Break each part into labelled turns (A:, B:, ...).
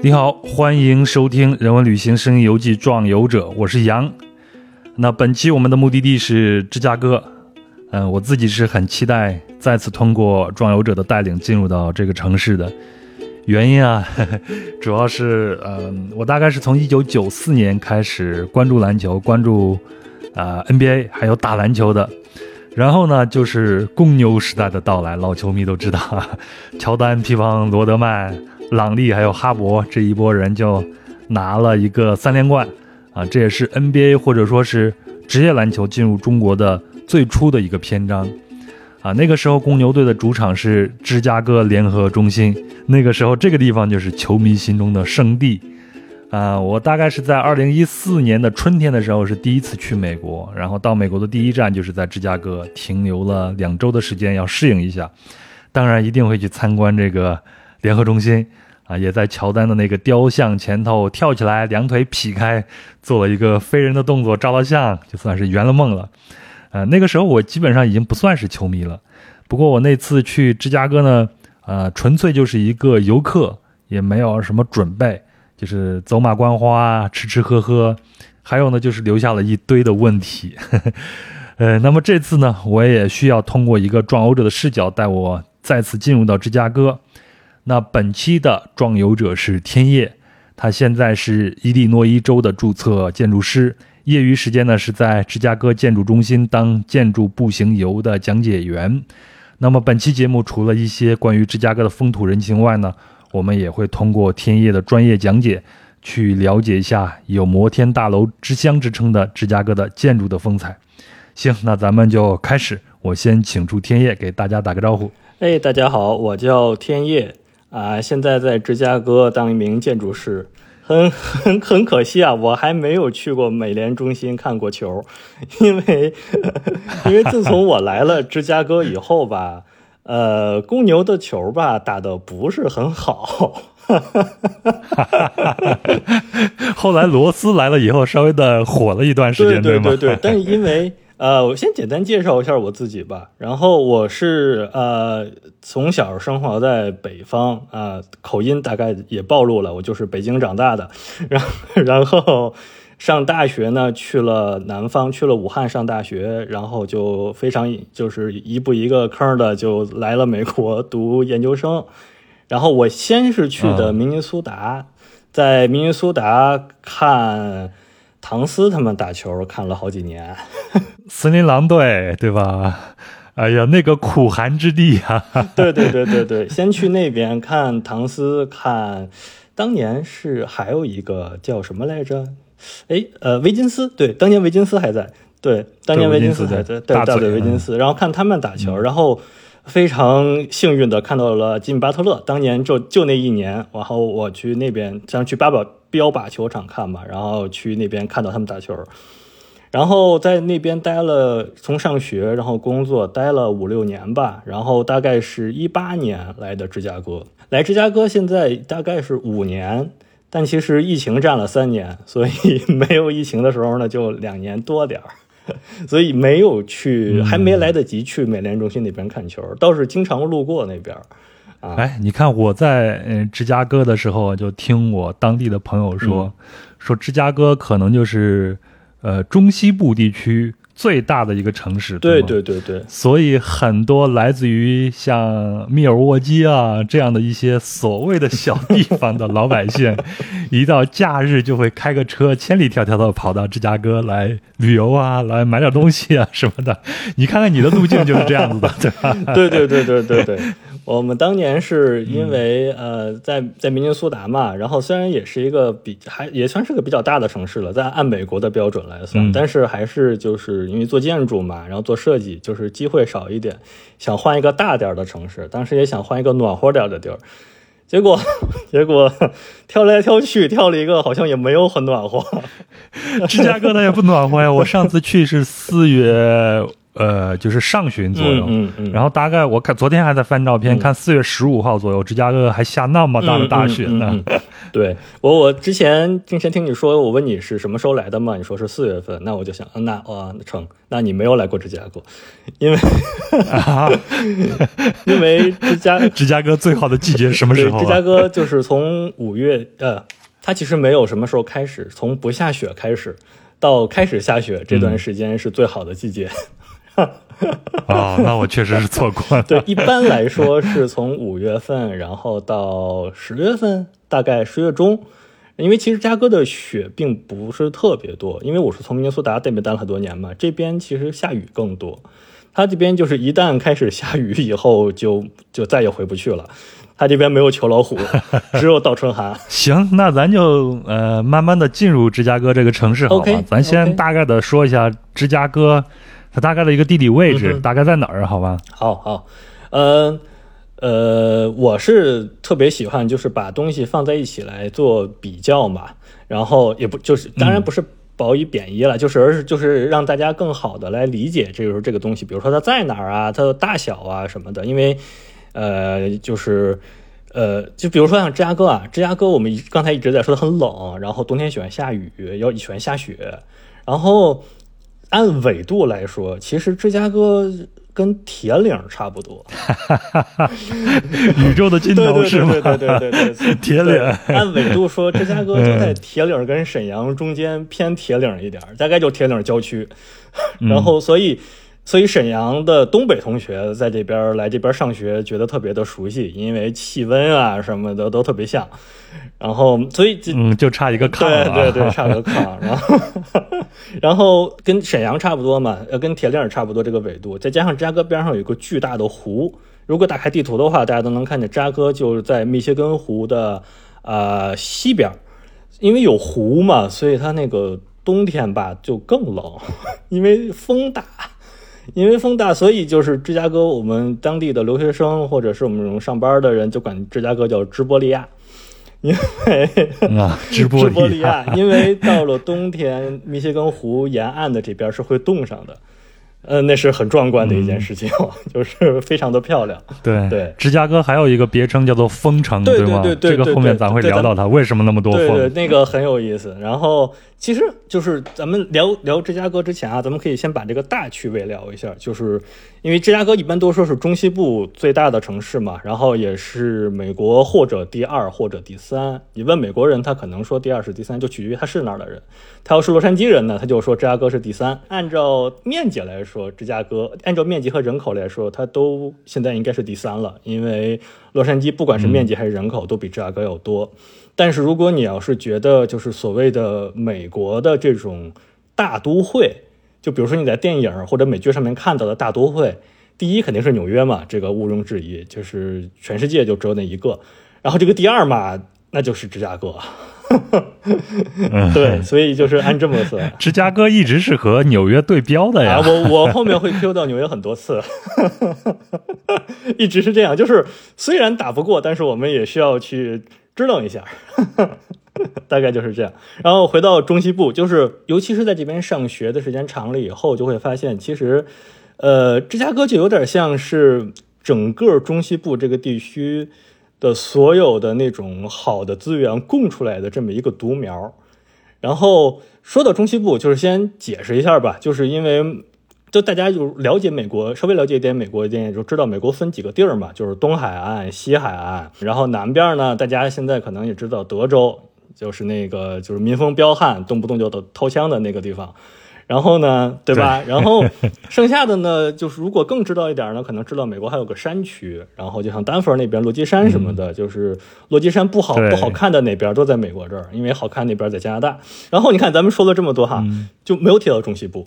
A: 你好，欢迎收听《人文旅行声音游记·壮游者》，我是杨。那本期我们的目的地是芝加哥，嗯，我自己是很期待再次通过壮游者的带领进入到这个城市的。原因啊，主要是，嗯，我大概是从一九九四年开始关注篮球，关注啊 NBA，还有打篮球的。然后呢，就是公牛时代的到来，老球迷都知道，乔丹、皮蓬、罗德曼。朗利还有哈勃这一波人就拿了一个三连冠啊，这也是 NBA 或者说是职业篮球进入中国的最初的一个篇章啊。那个时候公牛队的主场是芝加哥联合中心，那个时候这个地方就是球迷心中的圣地啊。我大概是在二零一四年的春天的时候是第一次去美国，然后到美国的第一站就是在芝加哥停留了两周的时间，要适应一下，当然一定会去参观这个。联合中心啊，也在乔丹的那个雕像前头跳起来，两腿劈开，做了一个飞人的动作，照了相，就算是圆了梦了。呃，那个时候我基本上已经不算是球迷了。不过我那次去芝加哥呢，呃，纯粹就是一个游客，也没有什么准备，就是走马观花，吃吃喝喝，还有呢，就是留下了一堆的问题。呵 呵呃，那么这次呢，我也需要通过一个撞欧者的视角，带我再次进入到芝加哥。那本期的壮游者是天业，他现在是伊利诺伊州的注册建筑师，业余时间呢是在芝加哥建筑中心当建筑步行游的讲解员。那么本期节目除了一些关于芝加哥的风土人情外呢，我们也会通过天业的专业讲解，去了解一下有摩天大楼之乡之称的芝加哥的建筑的风采。行，那咱们就开始，我先请出天业给大家打个招呼。
B: 哎，大家好，我叫天业。啊，现在在芝加哥当一名建筑师，很 很很可惜啊，我还没有去过美联中心看过球，因为因为自从我来了芝加哥以后吧，呃，公牛的球吧打的不是很好，
A: 后来罗斯来了以后，稍微的火了一段时间，
B: 对对对对，但是因为。呃，我先简单介绍一下我自己吧。然后我是呃从小生活在北方啊，口音大概也暴露了，我就是北京长大的。然然后上大学呢，去了南方，去了武汉上大学，然后就非常就是一步一个坑的就来了美国读研究生。然后我先是去的明尼苏达，在明尼苏达看。唐斯他们打球看了好几年，
A: 森林狼队对吧？哎呀，那个苦寒之地啊！
B: 对对对对对，先去那边看唐斯，看当年是还有一个叫什么来着？哎，呃，维金斯，对，当年维金斯还在，对，当年维金斯还在，对，大嘴维金斯，然后看他们打球，然后非常幸运的看到了吉米巴特勒，当年就就那一年，然后我去那边，想去八宝。标靶球场看嘛，然后去那边看到他们打球，然后在那边待了，从上学然后工作待了五六年吧，然后大概是一八年来的芝加哥，来芝加哥现在大概是五年，但其实疫情占了三年，所以 没有疫情的时候呢就两年多点儿，所以没有去，还没来得及去美联中心那边看球，倒是经常路过那边。
A: 哎，你看我在嗯芝加哥的时候，就听我当地的朋友说，说芝加哥可能就是呃中西部地区最大的一个城市。
B: 对对对对。
A: 所以很多来自于像密尔沃基啊这样的一些所谓的小地方的老百姓，一到假日就会开个车千里迢迢的跑到芝加哥来旅游啊，来买点东西啊什么的。你看看你的路径就是这样子的，对吧？
B: 对对对对对对。我们当年是因为呃，在在明尼苏达嘛，然后虽然也是一个比还也算是个比较大的城市了，在按美国的标准来算，但是还是就是因为做建筑嘛，然后做设计，就是机会少一点，想换一个大点的城市，当时也想换一个暖和点的地儿，结果结果挑来挑去挑了一个好像也没有很暖和，
A: 芝加哥那也不暖和呀，我上次去是四月。呃，就是上旬左右。
B: 嗯嗯。
A: 然后大概我看昨天还在翻照片，看四月十五号左右，芝加哥还下那么大的大雪
B: 呢。对我，我之前之前听你说，我问你是什么时候来的嘛？你说是四月份，那我就想，那哇成，那你没有来过芝加哥，因为 因为芝加
A: 芝加哥最好的季节什么时候？
B: 芝加哥就是从五月呃。它其实没有什么时候开始，从不下雪开始到开始下雪这段时间是最好的季节。
A: 啊，那我确实是错过了。
B: 对，一般来说是从五月份，然后到十月份，大概十月中。因为其实芝加哥的雪并不是特别多，因为我是从明尼苏达那边待了很多年嘛，这边其实下雨更多。它这边就是一旦开始下雨以后，就就再也回不去了。他这边没有求老虎，只有倒春寒。
A: 行，那咱就呃慢慢的进入芝加哥这个城市，好吧？咱先大概的说一下芝加哥，它大概的一个地理位置，大概在哪儿？好吧？
B: 好好，呃呃，我是特别喜欢就是把东西放在一起来做比较嘛，然后也不就是当然不是褒义贬义了，就是而是就是让大家更好的来理解，这就是这个东西，比如说它在哪儿啊，它的大小啊什么的，因为。呃，就是，呃，就比如说像芝加哥啊，芝加哥我们刚才一直在说它很冷，然后冬天喜欢下雨，要喜欢下雪，然后按纬度来说，其实芝加哥跟铁岭差不多，
A: 宇宙的尽头是
B: 吗？对对对对对对，
A: 铁岭。
B: 按纬度说，芝加哥就在铁岭跟沈阳中间偏铁岭一点，大概就铁岭郊区，然后所以。所以沈阳的东北同学在这边来这边上学，觉得特别的熟悉，因为气温啊什么的都特别像。然后，所以
A: 嗯，就差一个炕，
B: 对对对，差个炕。然后，然后跟沈阳差不多嘛，呃，跟铁岭差不多这个纬度，再加上芝加哥边上有一个巨大的湖。如果打开地图的话，大家都能看见芝加哥就是在密歇根湖的呃西边，因为有湖嘛，所以它那个冬天吧就更冷，因为风大。因为风大，所以就是芝加哥，我们当地的留学生或者是我们这种上班的人，就管芝加哥叫芝波利亚，因为
A: 啊，芝波
B: 利亚，因为到了冬天，密歇根湖沿岸的这边是会冻上的。呃，那是很壮观的一件事情，就是非常的漂亮。
A: 对
B: 对，
A: 芝加哥还有一个别称叫做风城，
B: 对
A: 吗？
B: 对对
A: 对，这个后面咱会聊到它为什么那么多风。
B: 对，那个很有意思。然后，其实就是咱们聊聊芝加哥之前啊，咱们可以先把这个大区位聊一下，就是因为芝加哥一般都说是中西部最大的城市嘛，然后也是美国或者第二或者第三。你问美国人，他可能说第二是第三，就取决于他是哪儿的人。他要是洛杉矶人呢，他就说芝加哥是第三。按照面积来说，芝加哥按照面积和人口来说，它都现在应该是第三了，因为洛杉矶不管是面积还是人口都比芝加哥要多。但是如果你要是觉得就是所谓的美国的这种大都会，就比如说你在电影或者美剧上面看到的大都会，第一肯定是纽约嘛，这个毋庸置疑，就是全世界就只有那一个。然后这个第二嘛，那就是芝加哥。对，所以就是按这么算，
A: 芝加哥一直是和纽约对标的呀。
B: 我我后面会 Q 到纽约很多次，一直是这样。就是虽然打不过，但是我们也需要去支棱一下，大概就是这样。然后回到中西部，就是尤其是在这边上学的时间长了以后，就会发现，其实呃，芝加哥就有点像是整个中西部这个地区。的所有的那种好的资源供出来的这么一个独苗，然后说到中西部，就是先解释一下吧，就是因为就大家就了解美国，稍微了解一点美国一点，就知道美国分几个地儿嘛，就是东海岸、西海岸，然后南边呢，大家现在可能也知道德州，就是那个就是民风彪悍，动不动就掏枪的那个地方。然后呢，对吧？然后剩下的呢，就是如果更知道一点呢，可能知道美国还有个山区，然后就像丹佛那边落基山什么的，就是落基山不好不好看的那边都在美国这儿，因为好看那边在加拿大。然后你看咱们说了这么多哈，就没有提到中西部。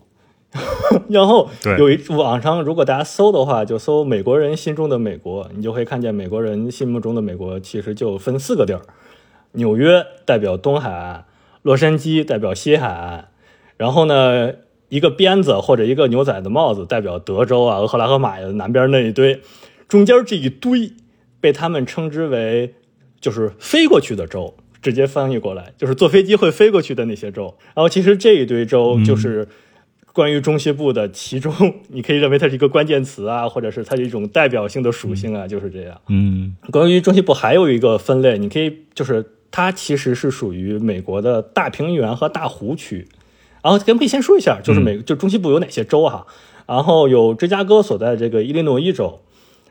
B: 然后有一网上如果大家搜的话，就搜美国人心中的美国，你就会看见美国人心目中的美国其实就分四个地儿：纽约代表东海岸，洛杉矶代表西海岸。然后呢，一个鞭子或者一个牛仔的帽子代表德州啊，俄克拉荷马的南边那一堆，中间这一堆被他们称之为就是飞过去的州，直接翻译过来就是坐飞机会飞过去的那些州。然后其实这一堆州就是关于中西部的，其中 你可以认为它是一个关键词啊，或者是它是一种代表性的属性啊，就是这样。
A: 嗯
B: 关于中西部还有一个分类，你可以就是它其实是属于美国的大平原和大湖区。然后咱们可以先说一下，就是美、就中西部有哪些州哈，然后有芝加哥所在这个伊利诺伊州，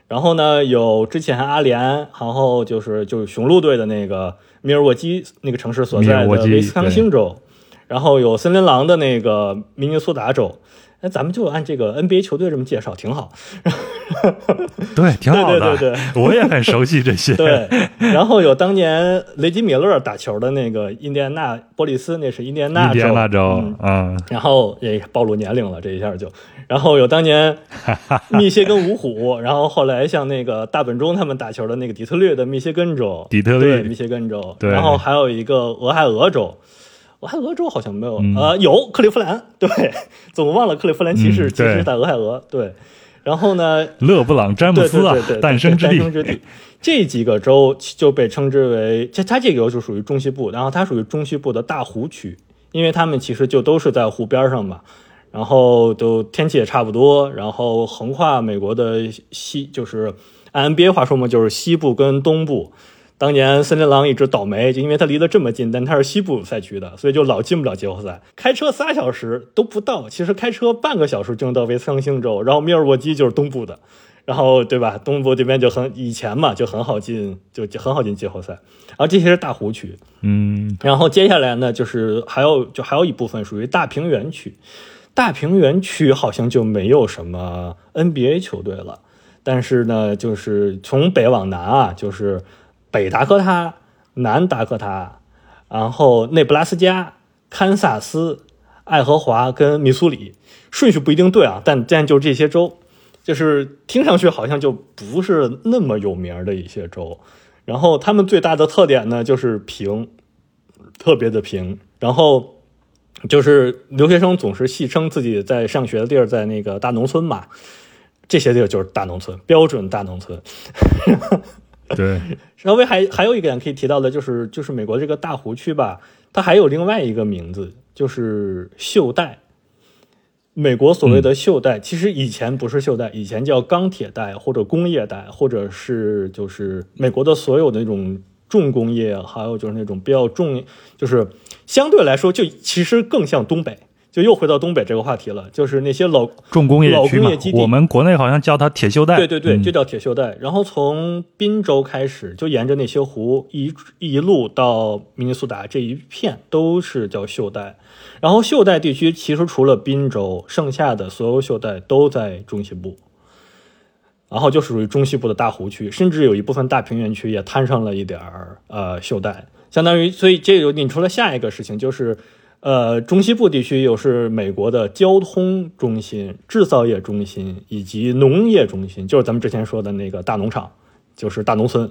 B: 然后呢有之前阿联，然后就是就是雄鹿队的那个密尔沃基那个城市所在的威斯康星州，然后有森林狼的那个明尼苏达州。哎，咱们就按这个 NBA 球队这么介绍，挺好。
A: 对，挺好的。
B: 对对对
A: 我也很熟悉这些。
B: 对，然后有当年雷吉米勒打球的那个印第安纳波利斯，那是印第安纳
A: 印第安纳
B: 州。
A: 州
B: 嗯，
A: 嗯，
B: 然后也暴露年龄了，这一下就。然后有当年 密歇根五虎，然后后来像那个大本钟他们打球的那个底特律的密歇根州，
A: 底特律
B: 对密歇根州，
A: 对
B: 然后还有一个俄亥俄州。俄亥俄州好像没有，
A: 嗯
B: 呃，有克利夫兰，对，总忘了克利夫兰骑士其实在俄亥俄，对。然后呢，
A: 勒布朗詹姆
B: 对
A: 斯啊
B: 对对对，，
A: 诞生之地
B: 诞生。之地。这几个州就被称之为，这它这个州就属于中西部，然后它属于中西部的大湖区，因为他们其实就都是在湖边上嘛，然后都天气也差不多，然后横跨美国的西，就是按 NBA 话说嘛，就是西部跟东部。当年森林狼一直倒霉，就因为他离得这么近，但他是西部赛区的，所以就老进不了季后赛。开车仨小时都不到，其实开车半个小时就能到威斯康星州，然后密尔沃基就是东部的，然后对吧？东部这边就很以前嘛，就很好进，就很好进季后赛。然后这些是大湖区，
A: 嗯
B: 然后接下来呢，就是还有就还有一部分属于大平原区，大平原区好像就没有什么 NBA 球队了，但是呢，就是从北往南啊，就是北达科他、南达科他，然后内布拉斯加、堪萨斯、爱荷华跟密苏里，顺序不一定对啊，但但就这些州，就是听上去好像就不是那么有名的一些州。然后他们最大的特点呢，就是平，特别的平。然后就是留学生总是戏称自己在上学的地儿在那个大农村嘛，这些地儿就是大农村，标准大农村。
A: 对，
B: 稍微还还有一个点可以提到的，就是就是美国这个大湖区吧，它还有另外一个名字，就是袖带。美国所谓的袖带，其实以前不是袖带，以前叫钢铁带或者工业带，或者是就是美国的所有的那种重工业，还有就是那种比较重，就是相对来说就其实更像东北，就又回到东北这个话题了，就是那些老
A: 重工业区嘛
B: 老工业基，地
A: 我们国内好像叫它铁锈带。
B: 对对对，
A: 嗯
B: 就叫铁锈带。然后从滨州开始，就沿着那些湖一一路到明尼苏达这一片都是叫锈带。然后锈带地区其实除了滨州，剩下的所有锈带都在中西部。然后就属于中西部的大湖区，甚至有一部分大平原区也摊上了一点儿呃锈带，相当于，所以这就引出了下一个事情，就是呃中西部地区又是美国的交通中心、制造业中心以及农业中心，就是咱们之前说的那个大农场，就是大农村。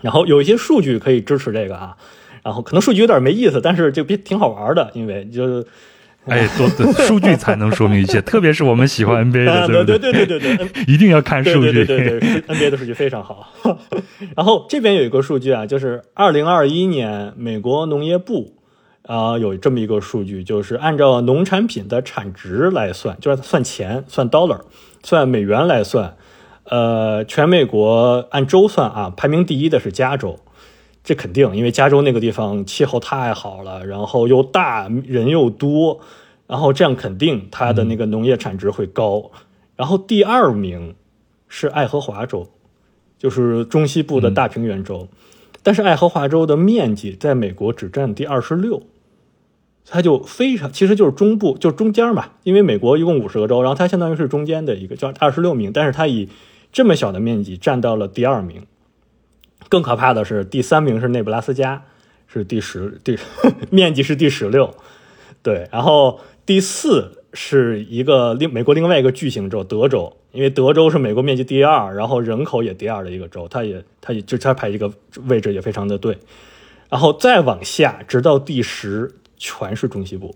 B: 然后有一些数据可以支持这个啊，然后可能数据有点没意思，但是就别挺好玩的，因为就是
A: 哎，多对数据才能说明一切，特别是我们喜欢 NBA 的，
B: 对对对对对对，
A: 一定要看数据。
B: 对对对对是，NBA 的数据非常好。然后这边有一个数据啊，就是二零二一年美国农业部啊、有这么一个数据，就是按照农产品的产值来算，就是算钱，算 dollar，算美元来算。呃，全美国按州算啊，排名第一的是加州。这肯定，因为加州那个地方气候太好了，然后又大，人又多，然后这样肯定它的那个农业产值会高。然后第二名是爱荷华州，就是中西部的大平原州，但是爱荷华州的面积在美国只占第二十六，它就非常其实就是中部，就中间嘛，因为美国一共五十个州，然后它相当于是中间的一个，叫二十六名，但是它以这么小的面积占到了第二名。更可怕的是，第三名是内布拉斯加，是第十第 面积是第十六，对，然后第四是一个另美国另外一个巨型州德州，因为德州是美国面积第二，然后人口也第二的一个州，它也它也就它排一个位置也非常的对，然后再往下直到第十全是中西部，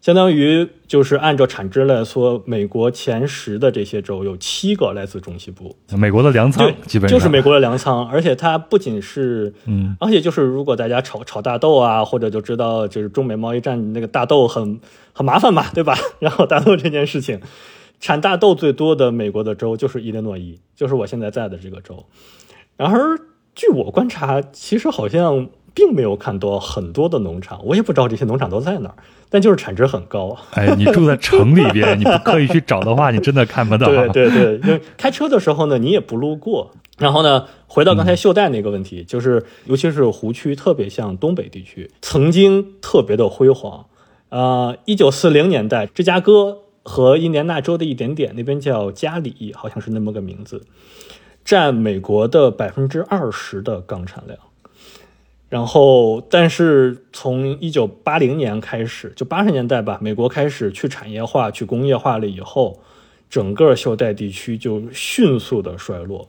B: 相当于就是按照产值来说，美国前十的这些州有七个来自中西部，
A: 美国的粮仓
B: 对，
A: 基本上。
B: 就是美国的粮仓，而且它不仅是，
A: 嗯，
B: 而且就是如果大家炒炒大豆啊，或者就知道就是中美贸易战那个大豆很很麻烦嘛，对吧？然后大豆这件事情，产大豆最多的美国的州就是伊利诺伊，就是我现在在的这个州。然而，据我观察，其实好像并没有看到很多的农场，我也不知道这些农场都在哪儿，但就是产值很高。
A: 哎，你住在城里边，你不刻意去找的话，你真的看不到。
B: 对 对对，就开车的时候呢，你也不路过。然后呢，回到刚才袖带那个问题，就是尤其是湖区，特别像东北地区，曾经特别的辉煌。呃，一九四零年代，芝加哥和印第安纳州的一点点，那边叫加里，好像是那么个名字，占美国的百分之二十的钢产量。然后，但是从一九八零年开始，就八十年代吧，美国开始去产业化、去工业化了以后，整个袖带地区就迅速的衰落。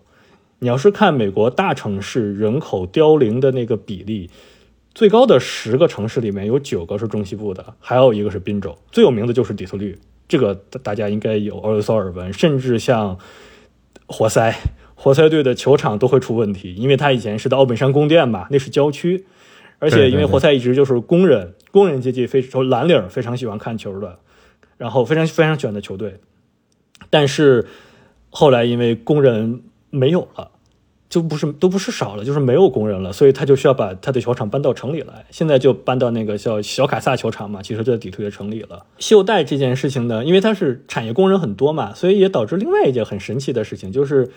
B: 你要是看美国大城市人口凋零的那个比例，最高的十个城市里面有九个是中西部的，还有一个是宾州，最有名的就是底特律，这个大家应该有有所耳闻。甚至像活塞，活塞队的球场都会出问题，因为他以前是在奥本山宫殿嘛，那是郊区，而且因为活塞一直就是工人工人阶级非常蓝领非常喜欢看球的，然后非常非常喜欢的球队，但是后来因为工人没有了。就不是都不是少了，就是没有工人了，所以他就需要把他的球场搬到城里来。现在就搬到那个叫小凯撒球场嘛，其实就在底特律城里了。袖带这件事情呢，因为它是产业工人很多嘛，所以也导致另外一件很神奇的事情，就是，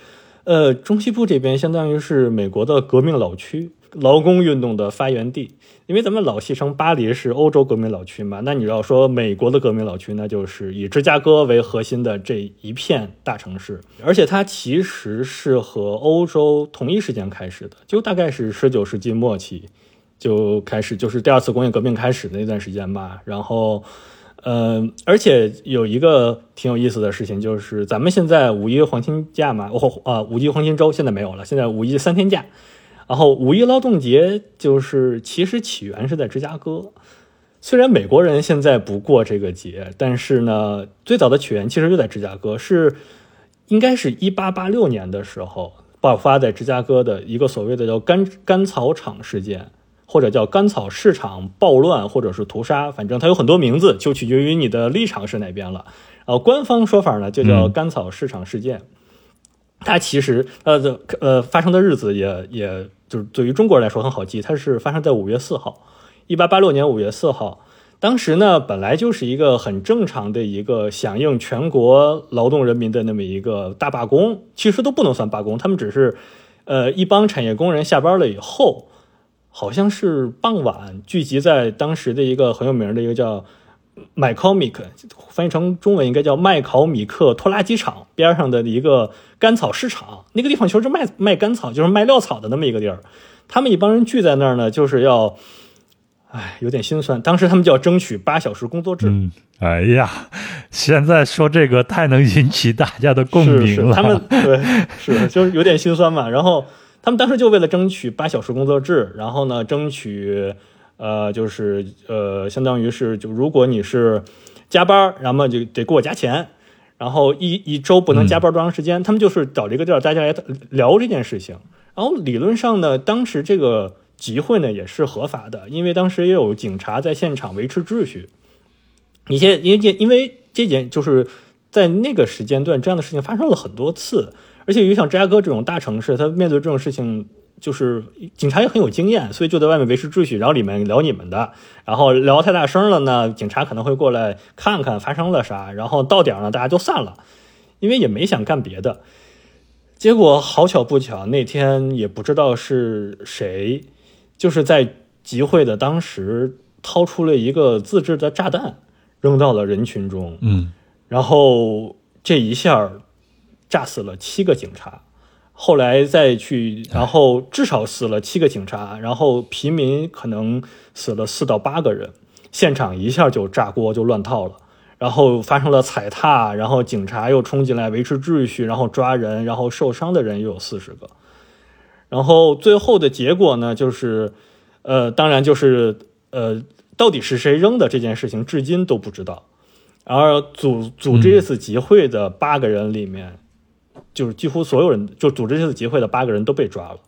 B: 呃，中西部这边相当于是美国的革命老区，劳工运动的发源地。因为咱们老戏称巴黎是欧洲革命老区嘛，那你要说美国的革命老区，那就是以芝加哥为核心的这一片大城市，而且它其实是和欧洲同一时间开始的，就大概是十九世纪末期就开始，就是第二次工业革命开始那段时间吧。然后，呃，而且有一个挺有意思的事情，就是咱们现在五一黄金假嘛，哦啊，五一黄金周现在没有了，现在五一三天假。然后五一劳动节就是其实起源是在芝加哥，虽然美国人现在不过这个节，但是呢，最早的起源其实就在芝加哥，是应该是一八八六年的时候爆发在芝加哥的一个所谓的叫甘甘草场事件，或者叫甘草市场暴乱，或者是屠杀，反正它有很多名字，就取决于你的立场是哪边了。呃，官方说法呢就叫甘草市场事件。它其实呃呃发生的日子也也就是对于中国人来说很好记，它是发生在五月四号，一八八六年五月四号。当时呢，本来就是一个很正常的一个响应全国劳动人民的那么一个大罢工，其实都不能算罢工，他们只是呃一帮产业工人下班了以后，好像是傍晚聚集在当时的一个很有名的一个叫。麦考米克翻译成中文应该叫麦考米克拖拉机厂边上的一个甘草市场，那个地方其实是卖卖甘草，就是卖料草的那么一个地儿。他们一帮人聚在那儿呢，就是要，哎，有点心酸。当时他们就要争取八小时工作制。
A: 嗯，哎呀，现在说这个太能引起大家的共鸣了。
B: 是是，他们对是就是有点心酸嘛。然后他们当时就为了争取八小时工作制，然后呢，争取。呃，就是呃，相当于是，就如果你是加班，然后就得给我加钱，然后一一周不能加班多长时间。他们就是找这个地儿，大家来聊这件事情。然后理论上呢，当时这个集会呢也是合法的，因为当时也有警察在现场维持秩序。你现因为因为这件就是在那个时间段，这样的事情发生了很多次，而且像芝加哥这种大城市，他面对这种事情。就是警察也很有经验，所以就在外面维持秩序，然后里面聊你们的，然后聊太大声了呢，警察可能会过来看看发生了啥，然后到点呢大家就散了，因为也没想干别的。结果好巧不巧，那天也不知道是谁，就是在集会的当时掏出了一个自制的炸弹，扔到了人群中，
A: 嗯，
B: 然后这一下炸死了七个警察。后来再去，然后至少死了七个警察，然后平民可能死了四到八个人，现场一下就炸锅就乱套了，然后发生了踩踏，然后警察又冲进来维持秩序，然后抓人，然后受伤的人又有四十个，然后最后的结果呢，就是，呃，当然就是呃。到底是谁扔的这件事情，至今都不知道。而组组织这次集会的八个人里面，就是几乎所有人，就组织这次集会的八个人都被抓了，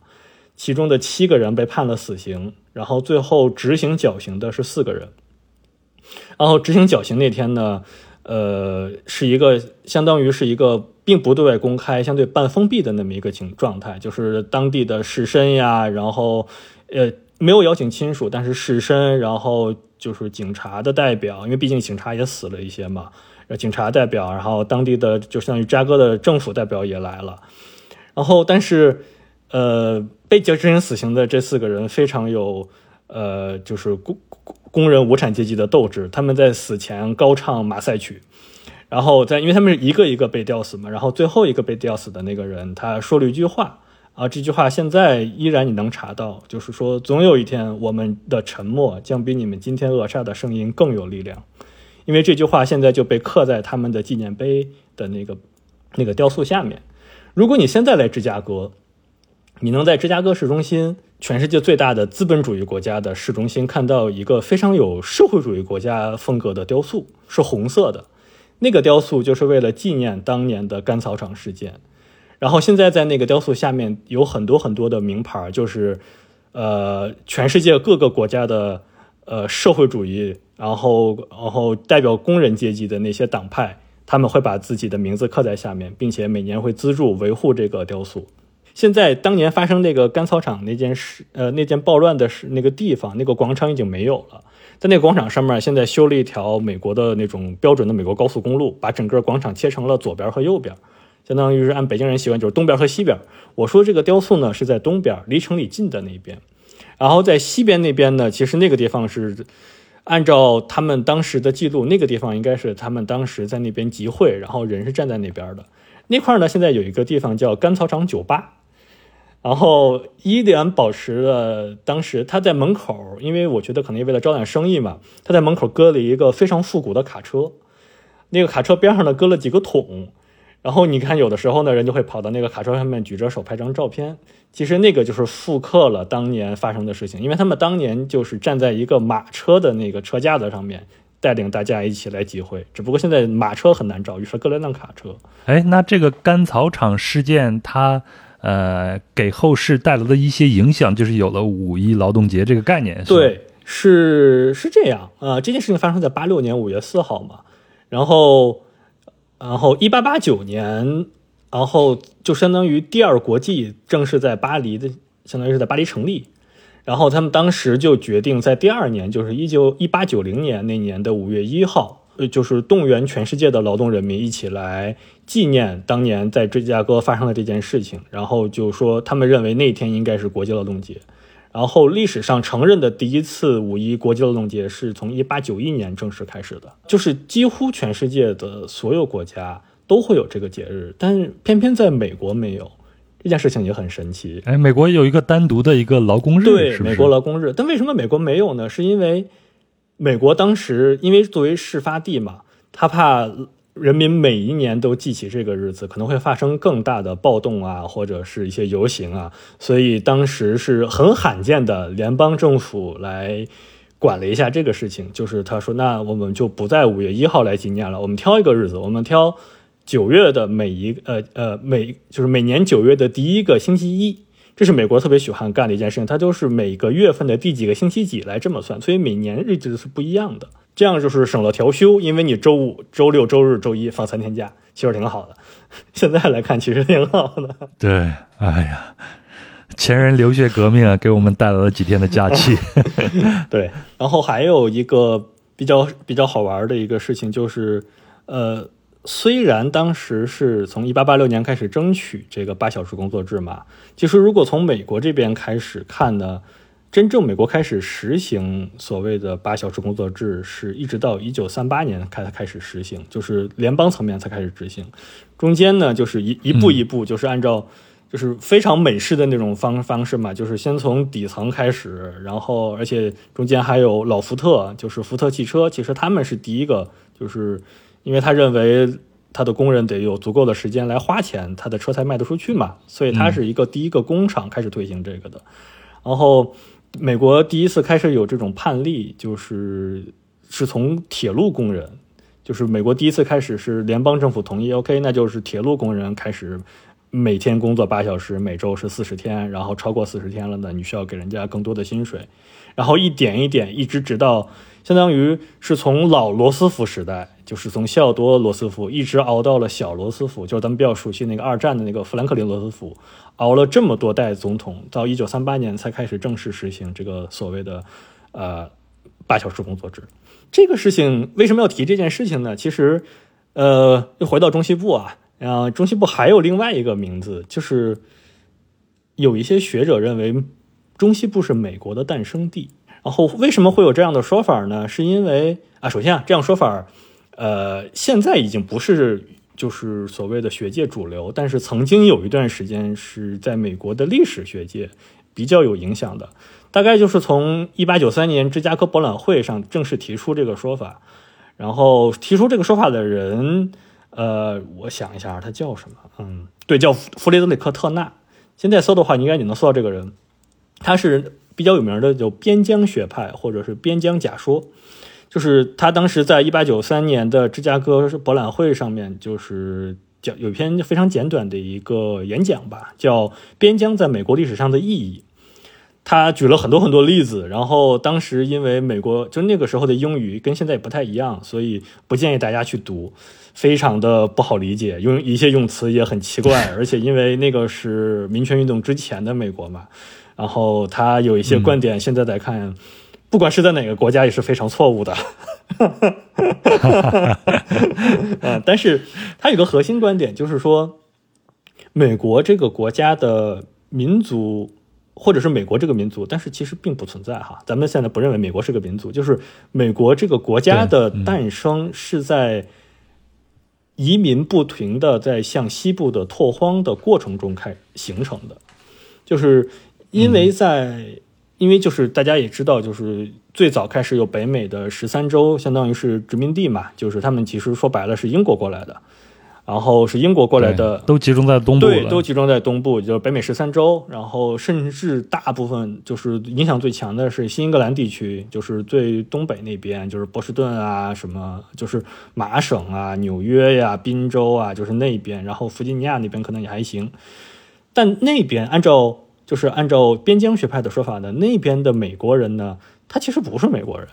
B: 其中的七个人被判了死刑，然后最后执行绞刑的是四个人。然后执行绞刑那天呢，呃，是一个相当于是一个并不对外公开、相对半封闭的那么一个情状态，就是当地的士绅呀，然后呃没有邀请亲属，但是士绅，然后。就是警察的代表，因为毕竟警察也死了一些嘛。警察代表，然后当地的就相当于扎哥的政府代表也来了。然后，但是，呃，被执行死刑的这四个人非常有，呃，就是工工人无产阶级的斗志。他们在死前高唱马赛曲，然后在因为他们是一个一个被吊死嘛，然后最后一个被吊死的那个人他说了一句话。啊，这句话现在依然你能查到，就是说，总有一天我们的沉默将比你们今天扼杀的声音更有力量，因为这句话现在就被刻在他们的纪念碑的那个那个雕塑下面。如果你现在来芝加哥，你能在芝加哥市中心，全世界最大的资本主义国家的市中心，看到一个非常有社会主义国家风格的雕塑，是红色的，那个雕塑就是为了纪念当年的甘草场事件。然后现在在那个雕塑下面有很多很多的名牌，就是，呃，全世界各个国家的呃社会主义，然后然后代表工人阶级的那些党派，他们会把自己的名字刻在下面，并且每年会资助维护这个雕塑。现在当年发生那个干草场那件事，呃，那件暴乱的事，那个地方那个广场已经没有了，在那个广场上面现在修了一条美国的那种标准的美国高速公路，把整个广场切成了左边和右边。相当于是按北京人习惯，就是东边和西边。我说这个雕塑呢是在东边，离城里近的那边。然后在西边那边呢，其实那个地方是按照他们当时的记录，那个地方应该是他们当时在那边集会，然后人是站在那边的。那块呢，现在有一个地方叫甘草场酒吧，然后依然保持了当时他在门口，因为我觉得可能也为了招揽生意嘛，他在门口搁了一个非常复古的卡车，那个卡车边上呢搁了几个桶。然后你看，有的时候呢，人就会跑到那个卡车上面举着手拍张照片。其实那个就是复刻了当年发生的事情，因为他们当年就是站在一个马车的那个车架子上面，带领大家一起来集会。只不过现在马车很难找，于是搁了辆卡车。
A: 哎，那这个甘草场事件，它呃给后世带来的一些影响，就是有了五一劳动节这个概念。
B: 对，是是这样啊。这件事情发生在八六年五月四号嘛，然后。然后，一八八九年，然后就相当于第二国际正式在巴黎的，相当于是在巴黎成立。然后他们当时就决定在第二年，就是一九一八九零年那年的五月一号，就是动员全世界的劳动人民一起来纪念当年在芝加哥发生的这件事情。然后就说他们认为那天应该是国际劳动节。然后历史上承认的第一次五一国际劳动节是从一八九一年正式开始的，就是几乎全世界的所有国家都会有这个节日，但偏偏在美国没有，这件事情也很神奇。
A: 哎，美国有一个单独的一个劳工日，
B: 对，美国劳工日，但为什么美国没有呢？是因为美国当时因为作为事发地嘛，他怕。人民每一年都记起这个日子，可能会发生更大的暴动啊，或者是一些游行啊，所以当时是很罕见的，联邦政府来管了一下这个事情，就是他说，那我们就不在五月一号来纪念了，我们挑一个日子，我们挑九月的每一呃呃每就是每年九月的第一个星期一，这是美国特别喜欢干的一件事情，它都是每个月份的第几个星期几来这么算，所以每年日子是不一样的。这样就是省了调休，因为你周五、周六、周日、周一放三天假，其实挺好的。现在来看，其实挺好的。
A: 对，哎呀，前人流血革命啊，给我们带来了几天的假期。
B: 对，然后还有一个比较比较好玩的一个事情，就是呃，虽然当时是从一八八六年开始争取这个八小时工作制嘛，其实如果从美国这边开始看呢。真正美国开始实行所谓的八小时工作制，是一直到一九三八年开开始实行，就是联邦层面才开始执行。中间呢，就是一一步一步，就是按照就是非常美式的那种方方式嘛，就是先从底层开始，然后而且中间还有老福特，就是福特汽车，其实他们是第一个，就是因为他认为他的工人得有足够的时间来花钱，他的车才卖得出去嘛，所以他是一个第一个工厂开始推行这个的，然后。美国第一次开始有这种判例，就是是从铁路工人，就是美国第一次开始是联邦政府同意，OK，那就是铁路工人开始每天工作八小时，每周是四十天，然后超过四十天了呢，你需要给人家更多的薪水，然后一点一点，一直直到相当于是从老罗斯福时代。就是从西奥多·罗斯福一直熬到了小罗斯福，就是咱们比较熟悉那个二战的那个富兰克林·罗斯福，熬了这么多代总统，到一九三八年才开始正式实行这个所谓的呃八小时工作制。这个事情为什么要提这件事情呢？其实，呃，又回到中西部啊，啊，中西部还有另外一个名字，就是有一些学者认为中西部是美国的诞生地。然后为什么会有这样的说法呢？是因为啊，首先啊，这样说法。呃，现在已经不是就是所谓的学界主流，但是曾经有一段时间是在美国的历史学界比较有影响的。大概就是从一八九三年芝加哥博览会上正式提出这个说法，然后提出这个说法的人，呃，我想一下，他叫什么？嗯，对，叫弗雷德里克特纳。现在搜的话，你应该你能搜到这个人，他是比较有名的，叫边疆学派或者是边疆假说。就是他当时在一八九三年的芝加哥博览会上面，就是讲有篇非常简短的一个演讲吧，叫《边疆在美国历史上的意义》。他举了很多很多例子，然后当时因为美国就那个时候的英语跟现在也不太一样，所以不建议大家去读，非常的不好理解，用一些用词也很奇怪，而且因为那个是民权运动之前的美国嘛，然后他有一些观点，现在来看。不管是在哪个国家也是非常错误的，嗯，但是它有个核心观点，就是说，美国这个国家的民族，或者是美国这个民族，但是其实并不存在哈。咱们现在不认为美国是个民族，就是美国这个国家的诞生是在移民不停的在向西部的拓荒的过程中开形成的，就是因为在。因为就是大家也知道，就是最早开始有北美的十三州，相当于是殖民地嘛，就是他们其实说白了是英国过来的，然后是英国过来的，
A: 都集中在东部，
B: 对，都集中在东部，就是北美十三州，然后甚至大部分就是影响最强的是新英格兰地区，就是最东北那边，就是波士顿啊，什么就是麻省啊、纽约呀、宾州啊，就是那边，然后弗吉尼亚那边可能也还行，但那边按照。就是按照边疆学派的说法呢，那边的美国人呢，他其实不是美国人，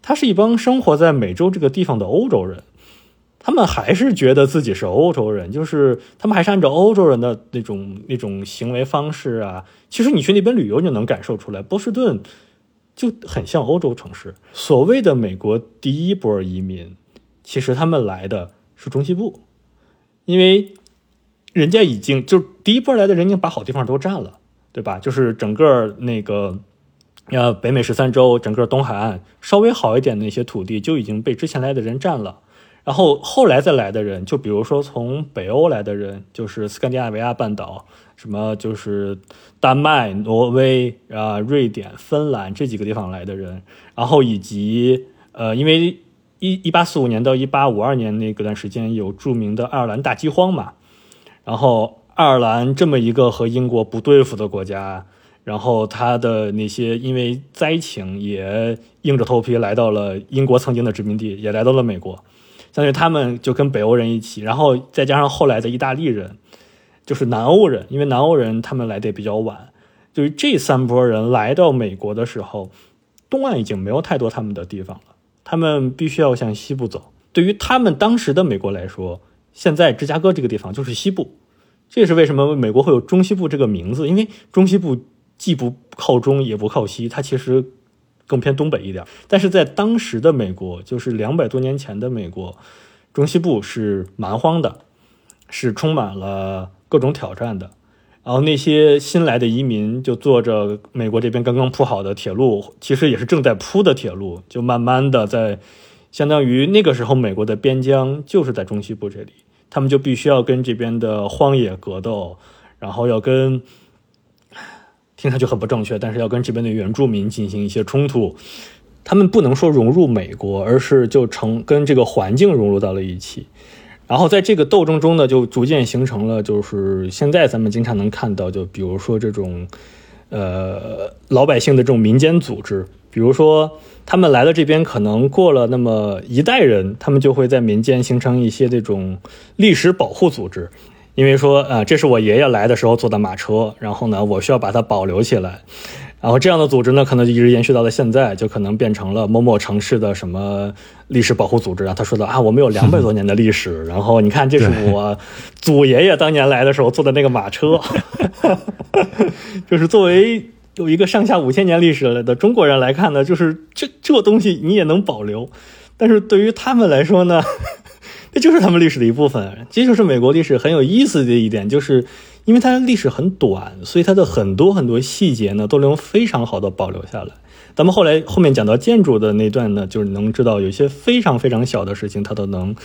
B: 他是一帮生活在美洲这个地方的欧洲人，他们还是觉得自己是欧洲人，就是他们还是按照欧洲人的那种那种行为方式啊。其实你去那边旅游就能感受出来，波士顿就很像欧洲城市。所谓的美国第一波移民，其实他们来的是中西部，因为人家已经就第一波来的人已经把好地方都占了。对吧？就是整个那个，呃，北美十三州，整个东海岸稍微好一点的那些土地就已经被之前来的人占了。然后后来再来的人，就比如说从北欧来的人，就是斯堪的纳维亚半岛，什么就是丹麦、挪威啊、瑞典、芬兰这几个地方来的人，然后以及呃，因为一一八四五年到一八五二年那段时间有著名的爱尔兰大饥荒嘛，然后。爱尔兰这么一个和英国不对付的国家，然后他的那些因为灾情也硬着头皮来到了英国曾经的殖民地，也来到了美国，相当于他们就跟北欧人一起，然后再加上后来的意大利人，就是南欧人，因为南欧人他们来的比较晚，就是这三波人来到美国的时候，东岸已经没有太多他们的地方了，他们必须要向西部走。对于他们当时的美国来说，现在芝加哥这个地方就是西部。这也是为什么美国会有中西部这个名字，因为中西部既不靠中也不靠西，它其实更偏东北一点。但是在当时的美国，就是两百多年前的美国，中西部是蛮荒的，是充满了各种挑战的。然后那些新来的移民就坐着美国这边刚刚铺好的铁路，其实也是正在铺的铁路，就慢慢的在，相当于那个时候美国的边疆就是在中西部这里。他们就必须要跟这边的荒野格斗，然后要跟听上去很不正确，但是要跟这边的原住民进行一些冲突。他们不能说融入美国，而是就成跟这个环境融入到了一起。然后在这个斗争中呢，就逐渐形成了，就是现在咱们经常能看到，就比如说这种呃老百姓的这种民间组织，比如说他们来了这边，可能过了那么一代人，他们就会在民间形成一些这种历史保护组织。因为说，呃，这是我爷爷来的时候坐的马车，然后呢，我需要把它保留起来，然后这样的组织呢，可能就一直延续到了现在，就可能变成了某某城市的什么历史保护组织啊。他说的啊，我们有两百多年的历史，然后你看，这是我祖爷爷当年来的时候坐的那个马车，就是作为有一个上下五千年历史的中国人来看呢，就是这这东西你也能保留，但是对于他们来说呢？这就是他们历史的一部分，这就是美国历史很有意思的一点，就是因为它历史很短，所以它的很多很多细节呢都能非常好的保留下来。咱们后来后面讲到建筑的那段呢，就是能知道有一些非常非常小的事情，它都能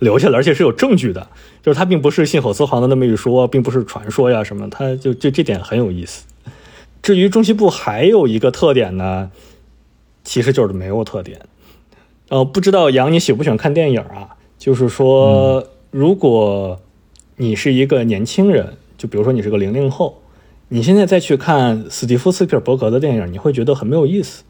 B: 留下来，而且是有证据的，就是它并不是信口雌黄的那么一说，并不是传说呀什么，它就就这点很有意思。至于中西部还有一个特点呢，其实就是没有特点。呃，不知道杨你喜不喜欢看电影啊？就是说，如果你是一个年轻人，就比如说你是个零零后，你现在再去看史蒂夫·斯皮尔伯格的电影，你会觉得很没有意思。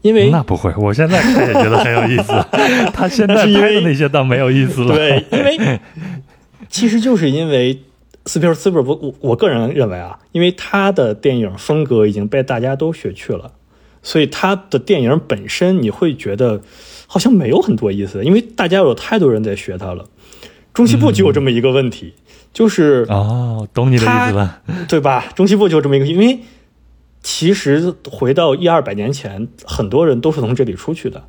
B: 因为
A: 那不会，我现在看也觉得很有意思。他现在拍的那些倒没有意思了。
B: 对，因为其实就是因为斯皮尔斯伯，我我个人认为啊，因为他的电影风格已经被大家都学去了，所以他的电影本身你会觉得。好像没有很多意思，因为大家有太多人在学他了。中西部就有这么一个问题，就是
A: 哦，懂你的意思吧，
B: 对吧？中西部就这么一个，因为其实回到一二百年前，很多人都是从这里出去的。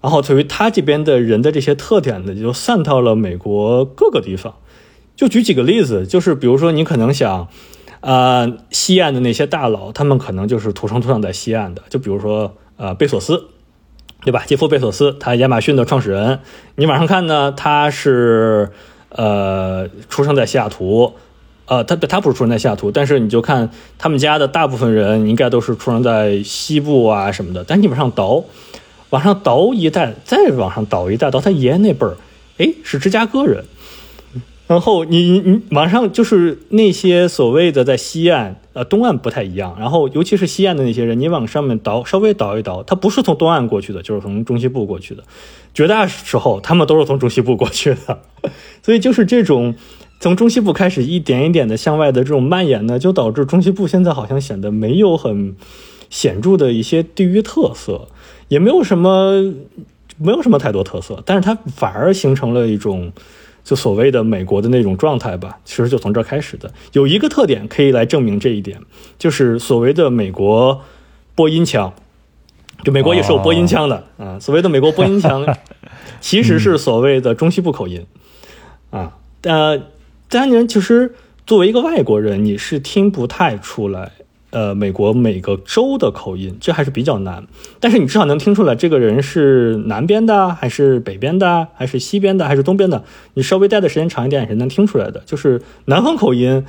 B: 然后，对于他这边的人的这些特点呢，就散到了美国各个地方。就举几个例子，就是比如说，你可能想，呃，西岸的那些大佬，他们可能就是土生土长在西岸的。就比如说，呃，贝索斯。对吧？杰夫·贝索斯，他亚马逊的创始人。你往上看呢，他是呃出生在西雅图，呃，他他不是出生在西雅图，但是你就看他们家的大部分人应该都是出生在西部啊什么的。但你往上倒，往上倒一代，再往上倒一代，到他爷爷那辈儿，哎，是芝加哥人。然后你你你往上就是那些所谓的在西岸，呃东岸不太一样。然后尤其是西岸的那些人，你往上面倒稍微倒一倒，他不是从东岸过去的，就是从中西部过去的。绝大时候他们都是从中西部过去的。所以就是这种从中西部开始一点一点的向外的这种蔓延呢，就导致中西部现在好像显得没有很显著的一些地域特色，也没有什么没有什么太多特色，但是它反而形成了一种。就所谓的美国的那种状态吧，其实就从这儿开始的。有一个特点可以来证明这一点，就是所谓的美国播音腔。就美国也是有播音腔的啊。所谓的美国播音腔，其实是所谓的中西部口音啊。呃，当然，其实作为一个外国人，你是听不太出来。呃，美国每个州的口音，这还是比较难。但是你至少能听出来，这个人是南边的，还是北边的，还是西边的，还是东边的。你稍微待的时间长一点，也是能听出来的。就是南方口音，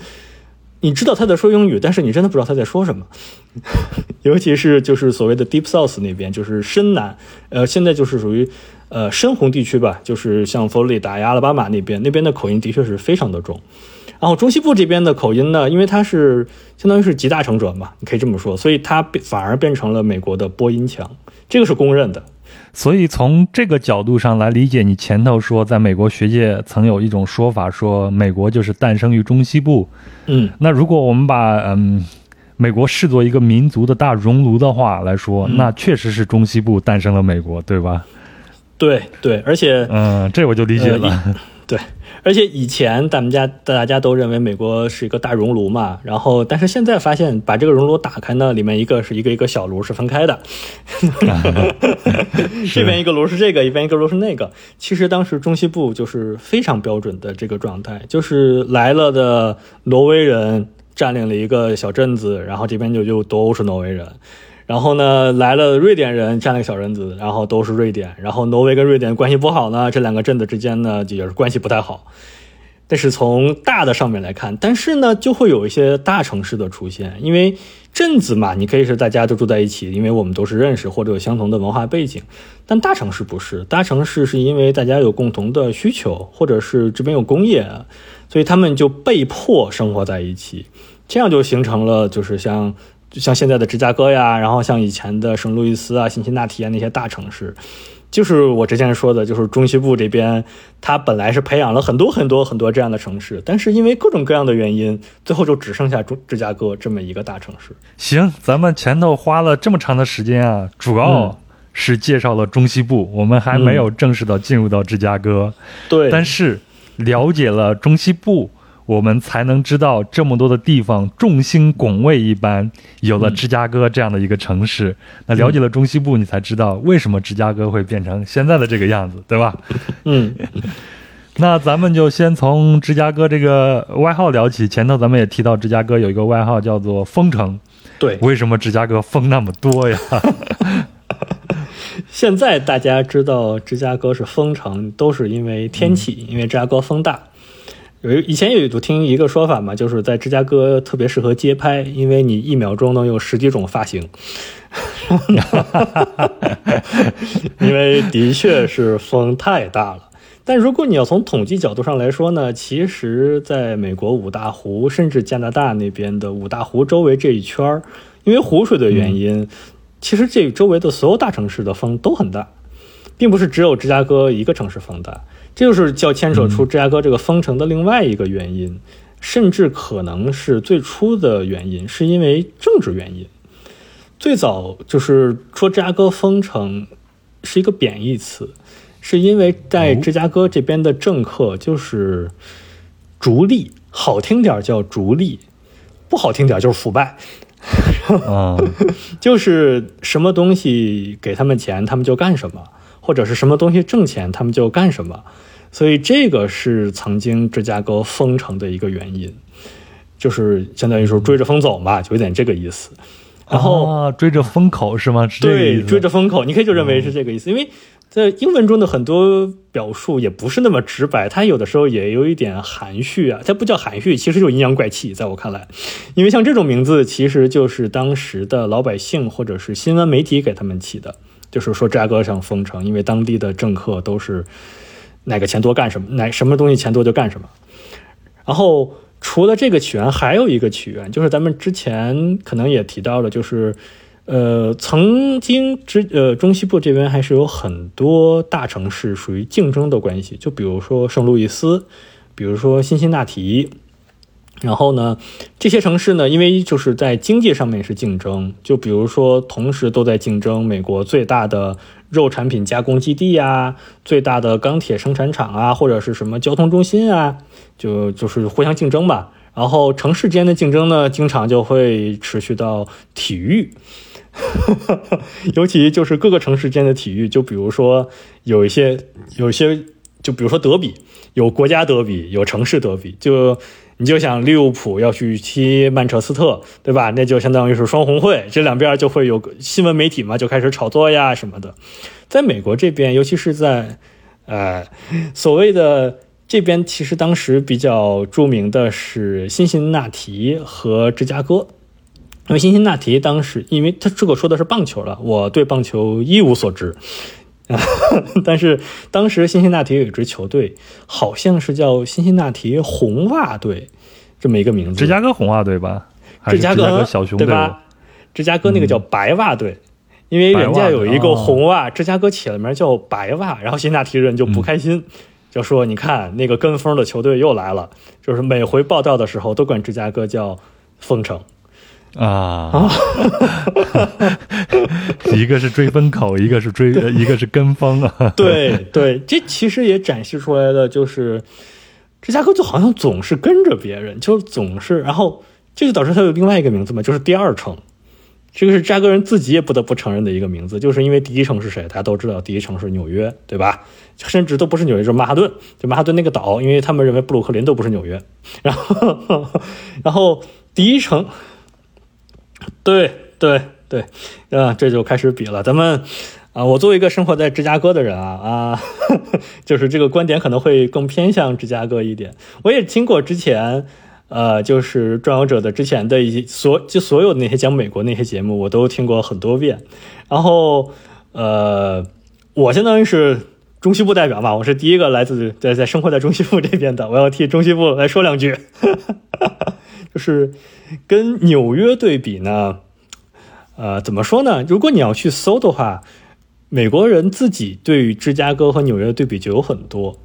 B: 你知道他在说英语，但是你真的不知道他在说什么。尤其是就是所谓的 Deep South 那边，就是深南，呃，现在就是属于呃深红地区吧，就是像佛罗里达呀、阿拉巴马那边，那边的口音的确是非常的重。然后中西部这边的口音呢，因为它是相当于是集大成者嘛，你可以这么说，所以它反而变成了美国的播音腔，这个是公认的。
A: 所以从这个角度上来理解，你前头说，在美国学界曾有一种说法，说美国就是诞生于中西部。
B: 嗯，
A: 那如果我们把嗯美国视作一个民族的大熔炉的话来说，那确实是中西部诞生了美国，对吧？
B: 对对，而且
A: 嗯，这我就理解了。
B: 对。而且以前咱们家大家都认为美国是一个大熔炉嘛，然后但是现在发现把这个熔炉打开呢，里面一个是一个一个小炉是分开的，这边一个炉是这个，一边一个炉是那个。其实当时中西部就是非常标准的这个状态，就是来了的挪威人占领了一个小镇子，然后这边就就都是挪威人。然后呢，来了瑞典人占了个小镇子，然后都是瑞典。然后挪威跟瑞典关系不好呢，这两个镇子之间呢也是关系不太好。但是从大的上面来看，但是呢就会有一些大城市的出现，因为镇子嘛，你可以是大家都住在一起，因为我们都是认识或者有相同的文化背景。但大城市不是，大城市是因为大家有共同的需求，或者是这边有工业，所以他们就被迫生活在一起。这样就形成了就是像像现在的芝加哥呀，然后像以前的圣路易斯啊、辛辛那提啊那些大城市。就是我之前说的，就是中西部这边，它本来是培养了很多很多很多这样的城市，但是因为各种各样的原因，最后就只剩下中芝加哥这么一个大城市。
A: 行，咱们前头花了这么长的时间啊，主要是介绍了中西部，我们还没有正式的进入到芝加哥。
B: 对，
A: 但是了解了中西部。我们才能知道这么多的地方众星拱卫一般，有了芝加哥这样的一个城市。那了解了中西部，你才知道为什么芝加哥会变成现在的这个样子，对吧？
B: 嗯。
A: 那咱们就先从芝加哥这个外号聊起。前头咱们也提到，芝加哥有一个外号叫做“风城”。
B: 对。
A: 为什么芝加哥风那么多呀？
B: 现在大家知道芝加哥是风城，都是因为天气，因为芝加哥风大。有以前有听一个说法嘛，就是在芝加哥特别适合街拍，因为你一秒钟能有十几种发型。因为的确是风太大了。但如果你要从统计角度上来说呢，其实在美国五大湖，甚至加拿大那边的五大湖周围这一圈儿，因为湖水的原因，其实这周围的所有大城市的风都很大，并不是只有芝加哥一个城市风大。这就是叫牵扯出芝加哥这个封城的另外一个原因，甚至可能是最初的原因，是因为政治原因。最早就是说芝加哥封城是一个贬义词，是因为在芝加哥这边的政客就是逐利，好听点叫逐利，不好听点就是腐败。
A: 啊，
B: 就是什么东西给他们钱，他们就干什么。或者是什么东西挣钱，他们就干什么，所以这个是曾经芝加哥封城的一个原因，就是相当于说追着风走嘛，就有点这个意思。然后
A: 追着风口是吗？
B: 对，追着风口，你可以就认为是这个意思，因为在英文中的很多表述也不是那么直白，它有的时候也有一点含蓄啊，它不叫含蓄，其实就阴阳怪气，在我看来，因为像这种名字其实就是当时的老百姓或者是新闻媒体给他们起的。就是说芝加哥上封城，因为当地的政客都是哪个钱多干什么，哪什么东西钱多就干什么。然后除了这个起源，还有一个起源，就是咱们之前可能也提到了，就是呃，曾经之呃中西部这边还是有很多大城市属于竞争的关系，就比如说圣路易斯，比如说辛辛那提。然后呢，这些城市呢，因为就是在经济上面是竞争，就比如说同时都在竞争美国最大的肉产品加工基地啊，最大的钢铁生产厂啊，或者是什么交通中心啊，就就是互相竞争吧。然后城市间的竞争呢，经常就会持续到体育，尤其就是各个城市间的体育，就比如说有一些有一些，就比如说德比，有国家德比，有城市德比，就。你就想利物浦要去踢曼彻斯特，对吧？那就相当于是双红会，这两边就会有新闻媒体嘛，就开始炒作呀什么的。在美国这边，尤其是在，呃，所谓的这边，其实当时比较著名的是辛辛那提和芝加哥。因为辛辛那提当时，因为他这个说的是棒球了，我对棒球一无所知。但是当时辛辛那提有一支球队，好像是叫辛辛那提红袜队，这么一个名字。
A: 芝加哥红袜队吧？
B: 芝加哥
A: 小熊
B: 对吧？芝加哥那个叫白袜队，因为人家有一个红袜，芝加哥起了名叫白袜，然后辛辛那提人就不开心，就说：“你看那个跟风的球队又来了，就是每回报道的时候都管芝加哥叫风城。”
A: 啊，一个是追风口，一个是追，一个是跟风啊。
B: 对对，这其实也展示出来的就是，芝加哥就好像总是跟着别人，就总是，然后这就导致它有另外一个名字嘛，就是第二城。这个是芝加哥人自己也不得不承认的一个名字，就是因为第一城是谁，大家都知道，第一城是纽约，对吧？甚至都不是纽约，就是曼哈顿，就曼哈顿那个岛，因为他们认为布鲁克林都不是纽约。然后，然后第一城。对对对，啊，这就开始比了。咱们啊，我作为一个生活在芝加哥的人啊啊，就是这个观点可能会更偏向芝加哥一点。我也听过之前，呃，就是《转游者》的之前的一些所就所有的那些讲美国那些节目，我都听过很多遍。然后，呃，我相当于是中西部代表嘛，我是第一个来自在在生活在中西部这边的，我要替中西部来说两句。就是跟纽约对比呢，呃，怎么说呢？如果你要去搜的话，美国人自己对于芝加哥和纽约的对比就有很多。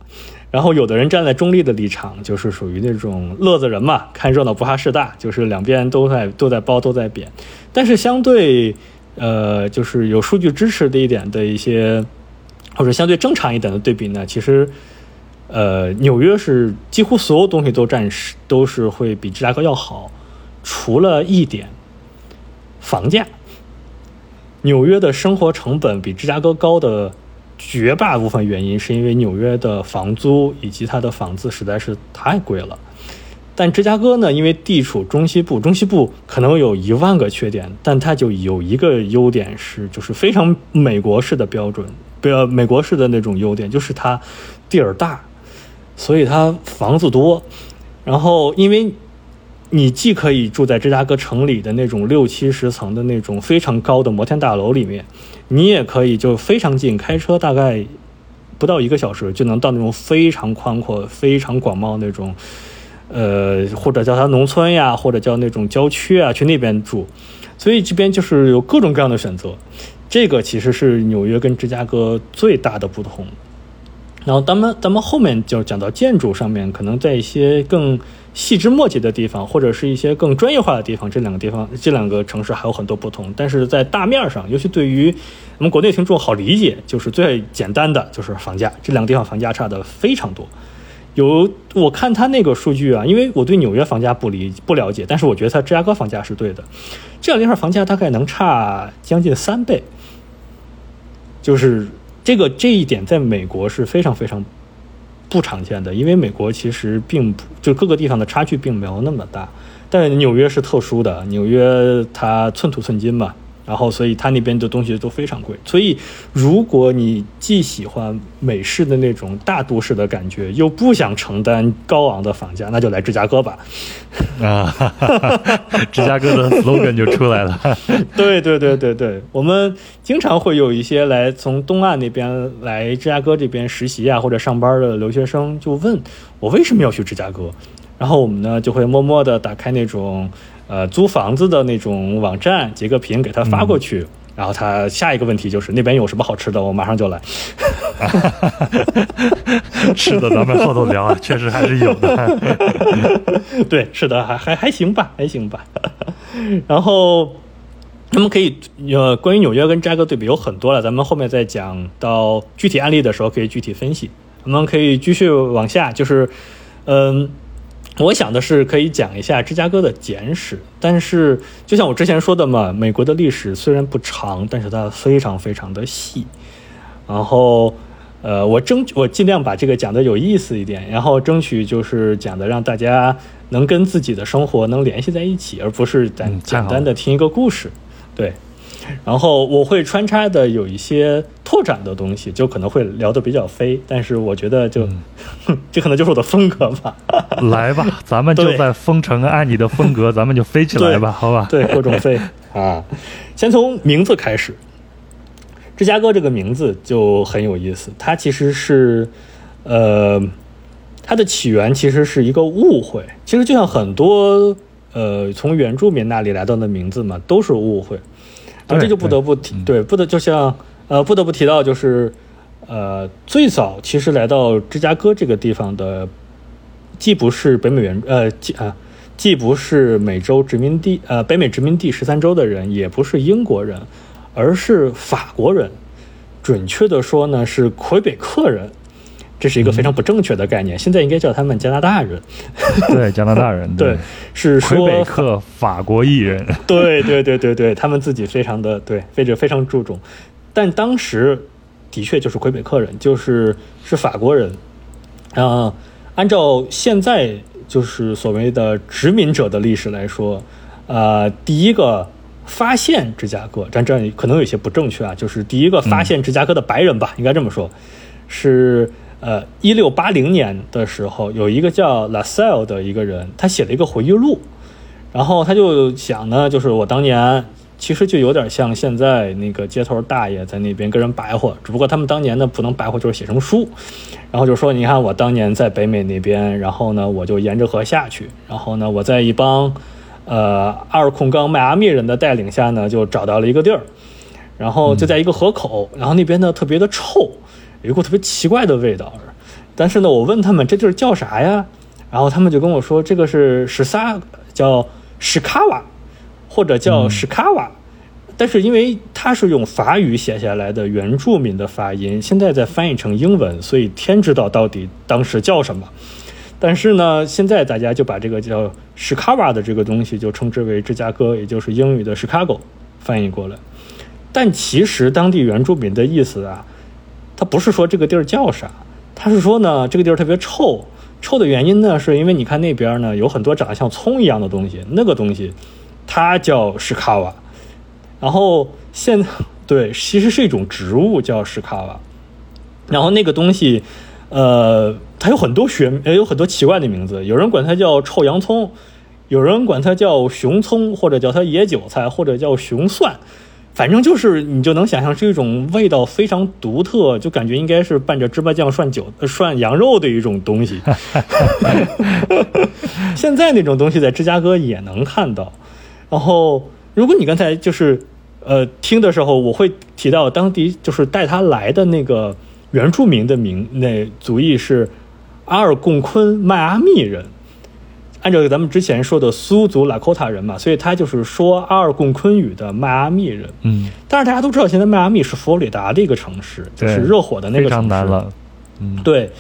B: 然后有的人站在中立的立场，就是属于那种乐子人嘛，看热闹不怕事大，就是两边都在都在包都在贬。但是相对，呃，就是有数据支持的一点的一些，或者相对正常一点的对比呢，其实，呃，纽约是几乎所有东西都占是都是会比芝加哥要好，除了一点，房价。纽约的生活成本比芝加哥高的。绝大部分原因是因为纽约的房租以及它的房子实在是太贵了，但芝加哥呢，因为地处中西部，中西部可能有一万个缺点，但它就有一个优点是，就是非常美国式的标准，不要美国式的那种优点，就是它地儿大，所以它房子多，然后因为。你既可以住在芝加哥城里的那种六七十层的那种非常高的摩天大楼里面，你也可以就非常近，开车大概不到一个小时就能到那种非常宽阔、非常广袤那种，呃，或者叫它农村呀，或者叫那种郊区啊，去那边住。所以这边就是有各种各样的选择。这个其实是纽约跟芝加哥最大的不同。然后咱们咱们后面就讲到建筑上面，可能在一些更。细枝末节的地方，或者是一些更专业化的地方，这两个地方，这两个城市还有很多不同。但是在大面上，尤其对于我们国内听众好理解，就是最简单的就是房价，这两个地方房价差的非常多。有我看他那个数据啊，因为我对纽约房价不理不了解，但是我觉得他芝加哥房价是对的。这两地方房价大概能差将近三倍，就是这个这一点在美国是非常非常。不常见的，因为美国其实并不就各个地方的差距并没有那么大，但纽约是特殊的，纽约它寸土寸金嘛。然后，所以他那边的东西都非常贵。所以，如果你既喜欢美式的那种大都市的感觉，又不想承担高昂的房价，那就来芝加哥吧。
A: 啊，芝加哥的 slogan 就出来了。
B: 对对对对对，我们经常会有一些来从东岸那边来芝加哥这边实习啊或者上班的留学生，就问我为什么要去芝加哥，然后我们呢就会默默的打开那种。呃，租房子的那种网站截个屏给他发过去，然后他下一个问题就是那边有什么好吃的，我马上就来。
A: 吃的咱们后头聊啊，确实还是有的。
B: 对，是的，还还还行吧，还行吧。然后，咱们可以呃，关于纽约跟芝加哥对比有很多了，咱们后面再讲到具体案例的时候可以具体分析。我们可以继续往下，就是嗯。我想的是可以讲一下芝加哥的简史，但是就像我之前说的嘛，美国的历史虽然不长，但是它非常非常的细。然后，呃，我争我尽量把这个讲的有意思一点，然后争取就是讲的让大家能跟自己的生活能联系在一起，而不是简简单的听一个故事，对。然后我会穿插的有一些拓展的东西，就可能会聊得比较飞，但是我觉得就，这可能就是我的风格吧。
A: 来吧，咱们就在风城按你的风格，咱们就飞起来吧，好吧？
B: 对，各种飞 啊。先从名字开始，芝加哥这个名字就很有意思，它其实是，呃，它的起源其实是一个误会。其实就像很多呃从原住民那里来到的名字嘛，都是误会。啊，这就不得不提，对，不得就像，呃，不得不提到，就是，呃，最早其实来到芝加哥这个地方的，既不是北美原，呃，既啊，既不是美洲殖民地，呃，北美殖民地十三州的人，也不是英国人，而是法国人，准确的说呢，是魁北克人。这是一个非常不正确的概念，现在应该叫他们加拿大人。
A: 对，加拿大人，
B: 对，是
A: 魁北克法国艺人。
B: 对，对，对，对，对，他们自己非常的对，非常非常注重。但当时的确就是魁北克人，就是是法国人。啊，按照现在就是所谓的殖民者的历史来说，呃，第一个发现芝加哥，但这样可能有些不正确啊，就是第一个发现芝加哥的白人吧，应该这么说，是。呃，一六八零年的时候，有一个叫拉塞尔的一个人，他写了一个回忆录，然后他就想呢，就是我当年其实就有点像现在那个街头大爷在那边跟人白话，只不过他们当年呢不能白话，就是写成书，然后就说，你看我当年在北美那边，然后呢我就沿着河下去，然后呢我在一帮呃阿尔空冈迈阿密人的带领下呢，就找到了一个地儿，然后就在一个河口，然后那边呢特别的臭，有一股特别奇怪的味道，但是呢我问他们这地儿叫啥呀？然后他们就跟我说这个是十三叫史卡瓦。或者叫史卡瓦，但是因为它是用法语写下来的原住民的发音，现在再翻译成英文，所以天知道到底当时叫什么。但是呢，现在大家就把这个叫史卡瓦的这个东西就称之为芝加哥，也就是英语的 Chicago 翻译过来。但其实当地原住民的意思啊，他不是说这个地儿叫啥，他是说呢这个地儿特别臭。臭的原因呢，是因为你看那边呢有很多长得像葱一样的东西，那个东西。它叫石卡瓦，然后现 对，其实是一种植物叫石卡瓦，然后那个东西，呃，它有很多学，有很多奇怪的名字，有人管它叫臭洋葱，有人管它叫熊葱，或者叫它野韭菜，或者叫熊蒜，反正就是你就能想象是一种味道非常独特，就感觉应该是拌着芝麻酱涮酒涮羊肉的一种东西。现在那种东西在芝加哥也能看到。然后，如果你刚才就是，呃，听的时候，我会提到当地就是带他来的那个原住民的名，那族裔是阿尔贡昆迈阿密人。按照咱们之前说的苏族拉科塔人嘛，所以他就是说阿尔贡昆语的迈阿密人。
A: 嗯。
B: 但是大家都知道，现在迈阿密是佛罗里达的一个城市，就是热火的那个城市。
A: 了。
B: 嗯，对。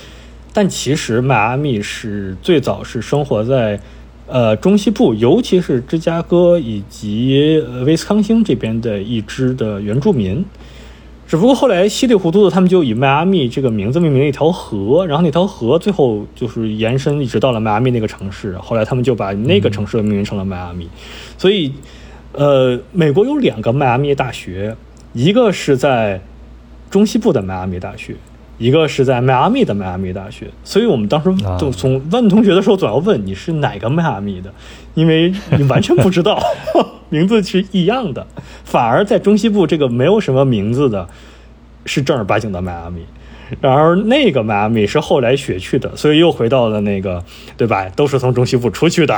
B: 但其实迈阿密是最早是生活在。呃，中西部，尤其是芝加哥以及威斯康星这边的一支的原住民，只不过后来稀里糊涂的，他们就以迈阿密这个名字命名了一条河，然后那条河最后就是延伸一直到了迈阿密那个城市，后来他们就把那个城市命名成了迈阿密。所以，呃，美国有两个迈阿密大学，一个是在中西部的迈阿密大学。一个是在迈阿密的迈阿密大学，所以我们当时就从问同学的时候总要问你是哪个迈阿密的，因为你完全不知道 名字是一样的，反而在中西部这个没有什么名字的，是正儿八经的迈阿密。然而那个迈阿密是后来学去的，所以又回到了那个，对吧？都是从中西部出去的。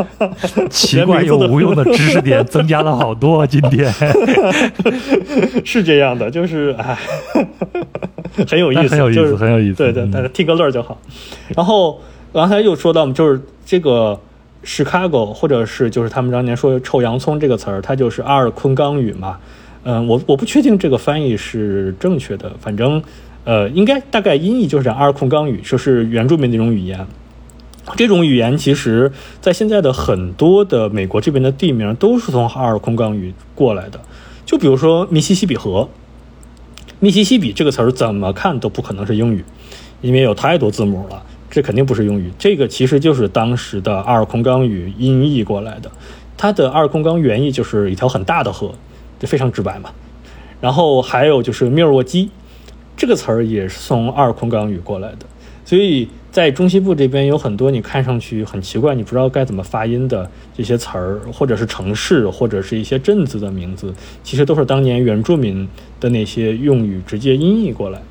A: 奇怪又无用的知识点增加了好多，今天
B: 是这样的，就是哎，很有意思，
A: 很有意思，很有意思。
B: 对对，大家听个乐就好。然后刚才又说到，就是这个 Chicago，或者是就是他们当年说“臭洋葱”这个词儿，它就是阿尔昆冈语嘛。嗯，我我不确定这个翻译是正确的，反正。呃，应该大概音译就是阿尔昆冈语，就是原住民那种语言。这种语言其实，在现在的很多的美国这边的地名都是从阿尔昆冈语过来的。就比如说密西西比河，密西西比这个词儿怎么看都不可能是英语，因为有太多字母了，这肯定不是英语。这个其实就是当时的阿尔空冈语音译过来的。它的阿尔空冈原意就是一条很大的河，这非常直白嘛。然后还有就是密尔沃基。这个词儿也是从阿尔空冈语过来的，所以在中西部这边有很多你看上去很奇怪、你不知道该怎么发音的这些词儿，或者是城市，或者是一些镇子的名字，其实都是当年原住民的那些用语直接音译过来。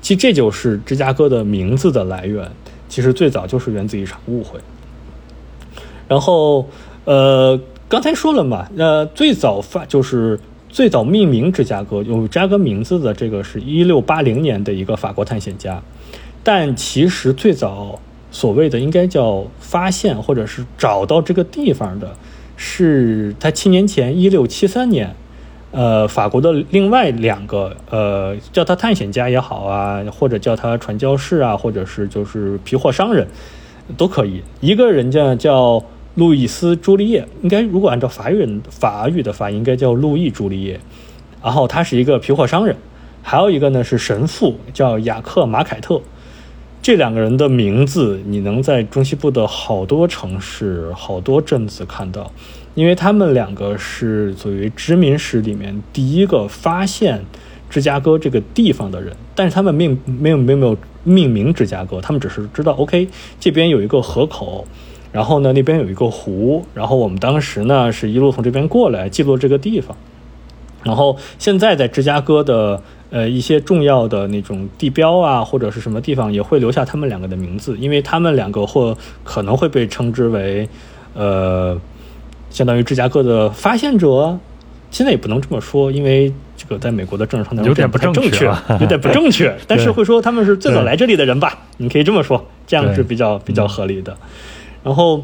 B: 其实这就是芝加哥的名字的来源，其实最早就是源自一场误会。然后，呃，刚才说了嘛，呃，最早发就是。最早命名芝加哥有芝加哥名字的这个是一六八零年的一个法国探险家，但其实最早所谓的应该叫发现或者是找到这个地方的，是他七年前一六七三年，呃，法国的另外两个呃，叫他探险家也好啊，或者叫他传教士啊，或者是就是皮货商人，都可以。一个人家叫。路易斯·朱丽叶应该，如果按照法语法语的发音，应该叫路易·朱丽叶。然后他是一个皮货商人，还有一个呢是神父，叫雅克·马凯特。这两个人的名字，你能在中西部的好多城市、好多镇子看到，因为他们两个是作为殖民史里面第一个发现芝加哥这个地方的人。但是他们命没有没有命名芝加哥，他们只是知道 OK 这边有一个河口。然后呢那边有一个湖，然后我们当时呢是一路从这边过来记录这个地方。然后现在在芝加哥的呃一些重要的那种地标啊或者是什么地方也会留下他们两个的名字，因为他们两个或可能会被称之为呃相当于芝加哥的发现者。现在也不能这么说，因为这个在美国的政治上
A: 有点
B: 不
A: 正
B: 确，有点不正确。但是会说他们是最早来这里的人吧？你可以这么说，这样是比较比较合理的。然后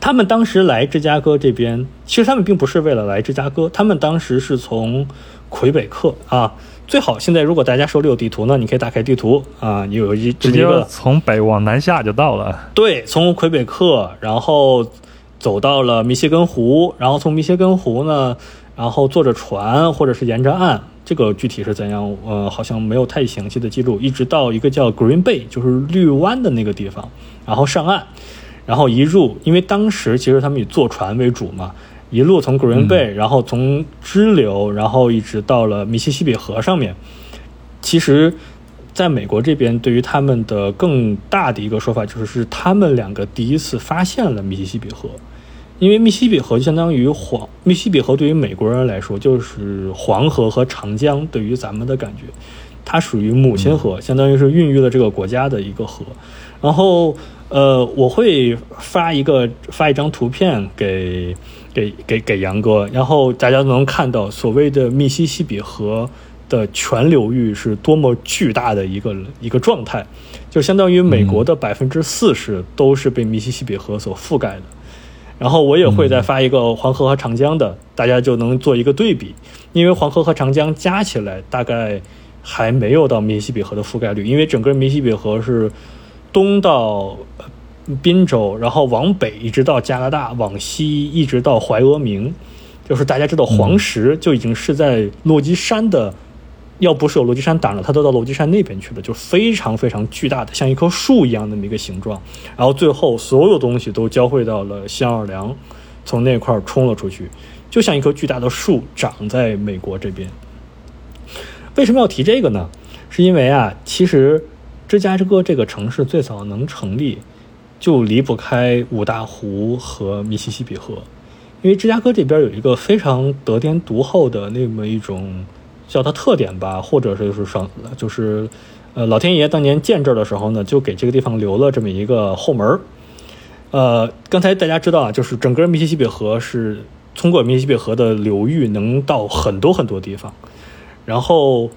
B: 他们当时来芝加哥这边，其实他们并不是为了来芝加哥，他们当时是从魁北克啊。最好现在如果大家手里有地图呢，你可以打开地图啊，你有一
A: 直接从北往南下就到了。
B: 对，从魁北克，然后走到了密歇根湖，然后从密歇根湖呢。然后坐着船，或者是沿着岸，这个具体是怎样？呃，好像没有太详细的记录。一直到一个叫 Green Bay，就是绿湾的那个地方，然后上岸，然后一入，因为当时其实他们以坐船为主嘛，一路从 Green Bay，然后从支流，然后一直到了密西西比河上面。其实，在美国这边，对于他们的更大的一个说法，就是是他们两个第一次发现了密西西比河。因为密西西比河就相当于黄，密西西比河对于美国人来说就是黄河和长江，对于咱们的感觉，它属于母亲河，相当于是孕育了这个国家的一个河。然后，呃，我会发一个发一张图片给给给给杨哥，然后大家都能看到所谓的密西西比河的全流域是多么巨大的一个一个状态，就相当于美国的百分之四十都是被密西西比河所覆盖的。然后我也会再发一个黄河和长江的，大家就能做一个对比。因为黄河和长江加起来大概还没有到密西西比河的覆盖率，因为整个密西西比河是东到宾州，然后往北一直到加拿大，往西一直到怀俄明，就是大家知道黄石就已经是在落基山的。要不是有落基山挡着，它都到落基山那边去了，就非常非常巨大的，像一棵树一样的那么一个形状。然后最后所有东西都交汇到了新奥尔良，从那块冲了出去，就像一棵巨大的树长在美国这边。为什么要提这个呢？是因为啊，其实芝加哥这个城市最早能成立，就离不开五大湖和密西西比河，因为芝加哥这边有一个非常得天独厚的那么一种。叫它特点吧，或者是就是上，就是，呃，老天爷当年建这儿的时候呢，就给这个地方留了这么一个后门儿。呃，刚才大家知道啊，就是整个密西西比河是通过密西西比河的流域能到很多很多地方。然后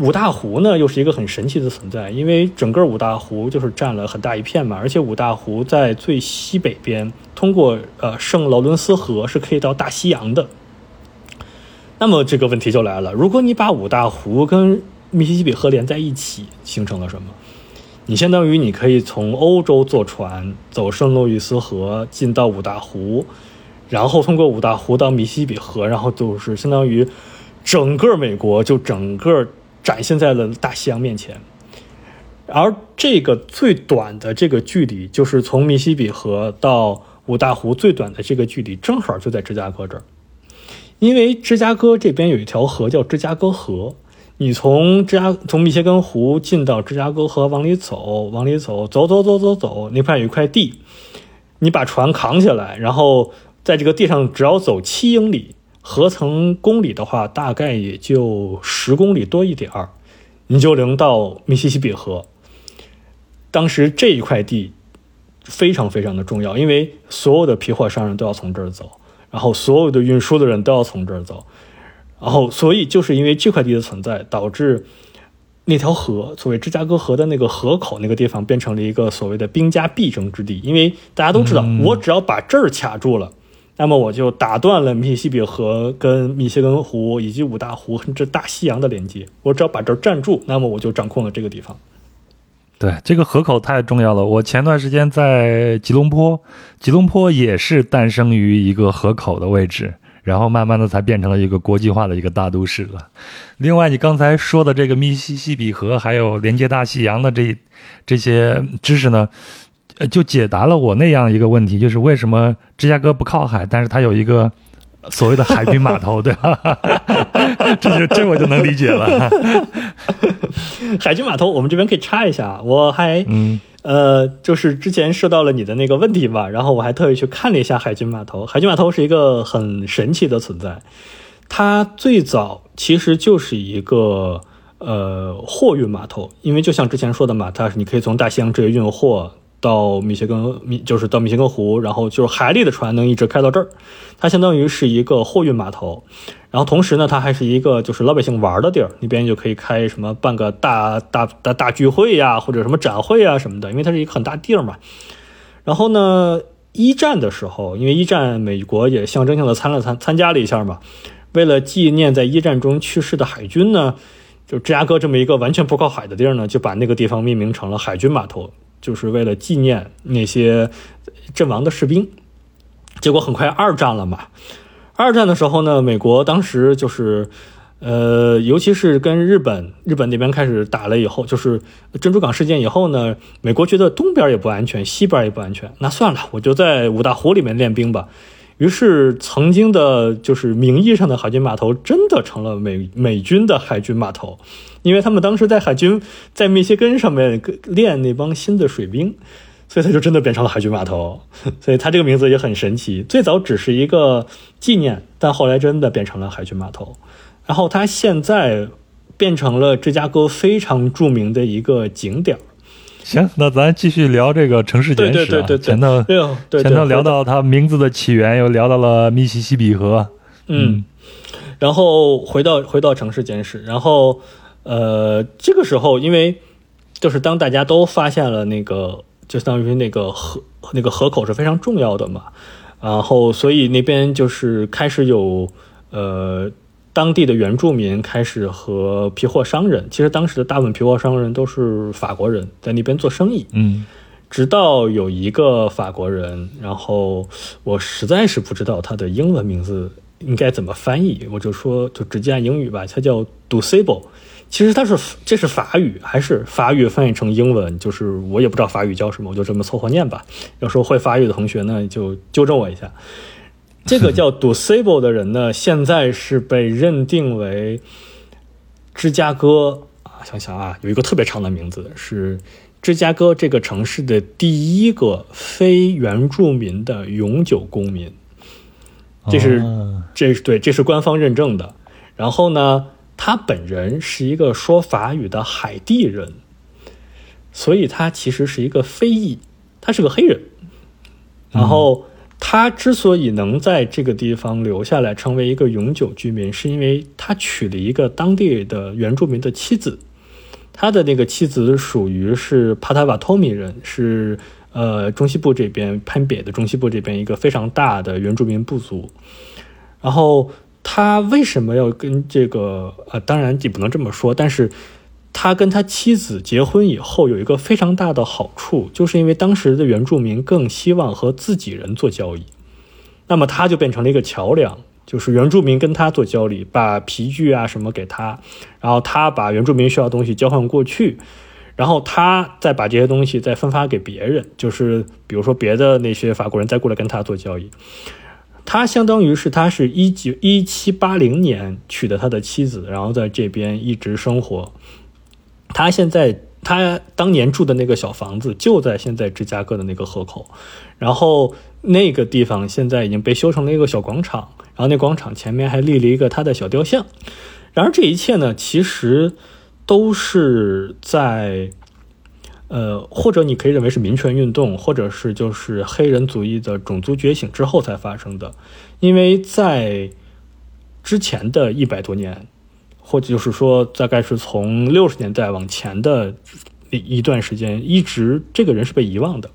B: 五大湖呢，又是一个很神奇的存在，因为整个五大湖就是占了很大一片嘛，而且五大湖在最西北边，通过呃圣劳伦斯河是可以到大西洋的。那么这个问题就来了，如果你把五大湖跟密西西比河连在一起，形成了什么？你相当于你可以从欧洲坐船走圣路易斯河进到五大湖，然后通过五大湖到密西西比河，然后就是相当于整个美国就整个展现在了大西洋面前。而这个最短的这个距离，就是从密西比河到五大湖最短的这个距离，正好就在芝加哥这儿。因为芝加哥这边有一条河叫芝加哥河，你从芝加从密歇根湖进到芝加哥河往里走，往里走，走走走走走，那块有一块地，你把船扛起来，然后在这个地上只要走七英里，合成公里的话，大概也就十公里多一点儿，你就能到密西西比河。当时这一块地非常非常的重要，因为所有的皮货商人都要从这儿走。然后所有的运输的人都要从这儿走，然后所以就是因为这块地的存在，导致那条河，所谓芝加哥河的那个河口那个地方，变成了一个所谓的兵家必争之地。因为大家都知道，我只要把这儿卡住了，那么我就打断了密西西比河跟密歇根湖以及五大湖这大西洋的连接。我只要把这儿站住，那么我就掌控了这个地方。
A: 对这个河口太重要了。我前段时间在吉隆坡，吉隆坡也是诞生于一个河口的位置，然后慢慢的才变成了一个国际化的一个大都市了。另外，你刚才说的这个密西西比河，还有连接大西洋的这这些知识呢，呃，就解答了我那样一个问题，就是为什么芝加哥不靠海，但是它有一个。所谓的海军码头，对吧？这就这我就能理解了。
B: 海军码头，我们这边可以插一下。我还，呃，就是之前说到了你的那个问题吧，然后我还特意去看了一下海军码头。海军码头是一个很神奇的存在，它最早其实就是一个呃货运码头，因为就像之前说的嘛，它是你可以从大西洋直接运货。到密歇根，密就是到密歇根湖，然后就是海里的船能一直开到这儿，它相当于是一个货运码头。然后同时呢，它还是一个就是老百姓玩的地儿，那边就可以开什么办个大大大大聚会呀，或者什么展会啊什么的，因为它是一个很大地儿嘛。然后呢，一战的时候，因为一战美国也象征性的参了参参加了一下嘛，为了纪念在一战中去世的海军呢，就芝加哥这么一个完全不靠海的地儿呢，就把那个地方命名成了海军码头。就是为了纪念那些阵亡的士兵，结果很快二战了嘛。二战的时候呢，美国当时就是，呃，尤其是跟日本，日本那边开始打了以后，就是珍珠港事件以后呢，美国觉得东边也不安全，西边也不安全，那算了，我就在五大湖里面练兵吧。于是，曾经的就是名义上的海军码头，真的成了美美军的海军码头。因为他们当时在海军在密歇根上面练那帮新的水兵，所以他就真的变成了海军码头。所以他这个名字也很神奇，最早只是一个纪念，但后来真的变成了海军码头。然后他现在变成了芝加哥非常著名的一个景点。
A: 行，那咱继续聊这个城市简史。
B: 对对对对，
A: 前头前头聊到它名字的起源，又聊到了密西西比河。
B: 嗯，然后回到回到城市简史，然后。呃，这个时候，因为就是当大家都发现了那个，就相当于那个河那个河口是非常重要的嘛，然后所以那边就是开始有呃当地的原住民开始和皮货商人，其实当时的大部分皮货商人都是法国人，在那边做生意。
A: 嗯，
B: 直到有一个法国人，然后我实在是不知道他的英文名字应该怎么翻译，我就说就直接按英语吧，他叫 Ducible。其实它是这是法语还是法语翻译成英文？就是我也不知道法语叫什么，我就这么凑合念吧。要说会法语的同学呢，就纠正我一下。这个叫 Ducible 的人呢，现在是被认定为芝加哥啊，想想啊，有一个特别长的名字，是芝加哥这个城市的第一个非原住民的永久公民。这是这对，这是官方认证的。然后呢？他本人是一个说法语的海地人，所以他其实是一个非裔，他是个黑人。然后他之所以能在这个地方留下来，成为一个永久居民，是因为他娶了一个当地的原住民的妻子。他的那个妻子属于是帕塔瓦托米人，是呃中西部这边潘别的中西部这边一个非常大的原住民部族。然后。他为什么要跟这个？呃，当然也不能这么说，但是他跟他妻子结婚以后有一个非常大的好处，就是因为当时的原住民更希望和自己人做交易，那么他就变成了一个桥梁，就是原住民跟他做交易，把皮具啊什么给他，然后他把原住民需要的东西交换过去，然后他再把这些东西再分发给别人，就是比如说别的那些法国人再过来跟他做交易。他相当于是，他是一九一七八零年娶的他的妻子，然后在这边一直生活。他现在他当年住的那个小房子就在现在芝加哥的那个河口，然后那个地方现在已经被修成了一个小广场，然后那广场前面还立了一个他的小雕像。然而这一切呢，其实都是在。呃，或者你可以认为是民权运动，或者是就是黑人主义的种族觉醒之后才发生的，因为在之前的一百多年，或者就是说大概是从六十年代往前的一段时间，一直这个人是被遗忘的，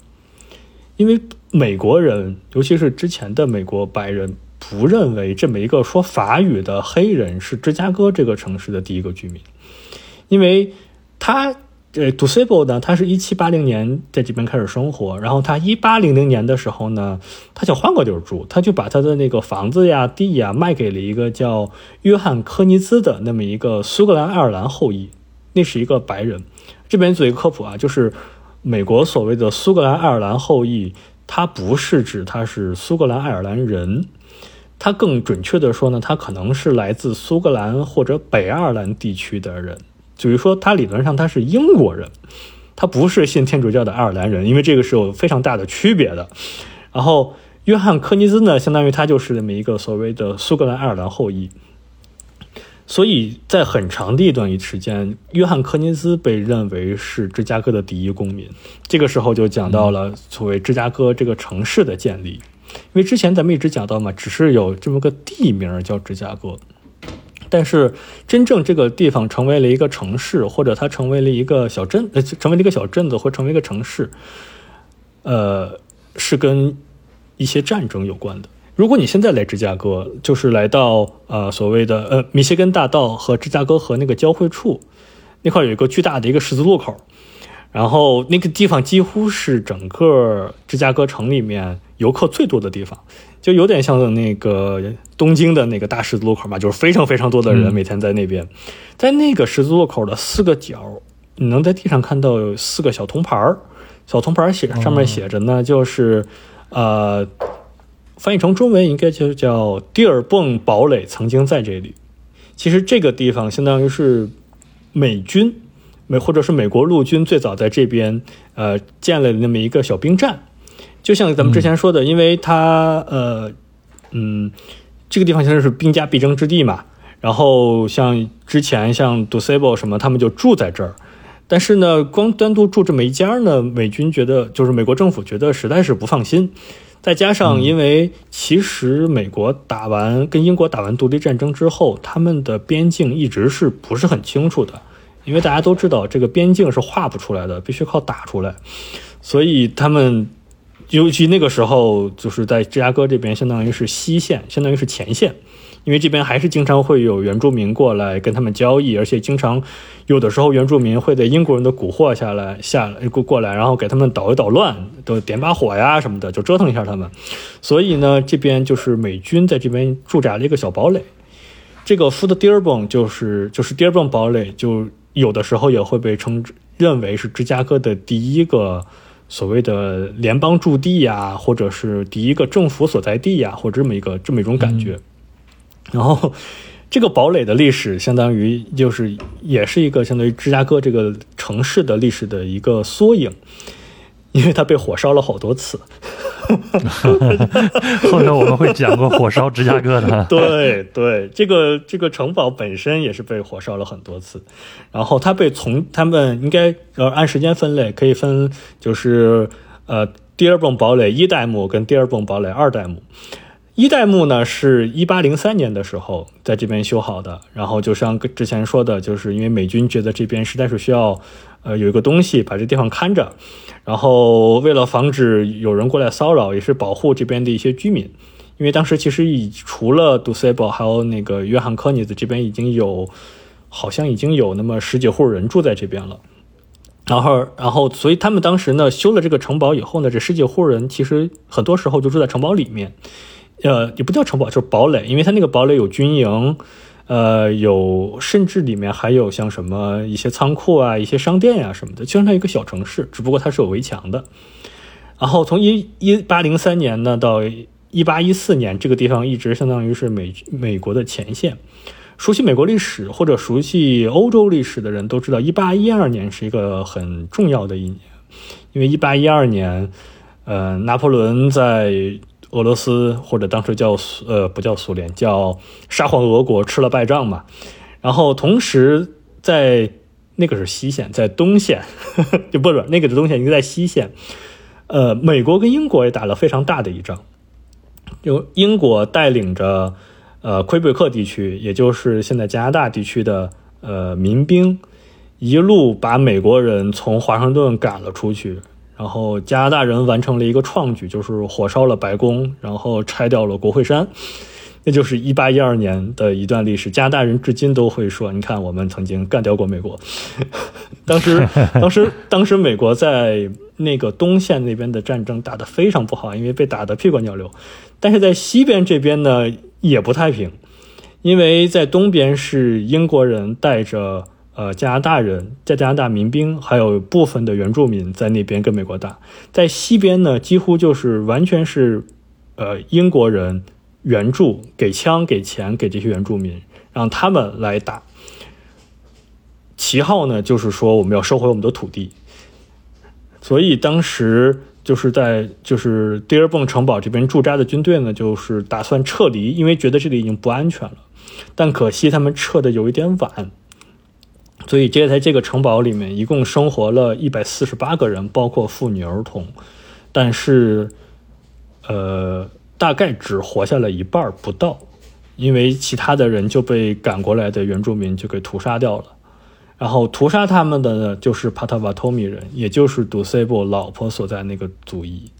B: 因为美国人，尤其是之前的美国白人，不认为这么一个说法语的黑人是芝加哥这个城市的第一个居民，因为他。这 Ducible 呢，他是一七八零年在这边开始生活，然后他一八零零年的时候呢，他想换个地儿住，他就把他的那个房子呀、地呀卖给了一个叫约翰科尼兹的那么一个苏格兰爱尔兰后裔，那是一个白人。这边做一个科普啊，就是美国所谓的苏格兰爱尔兰后裔，他不是指他是苏格兰爱尔兰人，他更准确的说呢，他可能是来自苏格兰或者北爱尔兰地区的人。就是说，他理论上他是英国人，他不是信天主教的爱尔兰人，因为这个是有非常大的区别的。然后约翰科尼兹呢，相当于他就是这么一个所谓的苏格兰爱尔兰后裔。所以在很长的一段一时间，约翰科尼兹被认为是芝加哥的第一公民。这个时候就讲到了所谓芝加哥这个城市的建立，因为之前咱们一直讲到嘛，只是有这么个地名叫芝加哥，但是真正这个地方成为了一个城市，或者它成为了一个小镇，呃，成为了一个小镇子，或成为一个城市，呃，是跟一些战争有关的。如果你现在来芝加哥，就是来到呃所谓的呃密歇根大道和芝加哥河那个交汇处，那块有一个巨大的一个十字路口，然后那个地方几乎是整个芝加哥城里面游客最多的地方，就有点像那个东京的那个大十字路口嘛，就是非常非常多的人每天在那边，在那个十字路口的四个角，你能在地上看到有四个小铜牌儿，小铜牌儿写上面写着呢，就是呃。翻译成中文应该就叫蒂尔泵堡垒曾经在这里。其实这个地方相当于是美军美或者是美国陆军最早在这边呃建了那么一个小兵站。就像咱们之前说的，因为它呃嗯这个地方现在是兵家必争之地嘛。然后像之前像 Dusable 什么，他们就住在这儿。但是呢，光单独住这么一家呢，美军觉得就是美国政府觉得实在是不放心。再加上，因为其实美国打完跟英国打完独立战争之后，他们的边境一直是不是很清楚的？因为大家都知道，这个边境是画不出来的，必须靠打出来。所以他们，尤其那个时候，就是在芝加哥这边，相当于是西线，相当于是前线。因为这边还是经常会有原住民过来跟他们交易，而且经常有的时候原住民会在英国人的蛊惑下来下过过来，然后给他们捣一捣乱，都点把火呀什么的，就折腾一下他们。所以呢，这边就是美军在这边驻扎了一个小堡垒。这个 Fort Dearborn 就是就是 Dearborn 堡垒，就有的时候也会被称认为是芝加哥的第一个所谓的联邦驻地呀，或者是第一个政府所在地呀，或者这么一个这么一种感觉。然后，这个堡垒的历史相当于就是也是一个相当于芝加哥这个城市的历史的一个缩影，因为它被火烧了好多次。
A: 后面我们会讲过火烧芝加哥的。
B: 对对，这个这个城堡本身也是被火烧了很多次，然后它被从他们应该呃按时间分类可以分就是呃第二泵堡垒一代目跟第二泵堡垒二代目。一代目呢，是一八零三年的时候在这边修好的。然后就像之前说的，就是因为美军觉得这边实在是需要，呃，有一个东西把这地方看着。然后为了防止有人过来骚扰，也是保护这边的一些居民。因为当时其实已除了杜塞堡，还有那个约翰科尼兹这边已经有，好像已经有那么十几户人住在这边了。然后，然后，所以他们当时呢修了这个城堡以后呢，这十几户人其实很多时候就住在城堡里面。呃，也不叫城堡，就是堡垒，因为它那个堡垒有军营，呃，有甚至里面还有像什么一些仓库啊、一些商店呀什么的，就像它一个小城市，只不过它是有围墙的。然后从一一八零三年呢到一八一四年，这个地方一直相当于是美美国的前线。熟悉美国历史或者熟悉欧洲历史的人都知道，一八一二年是一个很重要的一年，因为一八一二年，呃，拿破仑在。俄罗斯或者当时叫呃不叫苏联叫沙皇俄国吃了败仗嘛，然后同时在那个是西线，在东线 就不是那个是东线应该在西线，呃美国跟英国也打了非常大的一仗，就英国带领着呃魁北克地区，也就是现在加拿大地区的呃民兵，一路把美国人从华盛顿赶了出去。然后加拿大人完成了一个创举，就是火烧了白宫，然后拆掉了国会山，那就是一八一二年的一段历史。加拿大人至今都会说：“你看，我们曾经干掉过美国。”当时，当时，当时美国在那个东线那边的战争打得非常不好，因为被打得屁滚尿流。但是在西边这边呢，也不太平，因为在东边是英国人带着。呃，加拿大人在加拿大民兵，还有部分的原住民在那边跟美国打。在西边呢，几乎就是完全是，呃，英国人援助，给枪、给钱给这些原住民，让他们来打。旗号呢，就是说我们要收回我们的土地。所以当时就是在就是迪尔蹦城堡这边驻扎的军队呢，就是打算撤离，因为觉得这里已经不安全了。但可惜他们撤的有一点晚，所以这在这个城堡里面一共生活了一百四十八个人，包括妇女儿童，但是呃大概只活下了一半不到，因为其他的人就被赶过来的原住民就给屠杀掉了。然后屠杀他们的呢，就是帕塔瓦托米人，也就是杜塞布老婆所在那个族裔。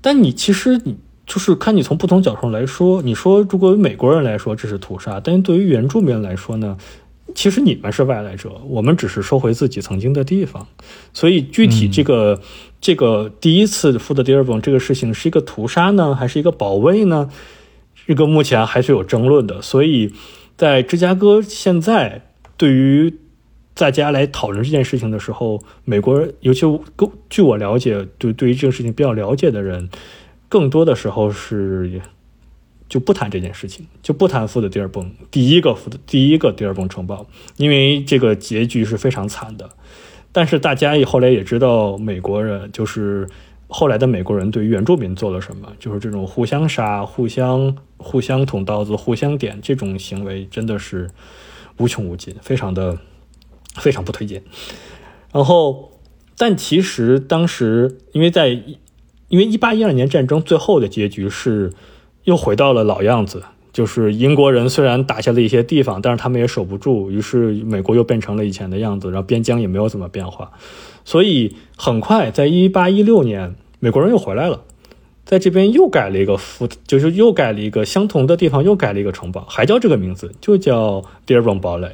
B: 但你其实你就是看你从不同角度来说，你说如果美国人来说这是屠杀，但是对于原住民来说呢，其实你们是外来者，我们只是收回自己曾经的地方。所以具体这个、这个第一次富德迪尔本这个事情是一个屠杀呢，还是一个保卫呢？这个目前还是有争论的。所以在芝加哥现在对于大家来讨论这件事情的时候，美国人尤其据我了解，对对于这个事情比较了解的人，更多的时候是就不谈这件事情，就不谈富的第二崩，第一个富的第一个第二崩城堡，因为这个结局是非常惨的。但是大家也后来也知道，美国人就是后来的美国人对原住民做了什么，就是这种互相杀、互相互相捅刀子、互相点这种行为，真的是无穷无尽，非常的。非常不推荐。然后，但其实当时，因为在因为一八一二年战争最后的结局是又回到了老样子，就是英国人虽然打下了一些地方，但是他们也守不住，于是美国又变成了以前的样子，然后边疆也没有怎么变化。所以很快，在一八一六年，美国人又回来了，在这边又改了一个副，就是又改了一个相同的地方，又改了一个城堡，还叫这个名字，就叫 Dearborn 堡垒。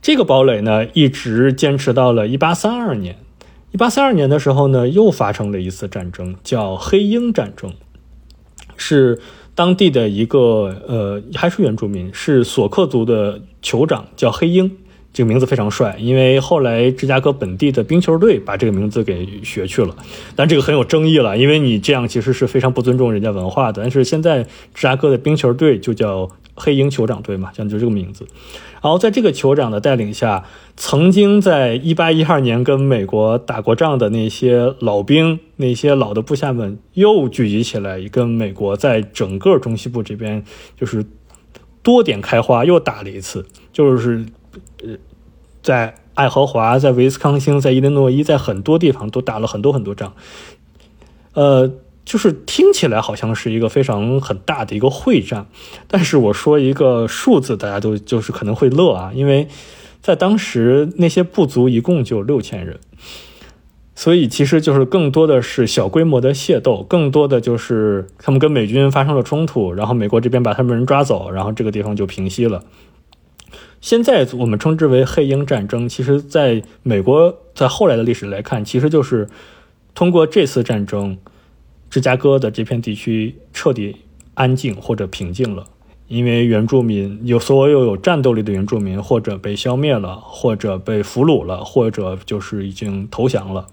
B: 这个堡垒呢，一直坚持到了1832年。1832年的时候呢，又发生了一次战争，叫黑鹰战争，是当地的一个呃，还是原住民，是索克族的酋长，叫黑鹰。这个名字非常帅，因为后来芝加哥本地的冰球队把这个名字给学去了，但这个很有争议了，因为你这样其实是非常不尊重人家文化的。但是现在芝加哥的冰球队就叫黑鹰酋长队嘛，像就这个名字。然后在这个酋长的带领下，曾经在一八一二年跟美国打过仗的那些老兵、那些老的部下们又聚集起来，跟美国在整个中西部这边就是多点开花，又打了一次，就是。呃，在爱荷华，在威斯康星，在伊利诺伊，在很多地方都打了很多很多仗。呃，就是听起来好像是一个非常很大的一个会战，但是我说一个数字，大家都就是可能会乐啊，因为在当时那些部族一共就六千人，所以其实就是更多的是小规模的械斗，更多的就是他们跟美军发生了冲突，然后美国这边把他们人抓走，然后这个地方就平息了。现在我们称之为黑鹰战争，其实在美国在后来的历史来看，其实就是通过这次战争，芝加哥的这片地区彻底安静或者平静了，因为原住民有所有有战斗力的原住民，或者被消灭了，或者被俘虏了，或者就是已经投降了。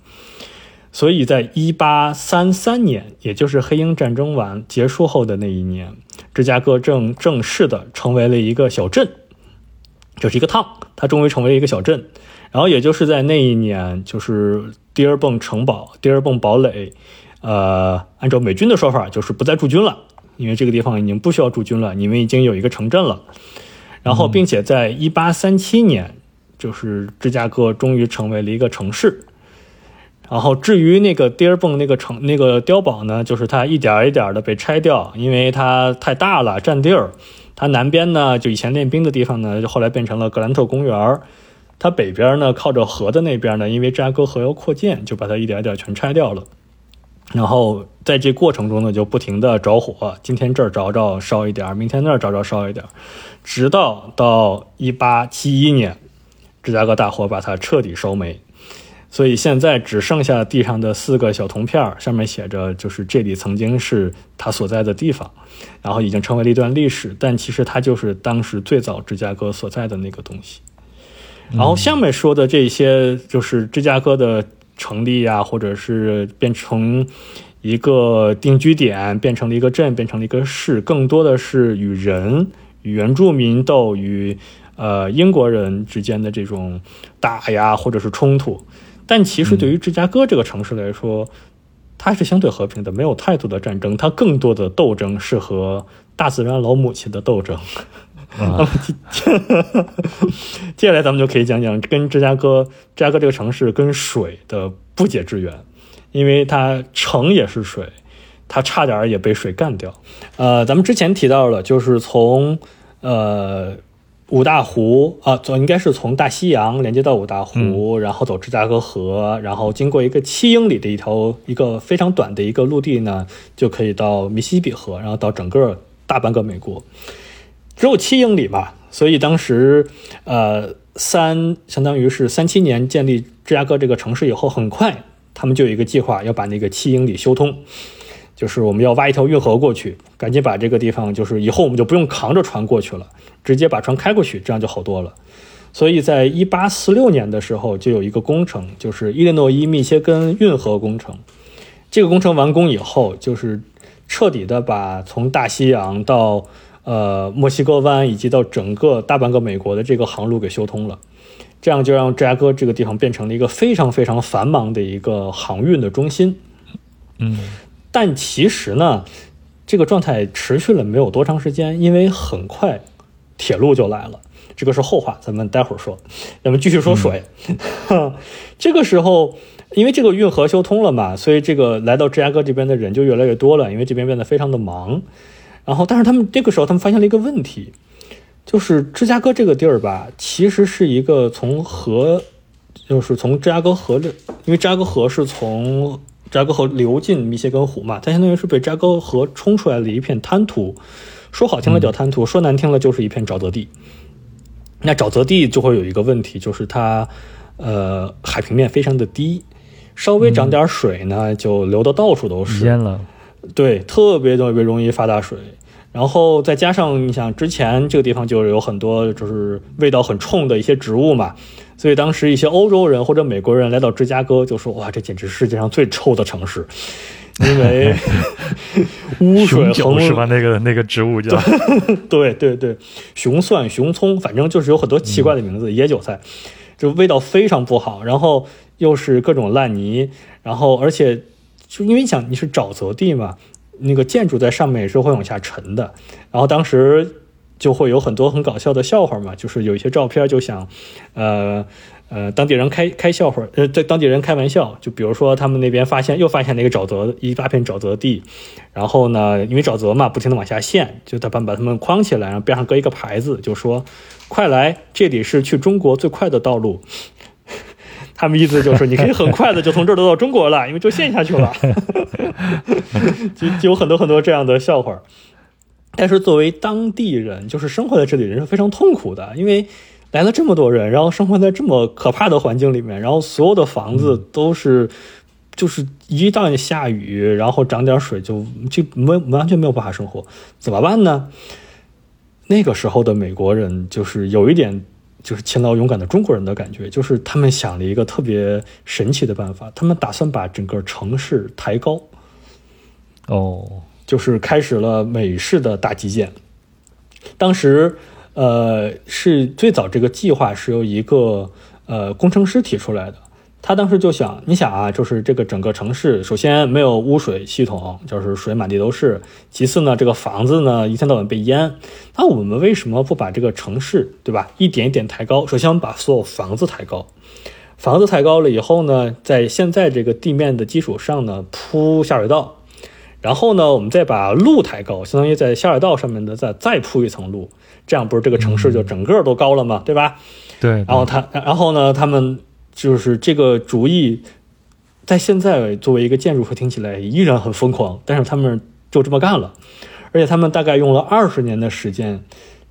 B: 所以在一八三三年，也就是黑鹰战争完结束后的那一年，芝加哥正正式的成为了一个小镇。就是一个 town，，它终于成为一个小镇。然后也就是在那一年，就是第二泵城堡、第二泵堡垒，呃，按照美军的说法，就是不再驻军了，因为这个地方已经不需要驻军了，你们已经有一个城镇了。然后，并且在一八三七年，就是芝加哥终于成为了一个城市。然后，至于那个第二泵那个城那个碉堡呢，就是它一点一点的被拆掉，因为它太大了，占地儿。它南边呢，就以前练兵的地方呢，就后来变成了格兰特公园它北边呢，靠着河的那边呢，因为芝加哥河要扩建，就把它一点一点全拆掉了。然后在这过程中呢，就不停的着火，今天这儿着着烧一点，明天那儿着着烧一点，直到到一八七一年，芝加哥大火把它彻底烧没。所以现在只剩下地上的四个小铜片，上面写着就是这里曾经是他所在的地方，然后已经成为了一段历史。但其实它就是当时最早芝加哥所在的那个东西。然后下面说的这些就是芝加哥的成立呀，或者是变成一个定居点，变成了一个镇，变成了一个市，更多的是与人、与原住民斗，与呃英国人之间的这种打呀，或者是冲突。但其实对于芝加哥这个城市来说，它是相对和平的，没有太多的战争，它更多的斗争是和大自然老母亲的斗争。
A: 啊，
B: 接下来咱们就可以讲讲跟芝加哥、芝加哥这个城市跟水的不解之缘，因为它城也是水，它差点也被水干掉。呃，咱们之前提到了，就是从呃五大湖啊，走应该是从大西洋连接到五大湖，然后走芝加哥河，然后经过一个七英里的一条一个非常短的一个陆地呢，就可以到密西西比河，然后到整个大半个美国。只有七英里嘛，所以当时，呃，三相当于是三七年建立芝加哥这个城市以后，很快他们就有一个计划，要把那个七英里修通，就是我们要挖一条运河过去，赶紧把这个地方，就是以后我们就不用扛着船过去了，直接把船开过去，这样就好多了。所以在一八四六年的时候，就有一个工程，就是伊利诺伊密歇根运河工程。这个工程完工以后，就是彻底的把从大西洋到呃，墨西哥湾以及到整个大半个美国的这个航路给修通了，这样就让芝加哥这个地方变成了一个非常非常繁忙的一个航运的中心。
A: 嗯，
B: 但其实呢，这个状态持续了没有多长时间，因为很快铁路就来了，这个是后话，咱们待会儿说。咱们继续说水。这个时候，因为这个运河修通了嘛，所以这个来到芝加哥这边的人就越来越多了，因为这边变得非常的忙。然后，但是他们这个时候，他们发现了一个问题，就是芝加哥这个地儿吧，其实是一个从河，就是从芝加哥河的，因为芝加哥河是从芝加哥河流进密歇根湖嘛，它相当于是被芝加哥河冲出来的一片滩涂，说好听了叫滩涂，说难听了就是一片沼泽地。那沼泽地就会有一个问题，就是它，呃，海平面非常的低，稍微涨点水呢，就流的到处都是，
A: 淹了。
B: 对，特别特别容易发大水，然后再加上你想之前这个地方就有很多就是味道很冲的一些植物嘛，所以当时一些欧洲人或者美国人来到芝加哥就说哇，这简直是世界上最臭的城市，因为污水横
A: 是吧？那个那个植物叫
B: 对对 对，熊蒜、熊葱，反正就是有很多奇怪的名字，野韭菜，就味道非常不好，然后又是各种烂泥，然后而且。就因为想你是沼泽地嘛，那个建筑在上面也是会往下沉的。然后当时就会有很多很搞笑的笑话嘛，就是有一些照片就想，呃呃，当地人开开笑话，呃，在当地人开玩笑，就比如说他们那边发现又发现那个沼泽，一大片沼泽地，然后呢，因为沼泽嘛，不停的往下陷，就他把把他们框起来，然后边上搁一个牌子，就说快来，这里是去中国最快的道路。他们意思就是，你可以很快的就从这儿到中国了，因为就陷下去了，就就有很多很多这样的笑话。但是作为当地人，就是生活在这里人是非常痛苦的，因为来了这么多人，然后生活在这么可怕的环境里面，然后所有的房子都是，就是一旦下雨，然后涨点水就就没完全没有办法生活，怎么办呢？那个时候的美国人就是有一点。就是勤劳勇敢的中国人的感觉，就是他们想了一个特别神奇的办法，他们打算把整个城市抬高。
A: 哦，
B: 就是开始了美式的大基建。当时，呃，是最早这个计划是由一个呃工程师提出来的。他当时就想，你想啊，就是这个整个城市，首先没有污水系统，就是水满地都是；其次呢，这个房子呢一天到晚被淹。那我们为什么不把这个城市，对吧，一点一点抬高？首先我们把所有房子抬高，房子抬高了以后呢，在现在这个地面的基础上呢铺下水道，然后呢，我们再把路抬高，相当于在下水道上面的再再铺一层路，这样不是这个城市就整个都高了吗？对吧？
A: 对。
B: 然后他，然后呢，他们。就是这个主意，在现在作为一个建筑师听起来依然很疯狂，但是他们就这么干了，而且他们大概用了二十年的时间，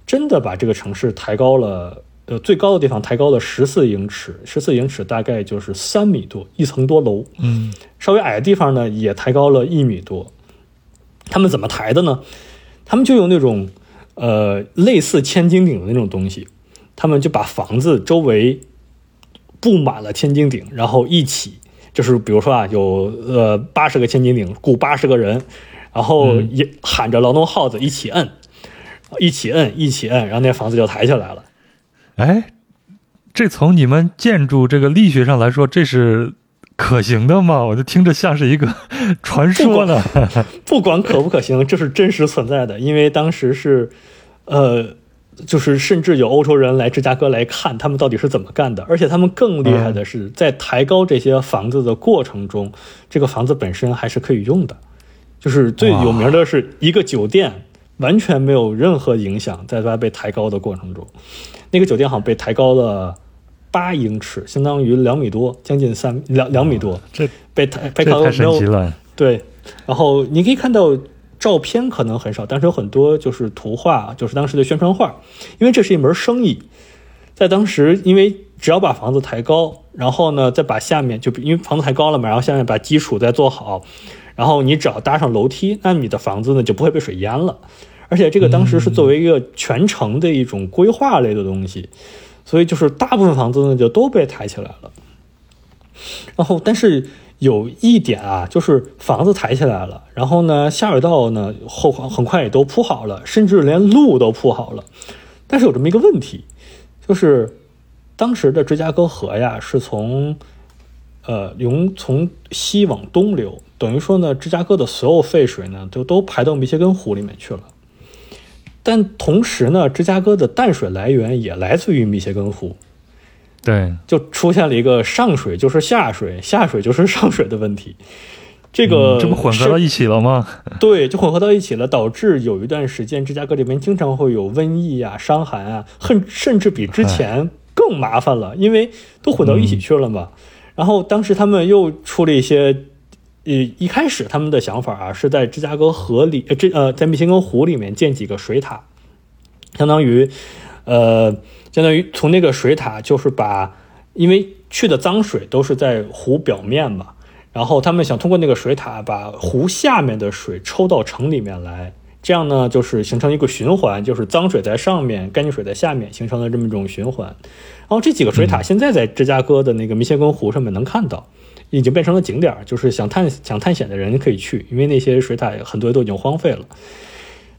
B: 真的把这个城市抬高了，呃，最高的地方抬高了十四英尺，十四英尺大概就是三米多，一层多楼。
A: 嗯，
B: 稍微矮的地方呢，也抬高了一米多。他们怎么抬的呢？他们就用那种呃类似千斤顶的那种东西，他们就把房子周围。布满了千斤顶，然后一起就是比如说啊，有呃八十个千斤顶，雇八十个人，然后也喊着劳动号子一起摁，一起摁，一起摁，然后那房子就抬起来了。
A: 哎，这从你们建筑这个力学上来说，这是可行的吗？我就听着像是一个传说呢。
B: 不管 可不可行，这是真实存在的，因为当时是，呃。就是甚至有欧洲人来芝加哥来看他们到底是怎么干的，而且他们更厉害的是，在抬高这些房子的过程中，这个房子本身还是可以用的。就是最有名的是一个酒店，完全没有任何影响，在它被抬高的过程中，那个酒店好像被抬高了八英尺，相当于两米多，将近三两两米多。
A: 这
B: 被抬被抬高
A: 了。
B: 对，然后你可以看到。照片可能很少，但是有很多就是图画，就是当时的宣传画。因为这是一门生意，在当时，因为只要把房子抬高，然后呢，再把下面就因为房子抬高了嘛，然后下面把基础再做好，然后你只要搭上楼梯，那你的房子呢就不会被水淹了。而且这个当时是作为一个全城的一种规划类的东西，所以就是大部分房子呢就都被抬起来了。然后，但是。有一点啊，就是房子抬起来了，然后呢，下水道呢后很快也都铺好了，甚至连路都铺好了。但是有这么一个问题，就是当时的芝加哥河呀是从呃从从西往东流，等于说呢，芝加哥的所有废水呢就都排到密歇根湖里面去了。但同时呢，芝加哥的淡水来源也来自于密歇根湖。
A: 对，
B: 就出现了一个上水就是下水，下水就是上水的问题。这个
A: 这不混合到一起了吗？
B: 对，就混合到一起了，导致有一段时间芝加哥这边经常会有瘟疫啊、伤寒啊，甚甚至比之前更麻烦了，因为都混到一起去了嘛。然后当时他们又出了一些，呃，一开始他们的想法啊，是在芝加哥河里，呃，这呃，在密歇根湖里面建几个水塔，相当于，呃。相当于从那个水塔，就是把，因为去的脏水都是在湖表面嘛，然后他们想通过那个水塔把湖下面的水抽到城里面来，这样呢就是形成一个循环，就是脏水在上面，干净水在下面，形成了这么一种循环。然后这几个水塔现在在芝加哥的那个密歇根湖上面能看到，已经变成了景点，就是想探想探险的人可以去，因为那些水塔很多都已经荒废了。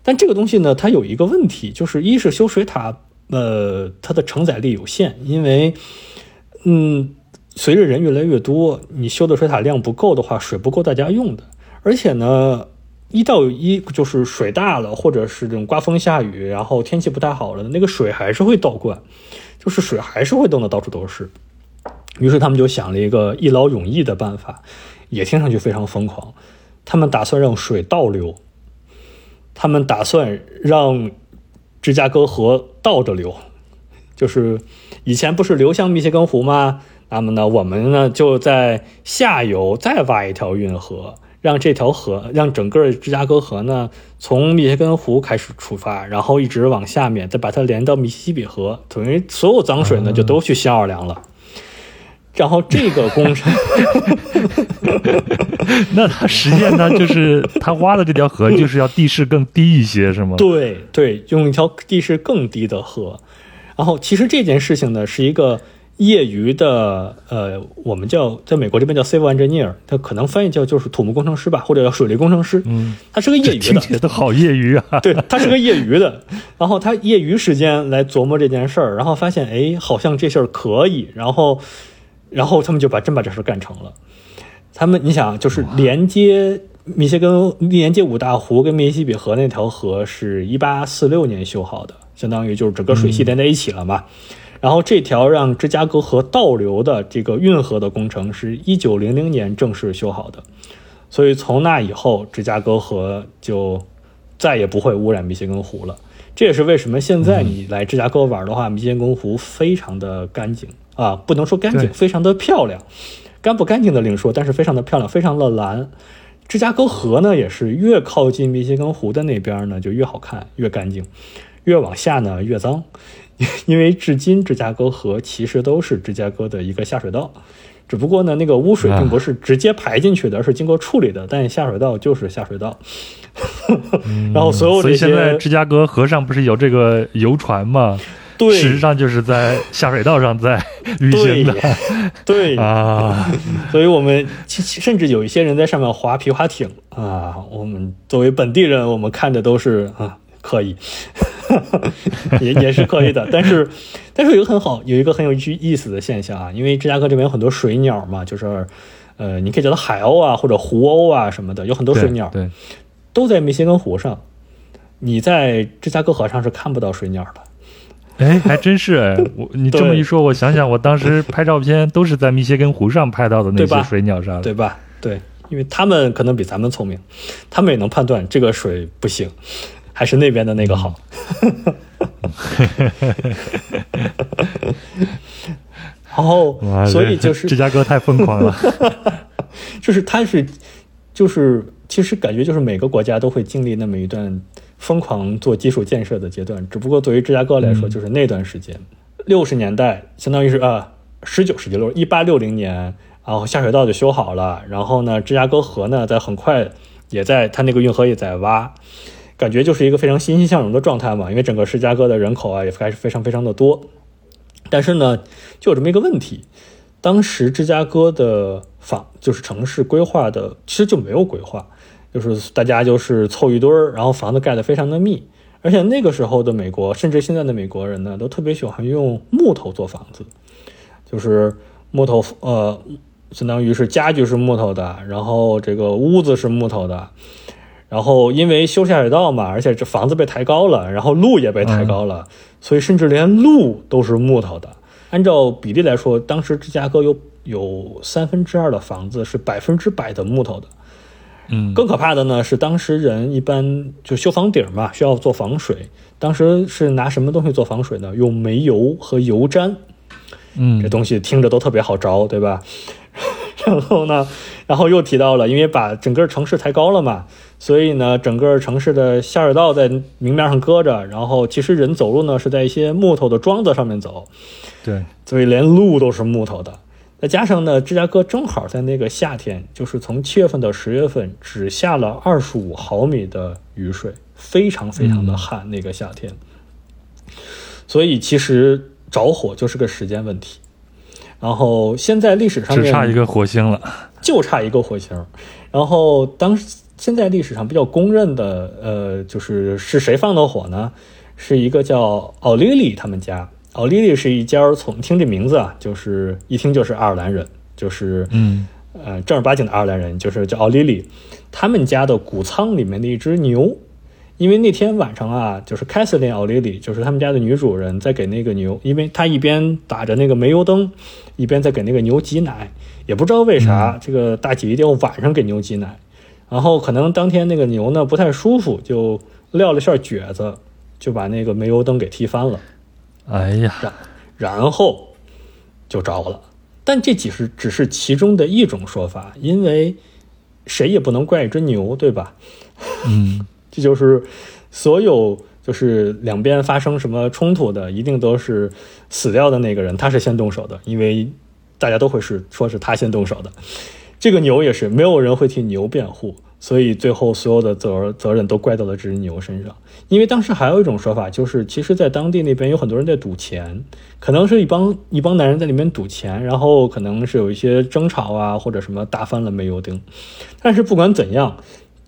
B: 但这个东西呢，它有一个问题，就是一是修水塔。呃，它的承载力有限，因为，嗯，随着人越来越多，你修的水塔量不够的话，水不够大家用的。而且呢，一到一就是水大了，或者是这种刮风下雨，然后天气不太好了，那个水还是会倒灌，就是水还是会冻得到处都是。于是他们就想了一个一劳永逸的办法，也听上去非常疯狂。他们打算让水倒流，他们打算让。芝加哥河倒着流，就是以前不是流向密歇根湖吗？那么呢，我们呢就在下游再挖一条运河，让这条河，让整个芝加哥河呢从密歇根湖开始出发，然后一直往下面，再把它连到密西西比河，等于所有脏水呢就都去新奥尔良了。然后这个工程，
A: 那他实验呢，就是他挖的这条河就是要地势更低一些，是吗？
B: 对对，用一条地势更低的河。然后其实这件事情呢，是一个业余的，呃，我们叫在美国这边叫 civil engineer，他可能翻译叫就是土木工程师吧，或者叫水利工程师。
A: 嗯，
B: 他是个业余的，
A: 好业余啊。
B: 对他是个业余的，然后他业余时间来琢磨这件事儿，然后发现哎，好像这事儿可以，然后。然后他们就把真把这事干成了。他们，你想，就是连接密歇根、连接五大湖跟密西西比河那条河，是一八四六年修好的，相当于就是整个水系连在一起了嘛。然后这条让芝加哥河倒流的这个运河的工程，是一九零零年正式修好的。所以从那以后，芝加哥河就再也不会污染密歇根湖了。这也是为什么现在你来芝加哥玩的话，密歇根湖非常的干净。啊，不能说干净，非常的漂亮，干不干净的另说，但是非常的漂亮，非常的蓝。芝加哥河呢，也是越靠近密歇根湖的那边呢，就越好看，越干净；越往下呢，越脏。因为至今芝加哥河其实都是芝加哥的一个下水道，只不过呢，那个污水并不是直接排进去的，而是经过处理的。但下水道就是下水道。然后所有这些，
A: 现在芝加哥河上不是有这个游船吗？事实上就是在下水道上在旅行的，
B: 对
A: 啊，
B: 所以我们甚至有一些人在上面划皮划艇啊。我们作为本地人，我们看的都是啊，可以。也也是可以的。但是，但是有一个很好，有一个很有意思的现象啊，因为芝加哥这边有很多水鸟嘛，就是呃，你可以叫它海鸥啊，或者湖鸥啊什么的，有很多水鸟，
A: 对，
B: 都在密歇根湖上。你在芝加哥河上是看不到水鸟的。
A: 哎，还真是哎！我你这么一说，我想想，我当时拍照片都是在密歇根湖上拍到的那些水鸟啥的，
B: 对吧？对，因为他们可能比咱们聪明，他们也能判断这个水不行，还是那边的那个好。然后，所以就是
A: 芝加哥太疯狂了，
B: 就是它是，就是其实感觉就是每个国家都会经历那么一段。疯狂做基础建设的阶段，只不过对于芝加哥来说，就是那段时间，六十年代，相当于是啊，十九世纪六一八六零年，然后下水道就修好了，然后呢，芝加哥河呢，在很快也在它那个运河也在挖，感觉就是一个非常欣欣向荣的状态嘛，因为整个芝加哥的人口啊也开始非常非常的多，但是呢，就有这么一个问题，当时芝加哥的房就是城市规划的其实就没有规划。就是大家就是凑一堆儿，然后房子盖得非常的密，而且那个时候的美国，甚至现在的美国人呢，都特别喜欢用木头做房子，就是木头，呃，相当于是家具是木头的，然后这个屋子是木头的，然后因为修下水道嘛，而且这房子被抬高了，然后路也被抬高了，所以甚至连路都是木头的。按照比例来说，当时芝加哥有有三分之二的房子是百分之百的木头的。
A: 嗯，
B: 更可怕的呢是，当时人一般就修房顶嘛，需要做防水。当时是拿什么东西做防水呢？用煤油和油毡。
A: 嗯，
B: 这东西听着都特别好着，对吧？然后呢，然后又提到了，因为把整个城市抬高了嘛，所以呢，整个城市的下水道在明面上搁着，然后其实人走路呢是在一些木头的桩子上面走。
A: 对，
B: 所以连路都是木头的。再加上呢，芝加哥正好在那个夏天，就是从七月份到十月份，只下了二十五毫米的雨水，非常非常的旱。那个夏天，所以其实着火就是个时间问题。然后现在历史上
A: 只差一个火星了，
B: 就差一个火星。然后当现在历史上比较公认的，呃，就是是谁放的火呢？是一个叫奥莉莉他们家。奥莉莉是一家从听这名字啊，就是一听就是爱尔兰人，就是
A: 嗯
B: 呃正儿八经的爱尔兰人，就是叫奥莉莉。他们家的谷仓里面的一只牛，因为那天晚上啊，就是凯瑟琳奥莉莉，就是他们家的女主人，在给那个牛，因为她一边打着那个煤油灯，一边在给那个牛挤奶，也不知道为啥这个大姐一定要晚上给牛挤奶，然后可能当天那个牛呢不太舒服，就撂了下蹶子，就把那个煤油灯给踢翻了。
A: 哎呀，
B: 然然后就着了，但这只是只是其中的一种说法，因为谁也不能怪一只牛，对吧？
A: 嗯，
B: 这就是所有就是两边发生什么冲突的，一定都是死掉的那个人，他是先动手的，因为大家都会是说是他先动手的。这个牛也是，没有人会替牛辩护。所以最后所有的责责任都怪到了这只牛身上，因为当时还有一种说法，就是其实，在当地那边有很多人在赌钱，可能是一帮一帮男人在里面赌钱，然后可能是有一些争吵啊，或者什么打翻了煤油灯。但是不管怎样，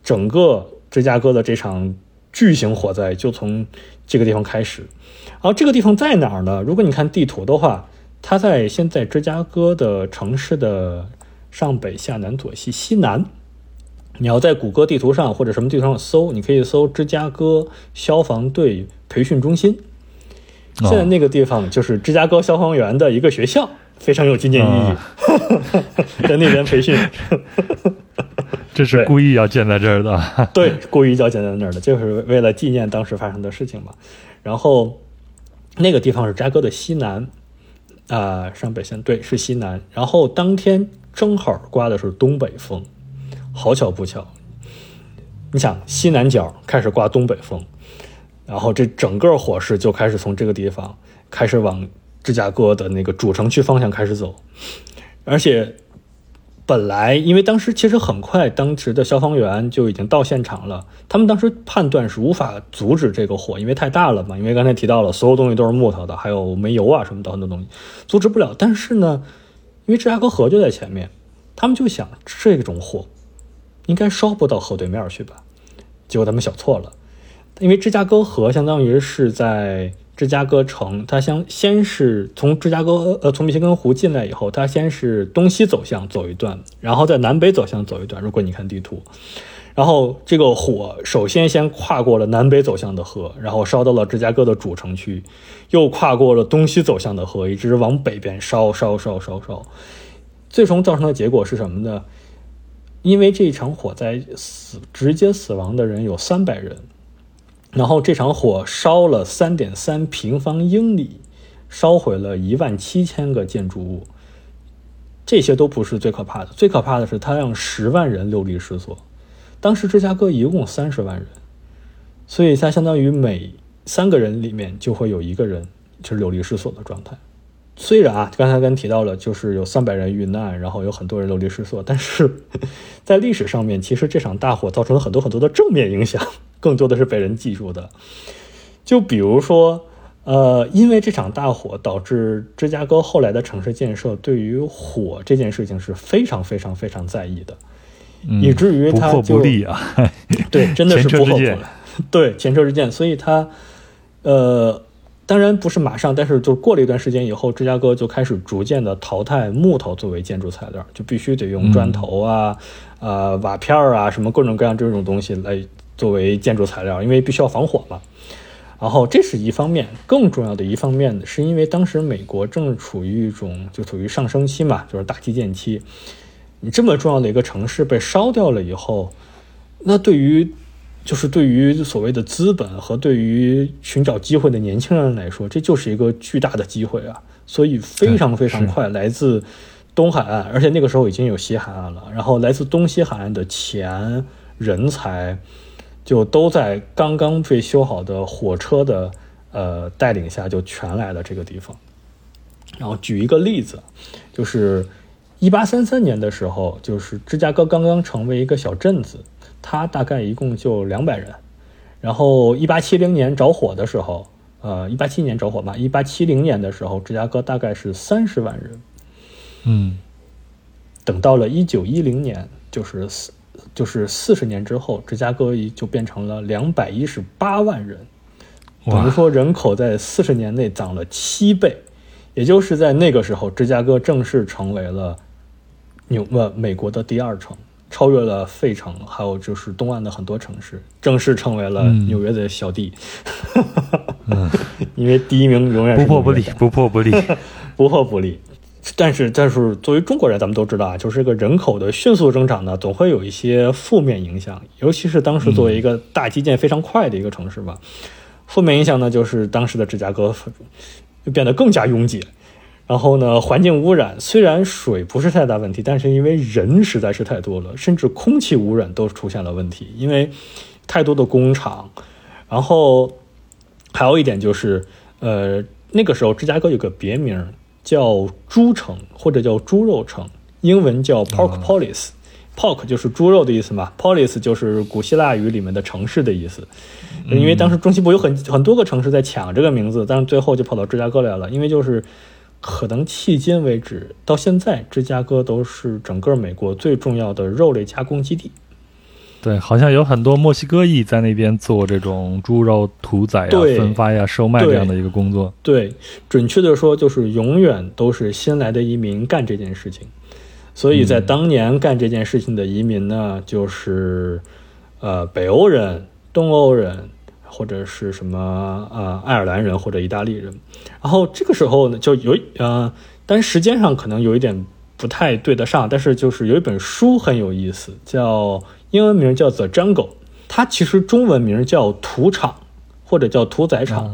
B: 整个芝加哥的这场巨型火灾就从这个地方开始。然后这个地方在哪儿呢？如果你看地图的话，它在现在芝加哥的城市的上北下南左西西南。你要在谷歌地图上或者什么地图上搜，你可以搜芝加哥消防队培训中心。现在那个地方就是芝加哥消防员的一个学校，非常有纪念意义，在那边培训。
A: 这是故意要建在这儿的。
B: 对，故意要建在那儿的，就是为了纪念当时发生的事情嘛。然后那个地方是芝加哥的西南啊，上北线对是西南。然后当天正好刮的是东北风。好巧不巧，你想西南角开始刮东北风，然后这整个火势就开始从这个地方开始往芝加哥的那个主城区方向开始走，而且本来因为当时其实很快，当时的消防员就已经到现场了，他们当时判断是无法阻止这个火，因为太大了嘛，因为刚才提到了所有东西都是木头的，还有煤油啊什么的很多东西阻止不了。但是呢，因为芝加哥河就在前面，他们就想这种火。应该烧不到河对面去吧？结果他们想错了。因为芝加哥河相当于是在芝加哥城，它先先是从芝加哥呃从密歇根湖进来以后，它先是东西走向走一段，然后在南北走向走一段。如果你看地图，然后这个火首先先跨过了南北走向的河，然后烧到了芝加哥的主城区，又跨过了东西走向的河，一直往北边烧烧烧烧烧，最终造成的结果是什么呢？因为这场火灾死直接死亡的人有三百人，然后这场火烧了三点三平方英里，烧毁了一万七千个建筑物。这些都不是最可怕的，最可怕的是它让十万人流离失所。当时芝加哥一共三十万人，所以它相当于每三个人里面就会有一个人就是流离失所的状态。虽然啊，刚才跟提到了，就是有三百人遇难，然后有很多人流离失所，但是 在历史上面，其实这场大火造成了很多很多的正面影响，更多的是被人记住的。就比如说，呃，因为这场大火导致芝加哥后来的城市建设对于火这件事情是非常非常非常在意的，以至于他
A: 不破不立啊，
B: 对，真的是不破不立，对，前车之鉴，所以他，呃。当然不是马上，但是就过了一段时间以后，芝加哥就开始逐渐的淘汰木头作为建筑材料，就必须得用砖头啊、呃瓦片啊什么各种各样这种东西来作为建筑材料，因为必须要防火嘛。然后这是一方面，更重要的一方面是因为当时美国正处于一种就处于上升期嘛，就是大基建期。你这么重要的一个城市被烧掉了以后，那对于就是对于所谓的资本和对于寻找机会的年轻人来说，这就是一个巨大的机会啊！所以非常非常快，来自东海岸，而且那个时候已经有西海岸了。然后来自东西海岸的钱、人才，就都在刚刚被修好的火车的呃带领下，就全来了这个地方。然后举一个例子，就是一八三三年的时候，就是芝加哥刚刚成为一个小镇子。它大概一共就两百人，然后一八七零年着火的时候，呃，一八七年着火吧，一八七零年的时候，芝加哥大概是三十万人，
A: 嗯，
B: 等到了一九一零年，就是四就是四十年之后，芝加哥就变成了两百一十八万人，等于说人口在四十年内涨了七倍，也就是在那个时候，芝加哥正式成为了纽呃美国的第二城。超越了费城，还有就是东岸的很多城市，正式成为了纽约的小弟。
A: 嗯，
B: 因为第一名永远
A: 不破不立，不破不立，
B: 不破不立。但是，但是作为中国人，咱们都知道啊，就是这个人口的迅速增长呢，总会有一些负面影响。尤其是当时作为一个大基建非常快的一个城市吧，负面影响呢，就是当时的芝加哥就变得更加拥挤。然后呢，环境污染虽然水不是太大问题，但是因为人实在是太多了，甚至空气污染都出现了问题，因为太多的工厂。然后还有一点就是，呃，那个时候芝加哥有个别名叫猪城或者叫猪肉城，英文叫 Pork Polis。Pork 就是猪肉的意思嘛，Polis 就是古希腊语里面的城市的意思。因为当时中西部有很很多个城市在抢这个名字，但是最后就跑到芝加哥来了，因为就是。可能迄今为止，到现在，芝加哥都是整个美国最重要的肉类加工基地。
A: 对，好像有很多墨西哥裔在那边做这种猪肉屠宰呀、分发呀、售卖这样的一个工作。
B: 对，准确的说，就是永远都是新来的移民干这件事情。所以在当年干这件事情的移民呢，就是呃北欧人、东欧人。或者是什么呃爱尔兰人或者意大利人，然后这个时候呢就有呃，但时间上可能有一点不太对得上，但是就是有一本书很有意思，叫英文名叫《The Jungle》，它其实中文名叫《屠场》或者叫《屠宰场》，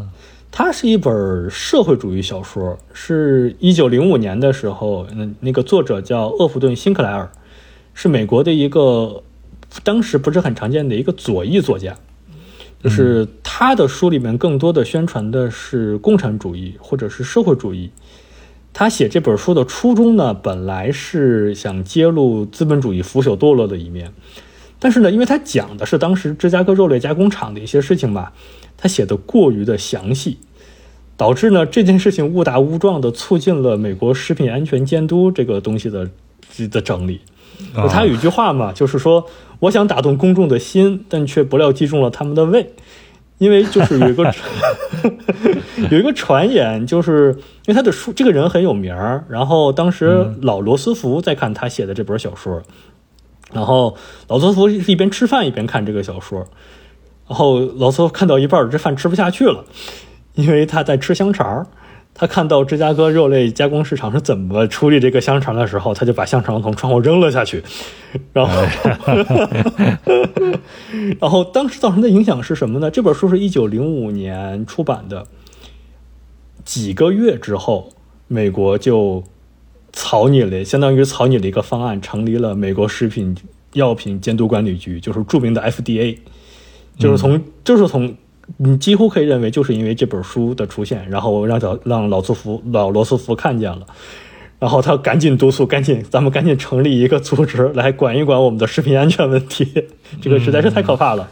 B: 它是一本社会主义小说，是一九零五年的时候，那那个作者叫厄弗顿·辛克莱尔，是美国的一个当时不是很常见的一个左翼作家。就是他的书里面更多的宣传的是共产主义或者是社会主义。他写这本书的初衷呢，本来是想揭露资本主义腐朽堕落的一面，但是呢，因为他讲的是当时芝加哥肉类加工厂的一些事情吧，他写的过于的详细，导致呢这件事情误打误撞的促进了美国食品安全监督这个东西的的整理。他有一句话嘛，就是说。我想打动公众的心，但却不料击中了他们的胃。因为就是有一个 有一个传言，就是因为他的书这个人很有名儿，然后当时老罗斯福在看他写的这本小说，然后老罗斯福是一边吃饭一边看这个小说，然后老罗斯福看到一半，这饭吃不下去了，因为他在吃香肠。他看到芝加哥肉类加工市场是怎么处理这个香肠的时候，他就把香肠从窗户扔了下去，然后，然后当时造成的影响是什么呢？这本书是一九零五年出版的，几个月之后，美国就草拟了，相当于草拟了一个方案，成立了美国食品药品监督管理局，就是著名的 FDA，就是从，就是从。你几乎可以认为，就是因为这本书的出现，然后让老让老斯福老罗斯福看见了，然后他赶紧督促，赶紧咱们赶紧成立一个组织来管一管我们的食品安全问题，这个实在是太可怕了。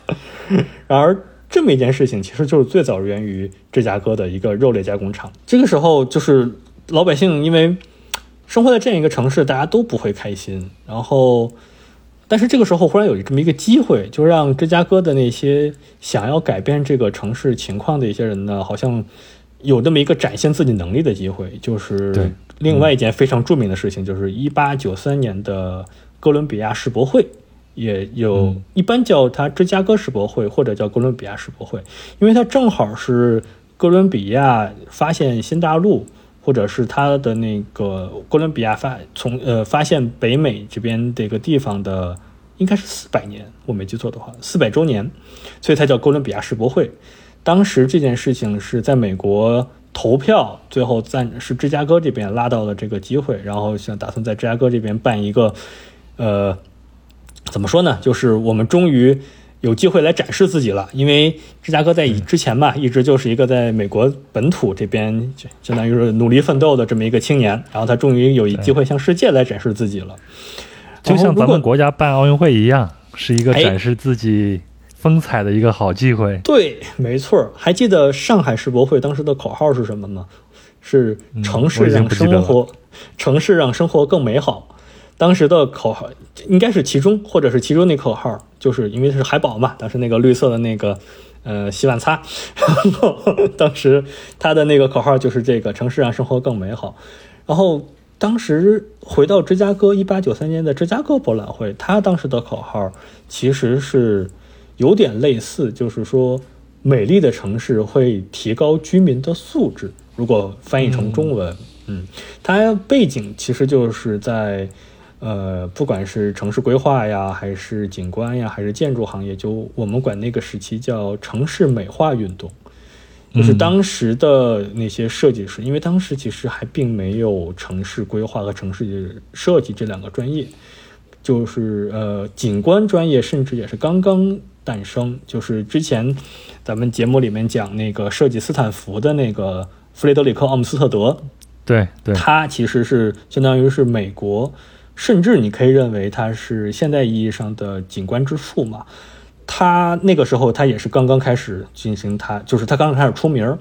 B: 然而，这么一件事情其实就是最早源于芝加哥的一个肉类加工厂。这个时候，就是老百姓因为生活在这样一个城市，大家都不会开心，然后。但是这个时候忽然有这么一个机会，就让芝加哥的那些想要改变这个城市情况的一些人呢，好像有那么一个展现自己能力的机会。就是另外一件非常著名的事情，就是一八九三年的哥伦比亚世博会，也有一般叫它芝加哥世博会或者叫哥伦比亚世博会，因为它正好是哥伦比亚发现新大陆。或者是他的那个哥伦比亚发从呃发现北美这边这个地方的应该是四百年，我没记错的话，四百周年，所以才叫哥伦比亚世博会。当时这件事情是在美国投票，最后在是芝加哥这边拉到了这个机会，然后想打算在芝加哥这边办一个，呃，怎么说呢？就是我们终于。有机会来展示自己了，因为芝加哥在以之前吧，一直就是一个在美国本土这边就相当于是努力奋斗的这么一个青年，然后他终于有一机会向世界来展示自己了，
A: 就像咱们国家办奥运会一样，是一个展示自己风采的一个好机会。
B: 对，没错。还记得上海世博会当时的口号是什么吗？是城市让生活，城市让生活更美好。当时的口号应该是其中，或者是其中那口号，就是因为是海宝嘛，当时那个绿色的那个呃洗碗擦，然后当时他的那个口号就是这个城市让生活更美好。然后当时回到芝加哥，一八九三年的芝加哥博览会，他当时的口号其实是有点类似，就是说美丽的城市会提高居民的素质。如果翻译成中文，嗯，它背景其实就是在。呃，不管是城市规划呀，还是景观呀，还是建筑行业，就我们管那个时期叫城市美化运动，就是当时的那些设计师，因为当时其实还并没有城市规划和城市设计这两个专业，就是呃，景观专业甚至也是刚刚诞生。就是之前咱们节目里面讲那个设计斯坦福的那个弗雷德里克奥姆斯特德，
A: 对对，
B: 他其实是相当于是美国。甚至你可以认为他是现代意义上的景观之父嘛？他那个时候他也是刚刚开始进行，他就是他刚刚开始出名儿，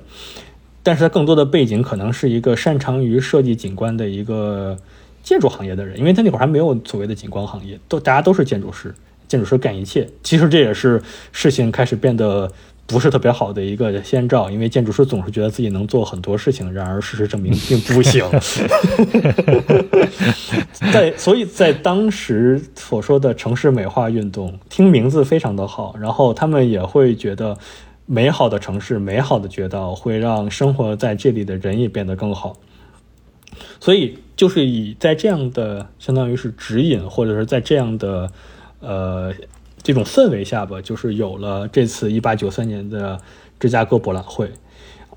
B: 但是他更多的背景可能是一个擅长于设计景观的一个建筑行业的人，因为他那会儿还没有所谓的景观行业，都大家都是建筑师，建筑师干一切。其实这也是事情开始变得。不是特别好的一个先兆，因为建筑师总是觉得自己能做很多事情，然而事实证明并 不行。在所以，在当时所说的城市美化运动，听名字非常的好，然后他们也会觉得美好的城市、美好的街道会让生活在这里的人也变得更好。所以，就是以在这样的相当于是指引，或者是在这样的呃。这种氛围下吧，就是有了这次一八九三年的芝加哥博览会。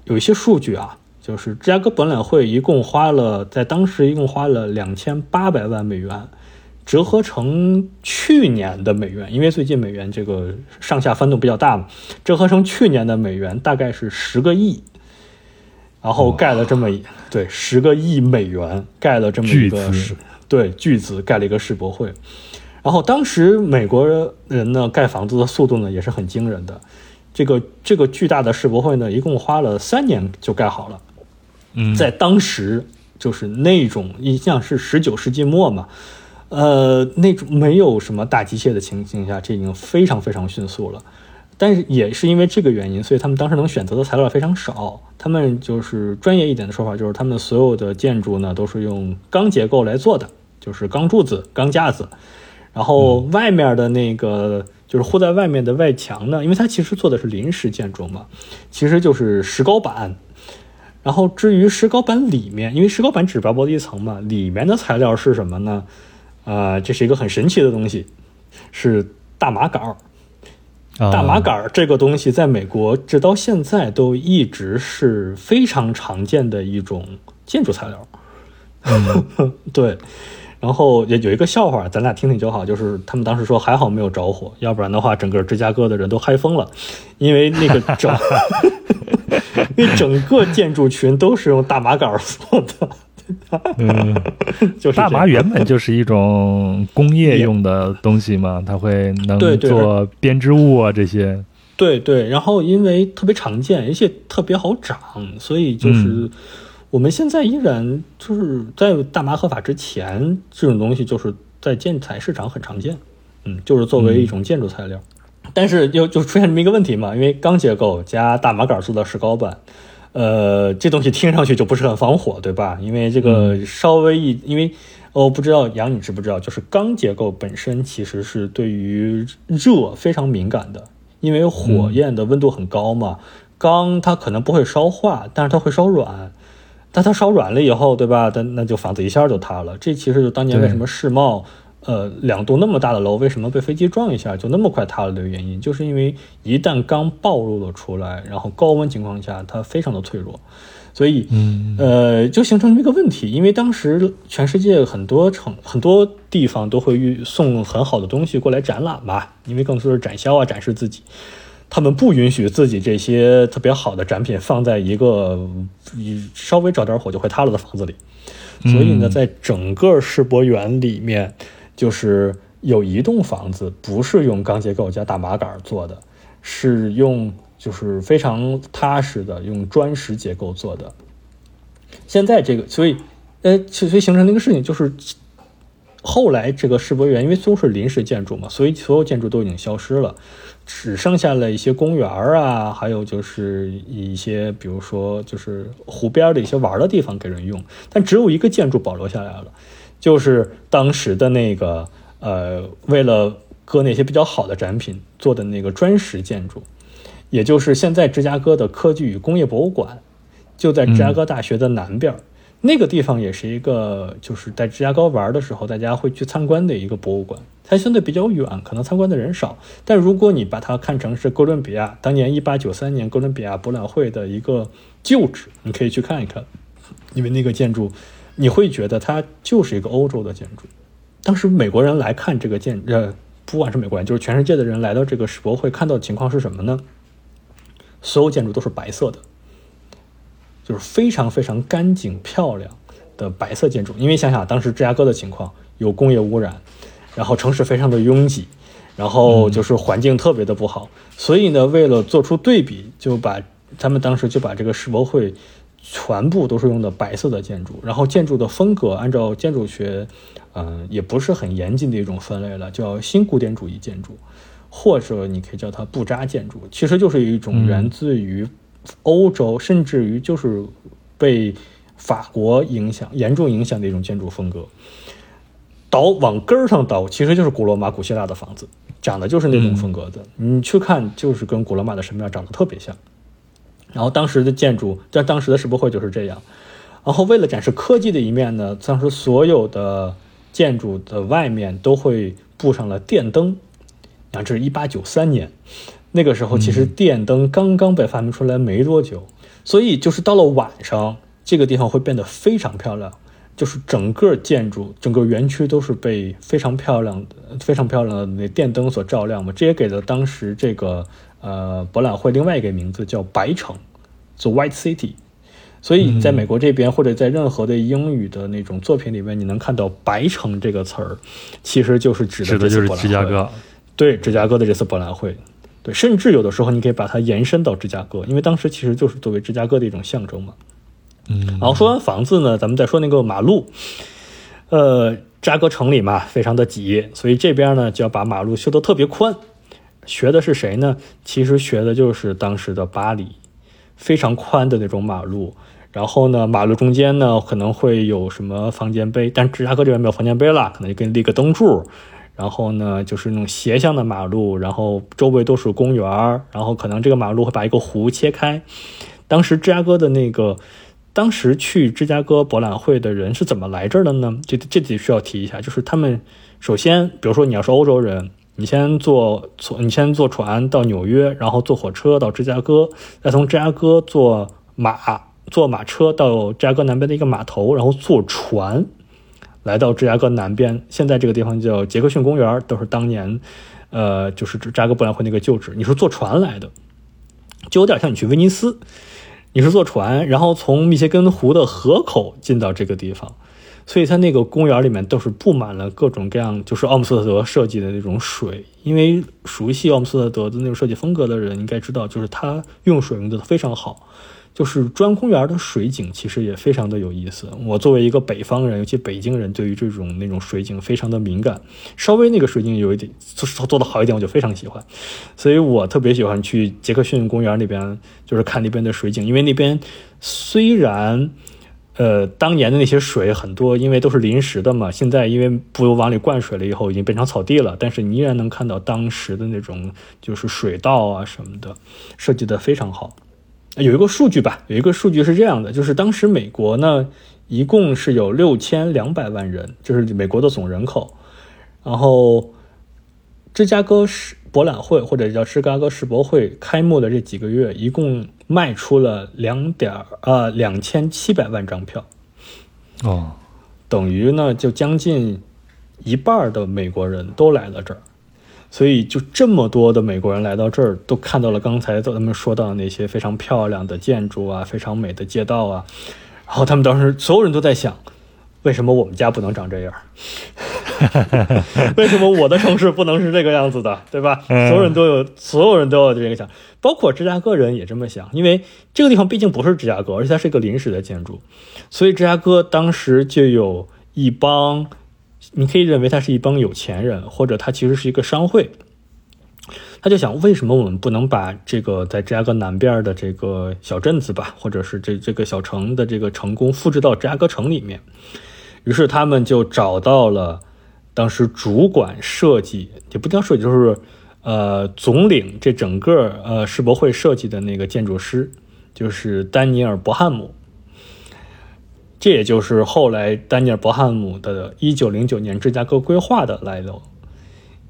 B: 有一些数据啊，就是芝加哥博览会一共花了，在当时一共花了两千八百万美元，折合成去年的美元，因为最近美元这个上下翻动比较大嘛，折合成去年的美元大概是十个亿，然后盖了这么一对十个亿美元盖了这么一个世对巨资盖了一个世博会。然后当时美国人呢盖房子的速度呢也是很惊人的，这个这个巨大的世博会呢一共花了三年就盖好了。
A: 嗯，
B: 在当时就是那种印象是十九世纪末嘛，呃，那种没有什么大机械的情形下，这已经非常非常迅速了。但是也是因为这个原因，所以他们当时能选择的材料非常少。他们就是专业一点的说法，就是他们所有的建筑呢都是用钢结构来做的，就是钢柱子、钢架子，然后外面的那个就是护在外面的外墙呢，因为它其实做的是临时建筑嘛，其实就是石膏板。然后至于石膏板里面，因为石膏板只薄薄的一层嘛，里面的材料是什么呢？啊，这是一个很神奇的东西，是大麻杆儿。大麻杆儿这个东西，在美国直到现在都一直是非常常见的一种建筑材料。对。然后也有一个笑话，咱俩听听就好。就是他们当时说还好没有着火，要不然的话，整个芝加哥的人都嗨疯了，因为那个 整，那整个建筑群都是用大麻杆做的。
A: 嗯，
B: 就是
A: 大麻原本就是一种工业用的东西嘛，它会能做编织物啊这些。
B: 对对，然后因为特别常见，而且特别好长，所以就是我们现在依然就是在大麻合法之前，这种东西就是在建材市场很常见。嗯，就是作为一种建筑材料，但是又就出现这么一个问题嘛，因为钢结构加大麻杆做的石膏板。呃，这东西听上去就不是很防火，对吧？因为这个稍微一，因为我不知道杨你知不知道，就是钢结构本身其实是对于热非常敏感的，因为火焰的温度很高嘛。钢它可能不会烧化，但是它会烧软。但它烧软了以后，对吧？那那就房子一下就塌了。这其实就当年为什么世贸。呃，两栋那么大的楼为什么被飞机撞一下就那么快塌了的原因，就是因为一旦刚暴露了出来，然后高温情况下它非常的脆弱，所以，呃，就形成了一个问题。因为当时全世界很多城很多地方都会送很好的东西过来展览吧，因为更多是展销啊，展示自己，他们不允许自己这些特别好的展品放在一个稍微着点火就会塌了的房子里，所以呢，在整个世博园里面。就是有一栋房子不是用钢结构加大麻杆做的，是用就是非常踏实的用砖石结构做的。现在这个，所以呃，所以形成那个事情就是，后来这个世博园因为都是临时建筑嘛，所以所有建筑都已经消失了，只剩下了一些公园啊，还有就是一些比如说就是湖边的一些玩的地方给人用，但只有一个建筑保留下来了。就是当时的那个，呃，为了搁那些比较好的展品做的那个砖石建筑，也就是现在芝加哥的科技与工业博物馆，就在芝加哥大学的南边那个地方也是一个，就是在芝加哥玩的时候大家会去参观的一个博物馆。它相对比较远，可能参观的人少，但如果你把它看成是哥伦比亚当年一八九三年哥伦比亚博览会的一个旧址，你可以去看一看，因为那个建筑。你会觉得它就是一个欧洲的建筑。当时美国人来看这个建，呃，不管是美国人，就是全世界的人来到这个世博会看到的情况是什么呢？所有建筑都是白色的，就是非常非常干净漂亮的白色建筑。因为想想当时芝加哥的情况，有工业污染，然后城市非常的拥挤，然后就是环境特别的不好，所以呢，为了做出对比，就把他们当时就把这个世博会。全部都是用的白色的建筑，然后建筑的风格按照建筑学，嗯，也不是很严谨的一种分类了，叫新古典主义建筑，或者你可以叫它布扎建筑，其实就是一种源自于欧洲，甚至于就是被法国影响严重影响的一种建筑风格。倒往根儿上倒，其实就是古罗马、古希腊的房子，长得就是那种风格的，你去看就是跟古罗马的神庙长得特别像。然后当时的建筑，在当时的世博会就是这样。然后为了展示科技的一面呢，当时所有的建筑的外面都会布上了电灯。啊，这是一八九三年，那个时候其实电灯刚刚被发明出来没多久，所以就是到了晚上，这个地方会变得非常漂亮，就是整个建筑、整个园区都是被非常漂亮的、非常漂亮的那电灯所照亮嘛。这也给了当时这个。呃，博览会另外一个名字叫白城，The White City。所以，在美国这边或者在任何的英语的那种作品里面，你能看到“白城”这个词儿，其实就是指
A: 的就是芝加哥。
B: 对，芝加哥的这次博览会。对，甚至有的时候你可以把它延伸到芝加哥，因为当时其实就是作为芝加哥的一种象征嘛。
A: 嗯。
B: 然后说完房子呢，咱们再说那个马路。呃，芝加哥城里嘛，非常的挤，所以这边呢就要把马路修得特别宽。学的是谁呢？其实学的就是当时的巴黎，非常宽的那种马路。然后呢，马路中间呢可能会有什么房间碑，但芝加哥这边没有房间碑了，可能就给你立个灯柱。然后呢，就是那种斜向的马路，然后周围都是公园然后可能这个马路会把一个湖切开。当时芝加哥的那个，当时去芝加哥博览会的人是怎么来这儿的呢？这这得需要提一下，就是他们首先，比如说你要是欧洲人，你先坐坐，你先坐船到纽约，然后坐火车到芝加哥，再从芝加哥坐马坐马车到芝加哥南边的一个码头，然后坐船。来到芝加哥南边，现在这个地方叫杰克逊公园，都是当年，呃，就是芝加哥博览会那个旧址。你是坐船来的，就有点像你去威尼斯，你是坐船，然后从密歇根湖的河口进到这个地方，所以它那个公园里面都是布满了各种各样，就是奥姆斯特德设计的那种水。因为熟悉奥姆斯特德的那种设计风格的人应该知道，就是他用水用的非常好。就是中央公园的水景其实也非常的有意思。我作为一个北方人，尤其北京人，对于这种那种水景非常的敏感。稍微那个水景有一点做做的好一点，我就非常喜欢。所以我特别喜欢去杰克逊公园那边，就是看那边的水景。因为那边虽然，呃，当年的那些水很多，因为都是临时的嘛，现在因为不往里灌水了以后，已经变成草地了。但是你依然能看到当时的那种就是水道啊什么的，设计的非常好。有一个数据吧，有一个数据是这样的，就是当时美国呢，一共是有六千两百万人，就是美国的总人口。然后，芝加哥世博览会或者叫芝加哥世博会开幕的这几个月，一共卖出了两点呃两千七百万张票。
A: 哦，
B: 等于呢，就将近一半的美国人都来了这儿。所以，就这么多的美国人来到这儿，都看到了刚才他们说到的那些非常漂亮的建筑啊，非常美的街道啊。然后他们当时所有人都在想，为什么我们家不能长这样？为什么我的城市不能是这个样子的？对吧？所有人都有，所有人都有这个想，包括芝加哥人也这么想，因为这个地方毕竟不是芝加哥，而且它是一个临时的建筑，所以芝加哥当时就有一帮。你可以认为他是一帮有钱人，或者他其实是一个商会。他就想，为什么我们不能把这个在芝加哥南边的这个小镇子吧，或者是这这个小城的这个成功复制到芝加哥城里面？于是他们就找到了当时主管设计，也不叫设计，就是呃总领这整个呃世博会设计的那个建筑师，就是丹尼尔·伯汉姆。这也就是后来丹尼尔·伯汉姆的1909年芝加哥规划的来头，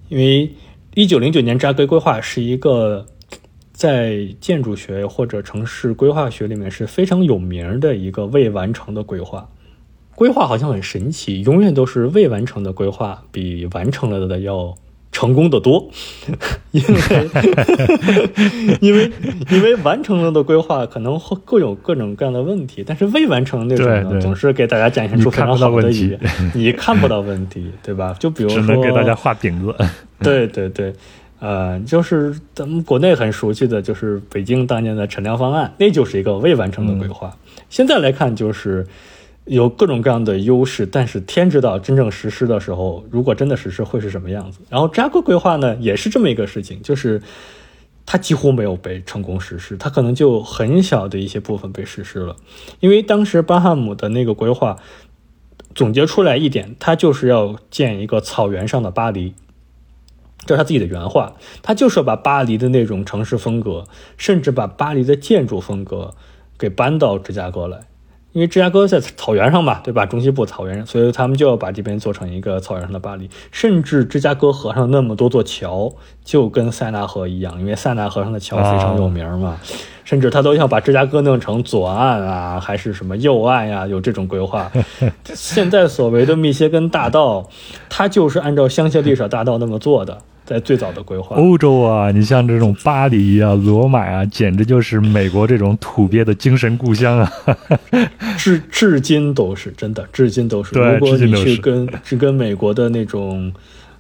B: 因为1909年芝加哥规划是一个在建筑学或者城市规划学里面是非常有名的一个未完成的规划。规划好像很神奇，永远都是未完成的规划比完成了的要。成功的多，因为 因为因为完成了的规划可能会各有各种各样的问题，但是未完成那种呢，总是给大家展现出非常好的一面。你看不到问题，对吧？就比如说，
A: 只能给大家画饼子。
B: 对对对，呃，就是咱们国内很熟悉的就是北京当年的陈良方案，那就是一个未完成的规划。现在来看，就是。有各种各样的优势，但是天知道真正实施的时候，如果真的实施会是什么样子。然后扎克规划呢，也是这么一个事情，就是它几乎没有被成功实施，它可能就很小的一些部分被实施了。因为当时巴汉姆的那个规划总结出来一点，他就是要建一个草原上的巴黎，这是他自己的原话，他就是要把巴黎的那种城市风格，甚至把巴黎的建筑风格给搬到芝加哥来。因为芝加哥在草原上嘛，对吧？中西部草原上，所以他们就要把这边做成一个草原上的巴黎。甚至芝加哥河上那么多座桥，就跟塞纳河一样，因为塞纳河上的桥非常有名嘛。甚至他都要把芝加哥弄成左岸啊，还是什么右岸呀？有这种规划。现在所谓的密歇根大道，它就是按照香榭丽舍大道那么做的。在最早的规划，
A: 欧洲啊，你像这种巴黎啊、罗马啊，简直就是美国这种土鳖的精神故乡啊！
B: 至至今都是真的，至今都是。如果你去跟是跟美国的那种，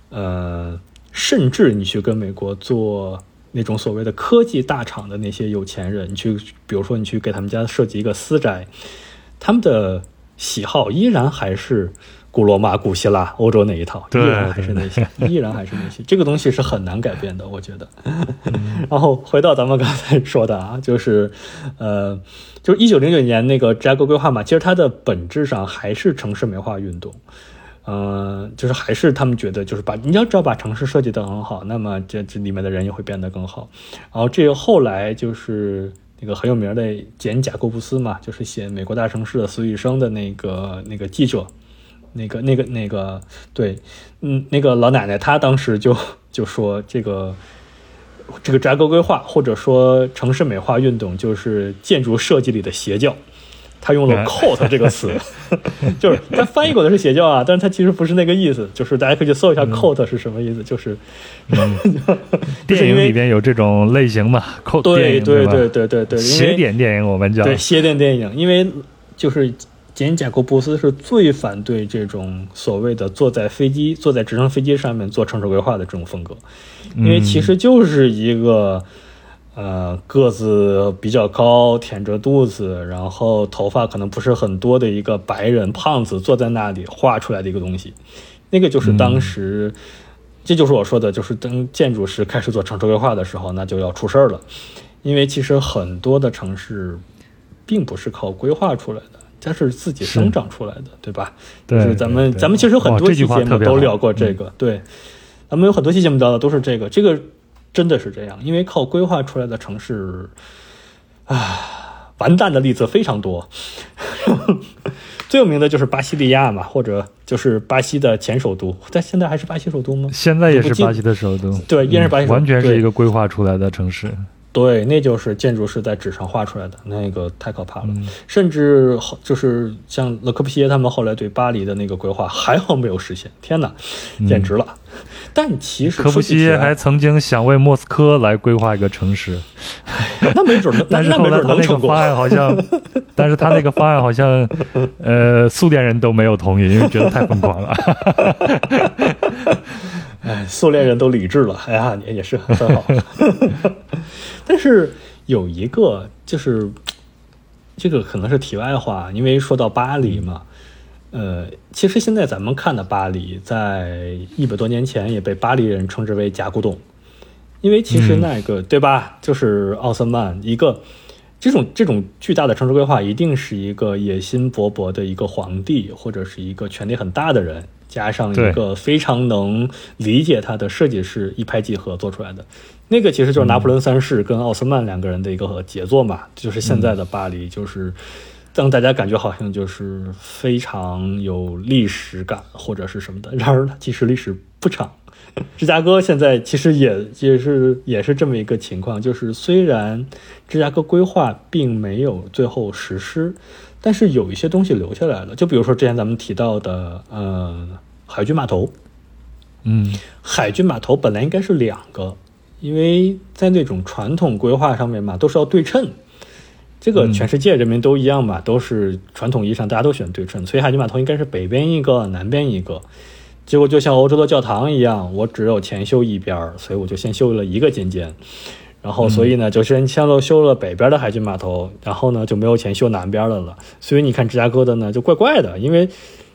B: 呃，甚至你去跟美国做那种所谓的科技大厂的那些有钱人，你去，比如说你去给他们家设计一个私宅，他们的喜好依然还是。古罗马、古希腊、欧洲那一套，依然还是那些，依然还是那些。这个东西是很难改变的，我觉得。然后回到咱们刚才说的啊，就是，呃，就是一九零九年那个芝加哥规划嘛，其实它的本质上还是城市美化运动。呃，就是还是他们觉得，就是把你要只要把城市设计得很好，那么这这里面的人也会变得更好。然后这个后来就是那个很有名的简·贾库布斯嘛，就是写《美国大城市的死与生》的那个那个记者，那个那个那个对，嗯，那个老奶奶她当时就就说这个。这个芝加哥规划或者说城市美化运动，就是建筑设计里的邪教。他用了
A: 哎
B: “cult” 这个词，就是他翻译过的是邪教啊，但是他其实不是那个意思。就是大家可以去搜一下 “cult” 是什么意思，就是
A: 电影里边有这种类型嘛？
B: 对对对对对对，因
A: 邪
B: 为
A: 典电影我们叫
B: 对邪典电影，因为就是简·贾科布斯是最反对这种所谓的坐在飞机、坐在直升飞机上面做城市规划的这种风格，因为其实就是一个。呃，个子比较高，腆着肚子，然后头发可能不是很多的一个白人胖子坐在那里画出来的一个东西，那个就是当时，这就是我说的，就是当建筑师开始做城市规划的时候，那就要出事儿了，因为其实很多的城市并不是靠规划出来的，它是自己生长出来的，对吧？
A: 对
B: 就是咱们咱们其实很
A: 哇这句
B: 多期节目都聊过这个，对，咱们有很多期节目聊的都是这个，这个真的是这样，因为靠规划出来的城市，啊，完蛋的例子非常多。最有名的就是巴西利亚嘛，或者就是巴西的前首都，但现在还是巴西首都吗？
A: 现在也是巴西的首都，
B: 对依然是巴西首都
A: 嗯完全是一个规划出来的城市。
B: 对，那就是建筑师在纸上画出来的，那个太可怕了。
A: 嗯
B: 甚至后就是像勒克布西耶他们后来对巴黎的那个规划还好没有实现，天哪，简直了！但其实
A: 嗯科布西耶还曾经想为莫斯科来规划一个城市，
B: 那没准
A: 但是后来他那个方。案好像，但是他那个方案好像，呃，苏联人都没有同意，因为觉得太疯狂了。
B: 哎，苏联人都理智了，哎呀，也也是很好。但是有一个就是，这个可能是题外话，因为说到巴黎嘛，呃，其实现在咱们看的巴黎，在一百多年前也被巴黎人称之为假古董，因为其实那个、对吧，就是奥斯曼一个。这种这种巨大的城市规划，一定是一个野心勃勃的一个皇帝，或者是一个权力很大的人，加上一个非常能理解他的设计师一拍即合做出来的。那个其实就是拿破仑三世跟奥斯曼两个人的一个杰作嘛，就是现在的巴黎，就是让大家感觉好像就是非常有历史感或者是什么的。然而，它其实历史不长。芝加哥现在其实也也是也是这么一个情况，就是虽然芝加哥规划并没有最后实施，但是有一些东西留下来了。就比如说之前咱们提到的，呃，海军码头，
A: 嗯
B: 海军码头本来应该是两个，因为在那种传统规划上面嘛，都是要对称。这个全世界人民都一样嘛，都是传统意义上大家都喜欢对称，所以海军码头应该是北边一个，南边一个。结果就像欧洲的教堂一样，我只有前修一边儿，所以我就先修了一个尖尖，然后所以呢，就先先了修了北边的海军码头，然后呢就没有钱修南边的了。所以你看芝加哥的呢就怪怪的，因为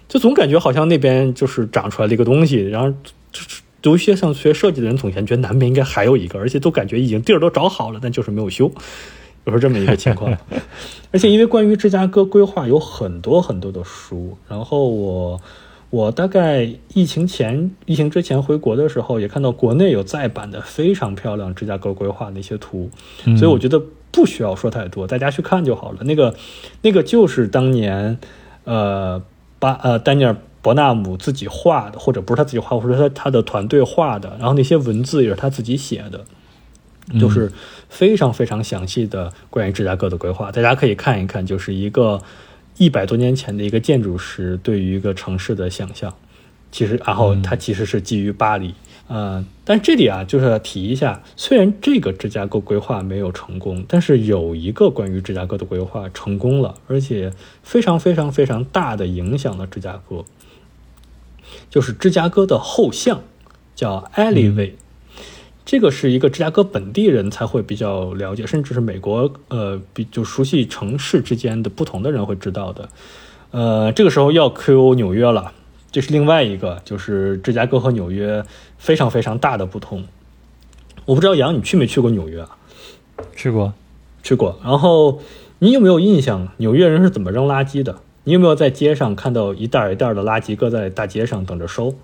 B: 就总感觉好像那边就是长出来了一个东西，然后就是读一些像学设计的人总感觉南边应该还有一个，而且都感觉已经地儿都找好了，但就是没有修。就是这么一个情况，而且因为关于芝加哥规划有很多很多的书，然后我我大概疫情前、疫情之前回国的时候，也看到国内有再版的非常漂亮芝加哥规划的一些图，
A: 嗯
B: 所以我觉得不需要说太多，大家去看就好了。那个那个就是当年呃巴呃丹尼尔伯纳姆自己画的，或者不是他自己画，或者他他的团队画的，然后那些文字也是他自己写的。就是非常非常详细的关于芝加哥的规划，大家可以看一看，就是一个一百多年前的一个建筑师对于一个城市的想象。其实，然后它其实是基于巴黎，呃，但这里啊，就是要提一下，虽然这个芝加哥规划没有成功，但是有一个关于芝加哥的规划成功了，而且非常非常非常大的影响了芝加哥，就是芝加哥的后巷叫 Alleyway。这个是一个芝加哥本地人才会比较了解，甚至是美国呃比就熟悉城市之间的不同的人会知道的。呃，这个时候要 Q 纽约了，这是另外一个，就是芝加哥和纽约非常非常大的不同。我不知道杨，你去没去过纽约啊？
A: 去过，
B: 去过。然后你有没有印象，纽约人是怎么扔垃圾的？你有没有在街上看到一袋一袋的垃圾搁在大街上等着收？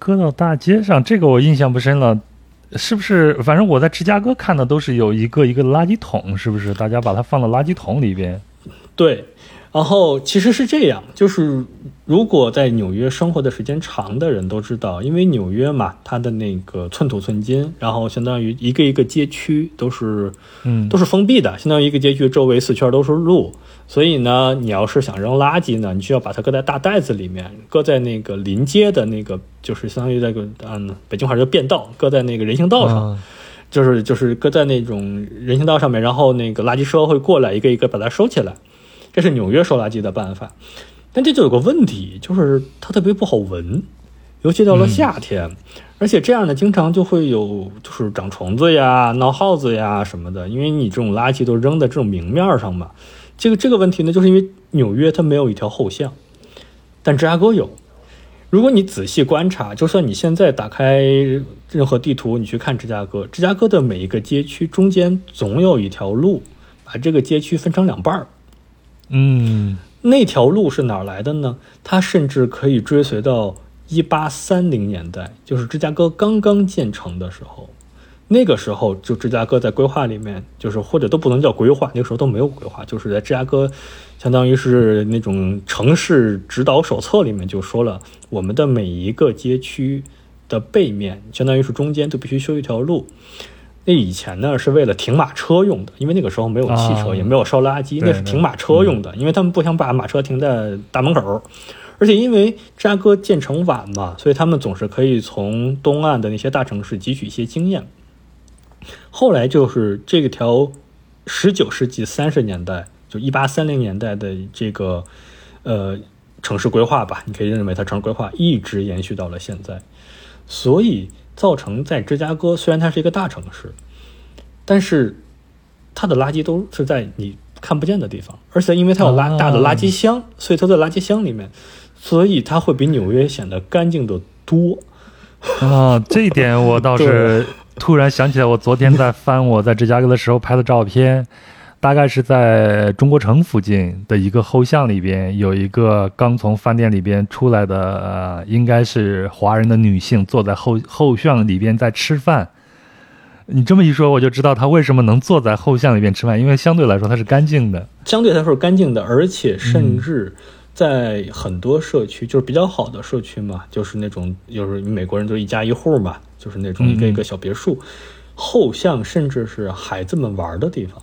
A: 搁到大街上，这个我印象不深了。是不是？反正我在芝加哥看的都是有一个一个垃圾桶，是不是？大家把它放到垃圾桶里边。
B: 对。然后其实是这样，就是如果在纽约生活的时间长的人都知道，因为纽约嘛，它的那个寸土寸金，然后相当于一个一个街区都是，
A: 嗯，
B: 都是封闭的，相当于一个街区周围四圈都是路，所以呢，你要是想扔垃圾呢，你需要把它搁在大袋子里面，搁在那个临街的那个，就是相当于那个，嗯，北京话叫便道，搁在那个人行道上，就是就是搁在那种人行道上面，然后那个垃圾车会过来一个一个把它收起来。这是纽约收垃圾的办法，但这就有个问题，就是它特别不好闻，尤其到了夏天，而且这样呢，经常就会有就是长虫子呀、闹耗子呀什么的，因为你这种垃圾都扔在这种明面上嘛。这个这个问题呢，就是因为纽约它没有一条后巷，但芝加哥有。如果你仔细观察，就算你现在打开任何地图，你去看芝加哥，芝加哥的每一个街区中间总有一条路，把这个街区分成两半儿。
A: 嗯，
B: 那条路是哪来的呢？它甚至可以追随到一八三零年代，就是芝加哥刚刚建成的时候。那个时候，就芝加哥在规划里面，就是或者都不能叫规划，那个时候都没有规划，就是在芝加哥，相当于是那种城市指导手册里面就说了，我们的每一个街区的背面，相当于是中间都必须修一条路。那以前呢是为了停马车用的，因为那个时候没有汽车，也没有烧垃圾，那是停马车用的。因为他们不想把马车停在大门口，而且因为芝加哥建成晚嘛，所以他们总是可以从东岸的那些大城市汲取一些经验。后来就是这条十九世纪三十年代，就一八三零年代的这个呃城市规划吧，你可以认为它城市规划一直延续到了现在，所以。造成在芝加哥，虽然它是一个大城市，但是它的垃圾都是在你看不见的地方，而且因为它有垃大的垃圾箱，所以它在垃圾箱里面，所以它会比纽约显得干净的多。
A: 啊，这一点我倒是 突然想起来，我昨天在翻我在芝加哥的时候拍的照片。大概是在中国城附近的一个后巷里边，有一个刚从饭店里边出来的，呃，应该是华人的女性，坐在后后巷里边在吃饭。你这么一说，我就知道她为什么能坐在后巷里边吃饭，因为相对来说它是干净的，
B: 相对来说干净的，而且甚至在很多社区，就是比较好的社区嘛，就是那种就是美国人都一家一户嘛，就是那种一个一个小别墅，后巷甚至是孩子们玩的地方。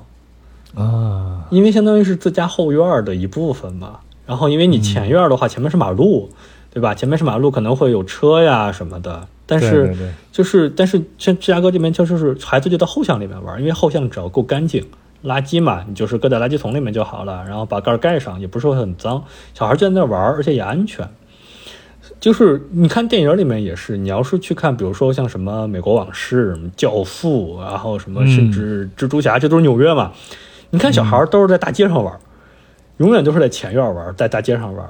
A: 啊，
B: 因为相当于是自家后院的一部分嘛，然后因为你前院的话，前面是马路，对吧？前面是马路，可能会有车呀什么的。但是就是，但是像芝加哥这边，就是孩子就到后巷里面玩，因为后巷只要够干净，垃圾嘛，你就是搁在垃圾桶里面就好了，然后把盖盖上，也不是会很脏。小孩就在那玩，而且也安全。就是你看电影里面也是，你要是去看，比如说像什么《美国往事》《教父》，然后什么甚至蜘蛛侠，这都是纽约嘛。你看，小孩都是在大街上玩，永远都是在前院玩，在大街上玩。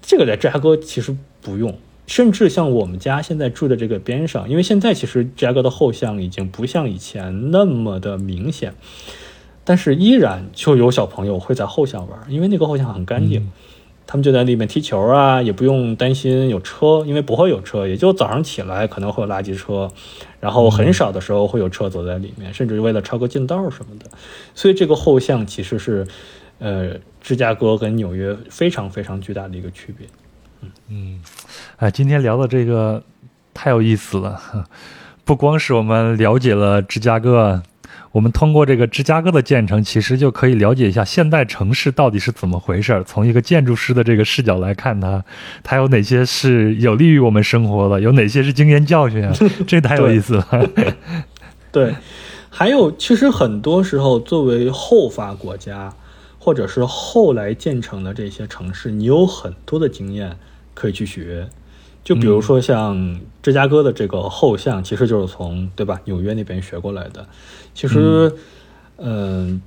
B: 这个在芝加哥其实不用，甚至像我们家现在住的这个边上，因为现在其实芝加哥的后巷已经不像以前那么的明显，但是依然就有小朋友会在后巷玩，因为那个后巷很干净。他们就在里面踢球啊，也不用担心有车，因为不会有车，也就早上起来可能会有垃圾车，然后很少的时候会有车走在里面，甚至为了超个近道什么的。所以这个后巷其实是，呃，芝加哥跟纽约非常非常巨大的一个区别。
A: 嗯嗯，哎，今天聊的这个太有意思了，不光是我们了解了芝加哥。我们通过这个芝加哥的建成，其实就可以了解一下现代城市到底是怎么回事儿。从一个建筑师的这个视角来看，它它有哪些是有利于我们生活的，有哪些是经验教训啊？这太有意思了。
B: 对，还有其实很多时候，作为后发国家，或者是后来建成的这些城市，你有很多的经验可以去学。就比如说像芝加哥的这个后巷，其实就是从对吧纽约那边学过来的。其实，嗯，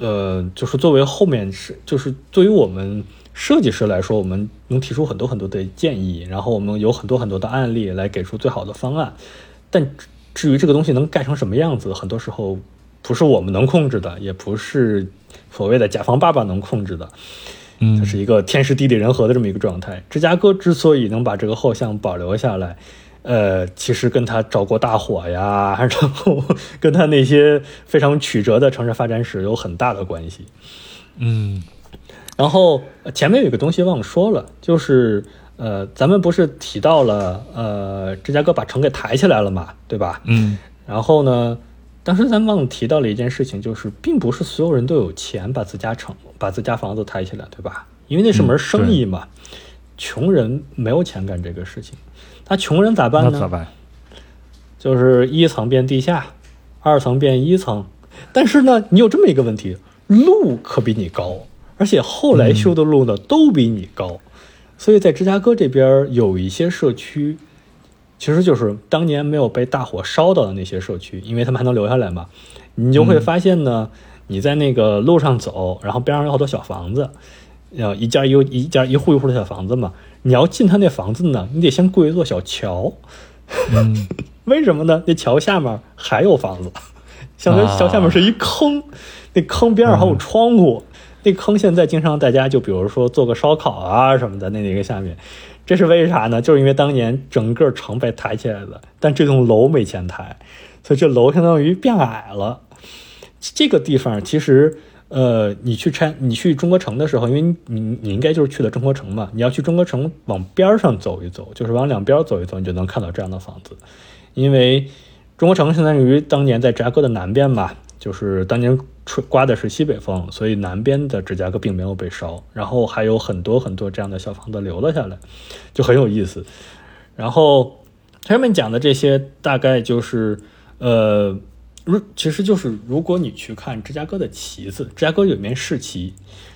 B: 呃，就是作为后面是，就是对于我们设计师来说，我们能提出很多很多的建议，然后我们有很多很多的案例来给出最好的方案。但至于这个东西能盖成什么样子，很多时候不是我们能控制的，也不是所谓的甲方爸爸能控制的。
A: 嗯，
B: 这是一个天时地利人和的这么一个状态。芝加哥之所以能把这个后巷保留下来，呃，其实跟他着过大火呀，然后 跟他那些非常曲折的城市发展史有很大的关系。
A: 嗯，
B: 然后前面有一个东西忘了说了，就是呃，咱们不是提到了呃，芝加哥把城给抬起来了嘛，对吧？
A: 嗯，
B: 然后呢，当时咱忘了提到了一件事情，就是并不是所有人都有钱把自家城、把自家房子抬起来，对吧？因为那是门生意嘛，穷人没有钱干这个事情。那穷人咋办呢？
A: 咋办？
B: 就是一层变地下，二层变一层。但是呢，你有这么一个问题，路可比你高，而且后来修的路呢、都比你高。所以在芝加哥这边有一些社区，其实就是当年没有被大火烧到的那些社区，因为他们还能留下来嘛。你就会发现呢，你在那个路上走，然后边上有好多小房子，要一家一一家一户一户的小房子嘛。你要进他那房子呢，你得先过一座小桥。
A: 嗯，
B: 为什么呢？那桥下面还有房子，相当于
A: 啊
B: 桥下面是一坑，那坑边上还有窗户。那坑现在经常大家就比如说做个烧烤啊什么的，那那个下面，这是为啥呢？就是因为当年整个城被抬起来了，但这栋楼没钱抬，所以这楼相当于变矮了。这个地方其实，呃，你去拆你去中国城的时候，因为你你应该就是去了中国城嘛，你要去中国城往边上走一走，就是往两边走一走，你就能看到这样的房子。因为中国城相当于当年在芝加哥的南边嘛，就是当年吹刮的是西北风，所以南边的芝加哥并没有被烧，然后还有很多很多这样的小房子留了下来，就很有意思。然后上面讲的这些大概就是，呃，如其实就是如果你去看芝加哥的旗子，芝加哥有一面市旗，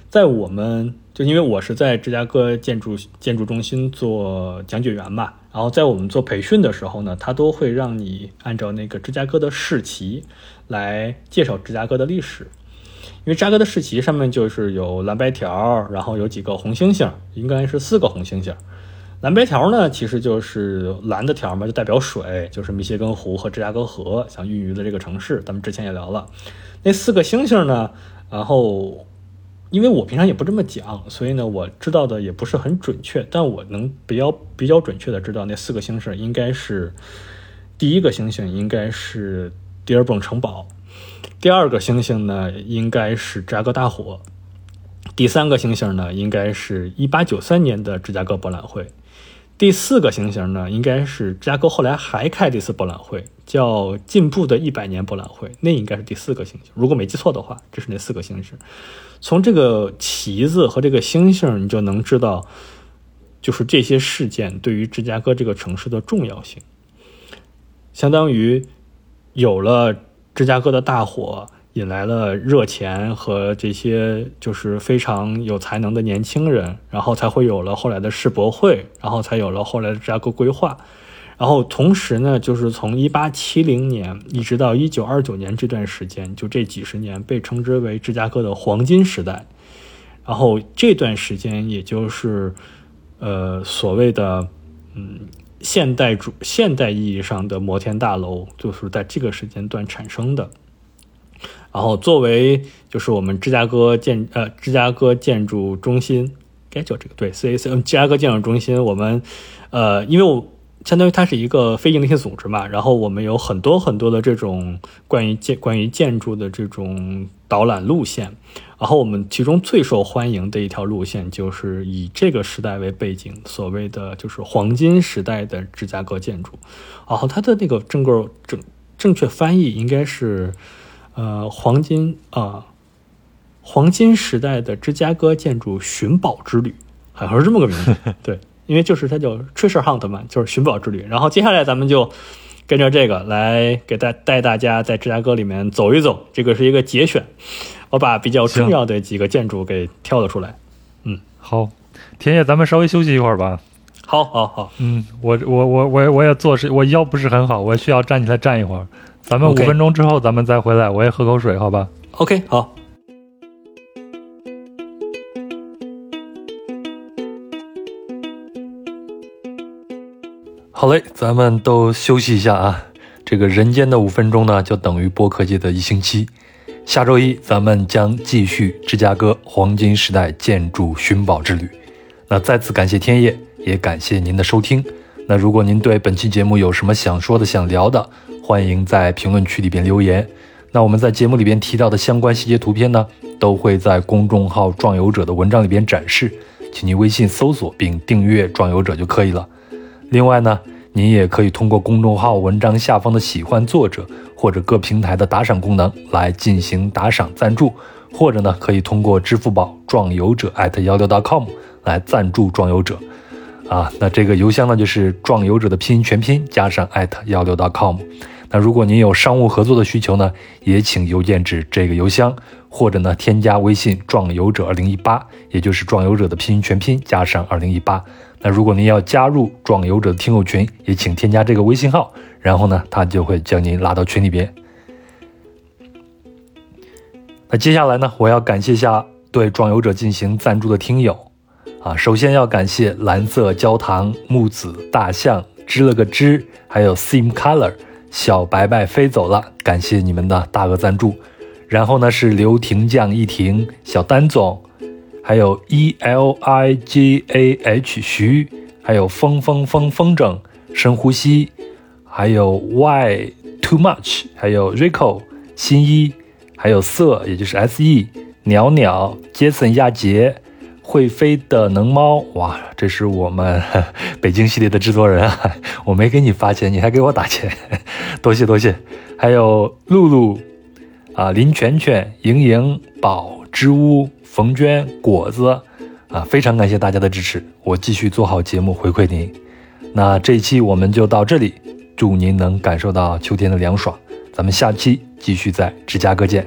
B: 在我们就因为我是在芝加哥建筑建筑中心做讲解员嘛，然后在我们做培训的时候呢，他都会让你按照那个芝加哥的市旗来介绍芝加哥的历史。因为芝加哥的市旗上面就是有蓝白条，然后有几个红星星，应该是四个红星星。蓝白条呢，其实就是蓝的条嘛，就代表水，就是密歇根湖和芝加哥河想孕育的这个城市。咱们之前也聊了，那四个星星呢，然后因为我平常也不这么讲，所以呢，我知道的也不是很准确，但我能比较比较准确的知道那四个星星应该是第一个星星应该是迪尔本城堡，第二个星星呢应该是芝加哥大火，第三个星星呢应该是一八九三年的芝加哥博览会。第四个星星呢，应该是芝加哥后来还开这次博览会，叫“进步的一百年博览会”，那应该是第四个星星。如果没记错的话，这是那四个星星。从这个旗子和这个星星，你就能知道，就是这些事件对于芝加哥这个城市的重要性。相当于有了芝加哥的大火，引来了热钱和这些就是非常有才能的年轻人，然后才会有了后来的世博会，然后才有了后来的芝加哥规划。然后同时呢，就是从一八七零年一直到一九二九年这段时间，就这几十年被称之为芝加哥的黄金时代。然后这段时间，也就是呃所谓的嗯现代主现代意义上的摩天大楼，就是在这个时间段产生的。然后作为就是我们芝加哥建呃芝加哥建筑中心，该叫这个对 CAC 芝加哥建筑中心，我们呃因为我相当于它是一个非营利性组织嘛，然后我们有很多很多的这种关于建关于建筑的这种导览路线，然后我们其中最受欢迎的一条路线就是以这个时代为背景，所谓的就是黄金时代的芝加哥建筑，然后它的那个正个正正确翻译应该是。呃，黄金啊、黄金时代的芝加哥建筑寻宝之旅，好像是这么个名字。对，因为就是它叫 Treasure Hunt 嘛，就是寻宝之旅。然后接下来咱们就跟着这个来给大带大家在芝加哥里面走一走。这个是一个节选，我把比较重要的几个建筑给挑了出来。
A: 嗯，好，田野，咱们稍微休息一会儿吧。
B: 好，好，好。
A: 嗯，我我我我我也坐是，我腰不是很好，我需要站起来站一会儿。咱们五分钟之后咱们再回来，我也喝口水，好吧
B: ？OK，好。
A: 好嘞，咱们都休息一下啊。这个人间的五分钟呢，就等于播客界的一星期。下周一咱们将继续芝加哥黄金时代建筑寻宝之旅。那再次感谢天业，也感谢您的收听。那如果您对本期节目有什么想说的、想聊的，欢迎在评论区里边留言。那我们在节目里边提到的相关细节图片呢，都会在公众号“壮游者”的文章里边展示，请您微信搜索并订阅“壮游者”就可以了。另外呢，您也可以通过公众号文章下方的喜欢作者或者各平台的打赏功能来进行打赏赞助，或者呢，可以通过支付宝“壮游者”@幺六 .com 来赞助“壮游者”。啊，那这个邮箱呢，就是“壮游者”的拼音全拼加上幺六 .com。那如果您有商务合作的需求呢，也请邮件至这个邮箱，或者呢添加微信“壮游者二零一八”，也就是“壮游者”的拼音全拼加上二零一八。那如果您要加入“壮游者”的听友群，也请添加这个微信号，然后呢，他就会将您拉到群里边。那接下来呢，我要感谢下对“壮游者”进行赞助的听友。啊，首先要感谢蓝色焦糖、木子、大象、织了个织，还有 Sim Color、小白白飞走了，感谢你们的大额赞助。然后呢是刘婷酱一婷、小丹总，还有 E L I G A H 徐，还有风风风风筝、深呼吸，还有 Y Too Much，还有 Rico 新一，还有色，也就是 S E 鸟鸟、Jason 亚杰。会飞的能猫哇，这是我们 北京系列的制作人啊，我没给你发钱，你还给我打钱，多谢多谢。还有露露啊，林泉泉、莹莹、宝、之屋、冯娟、果子啊，非常感谢大家的支持，我继续做好节目回馈您。那这一期我们就到这里，祝您能感受到秋天的凉爽，咱们下期继续在芝加哥见。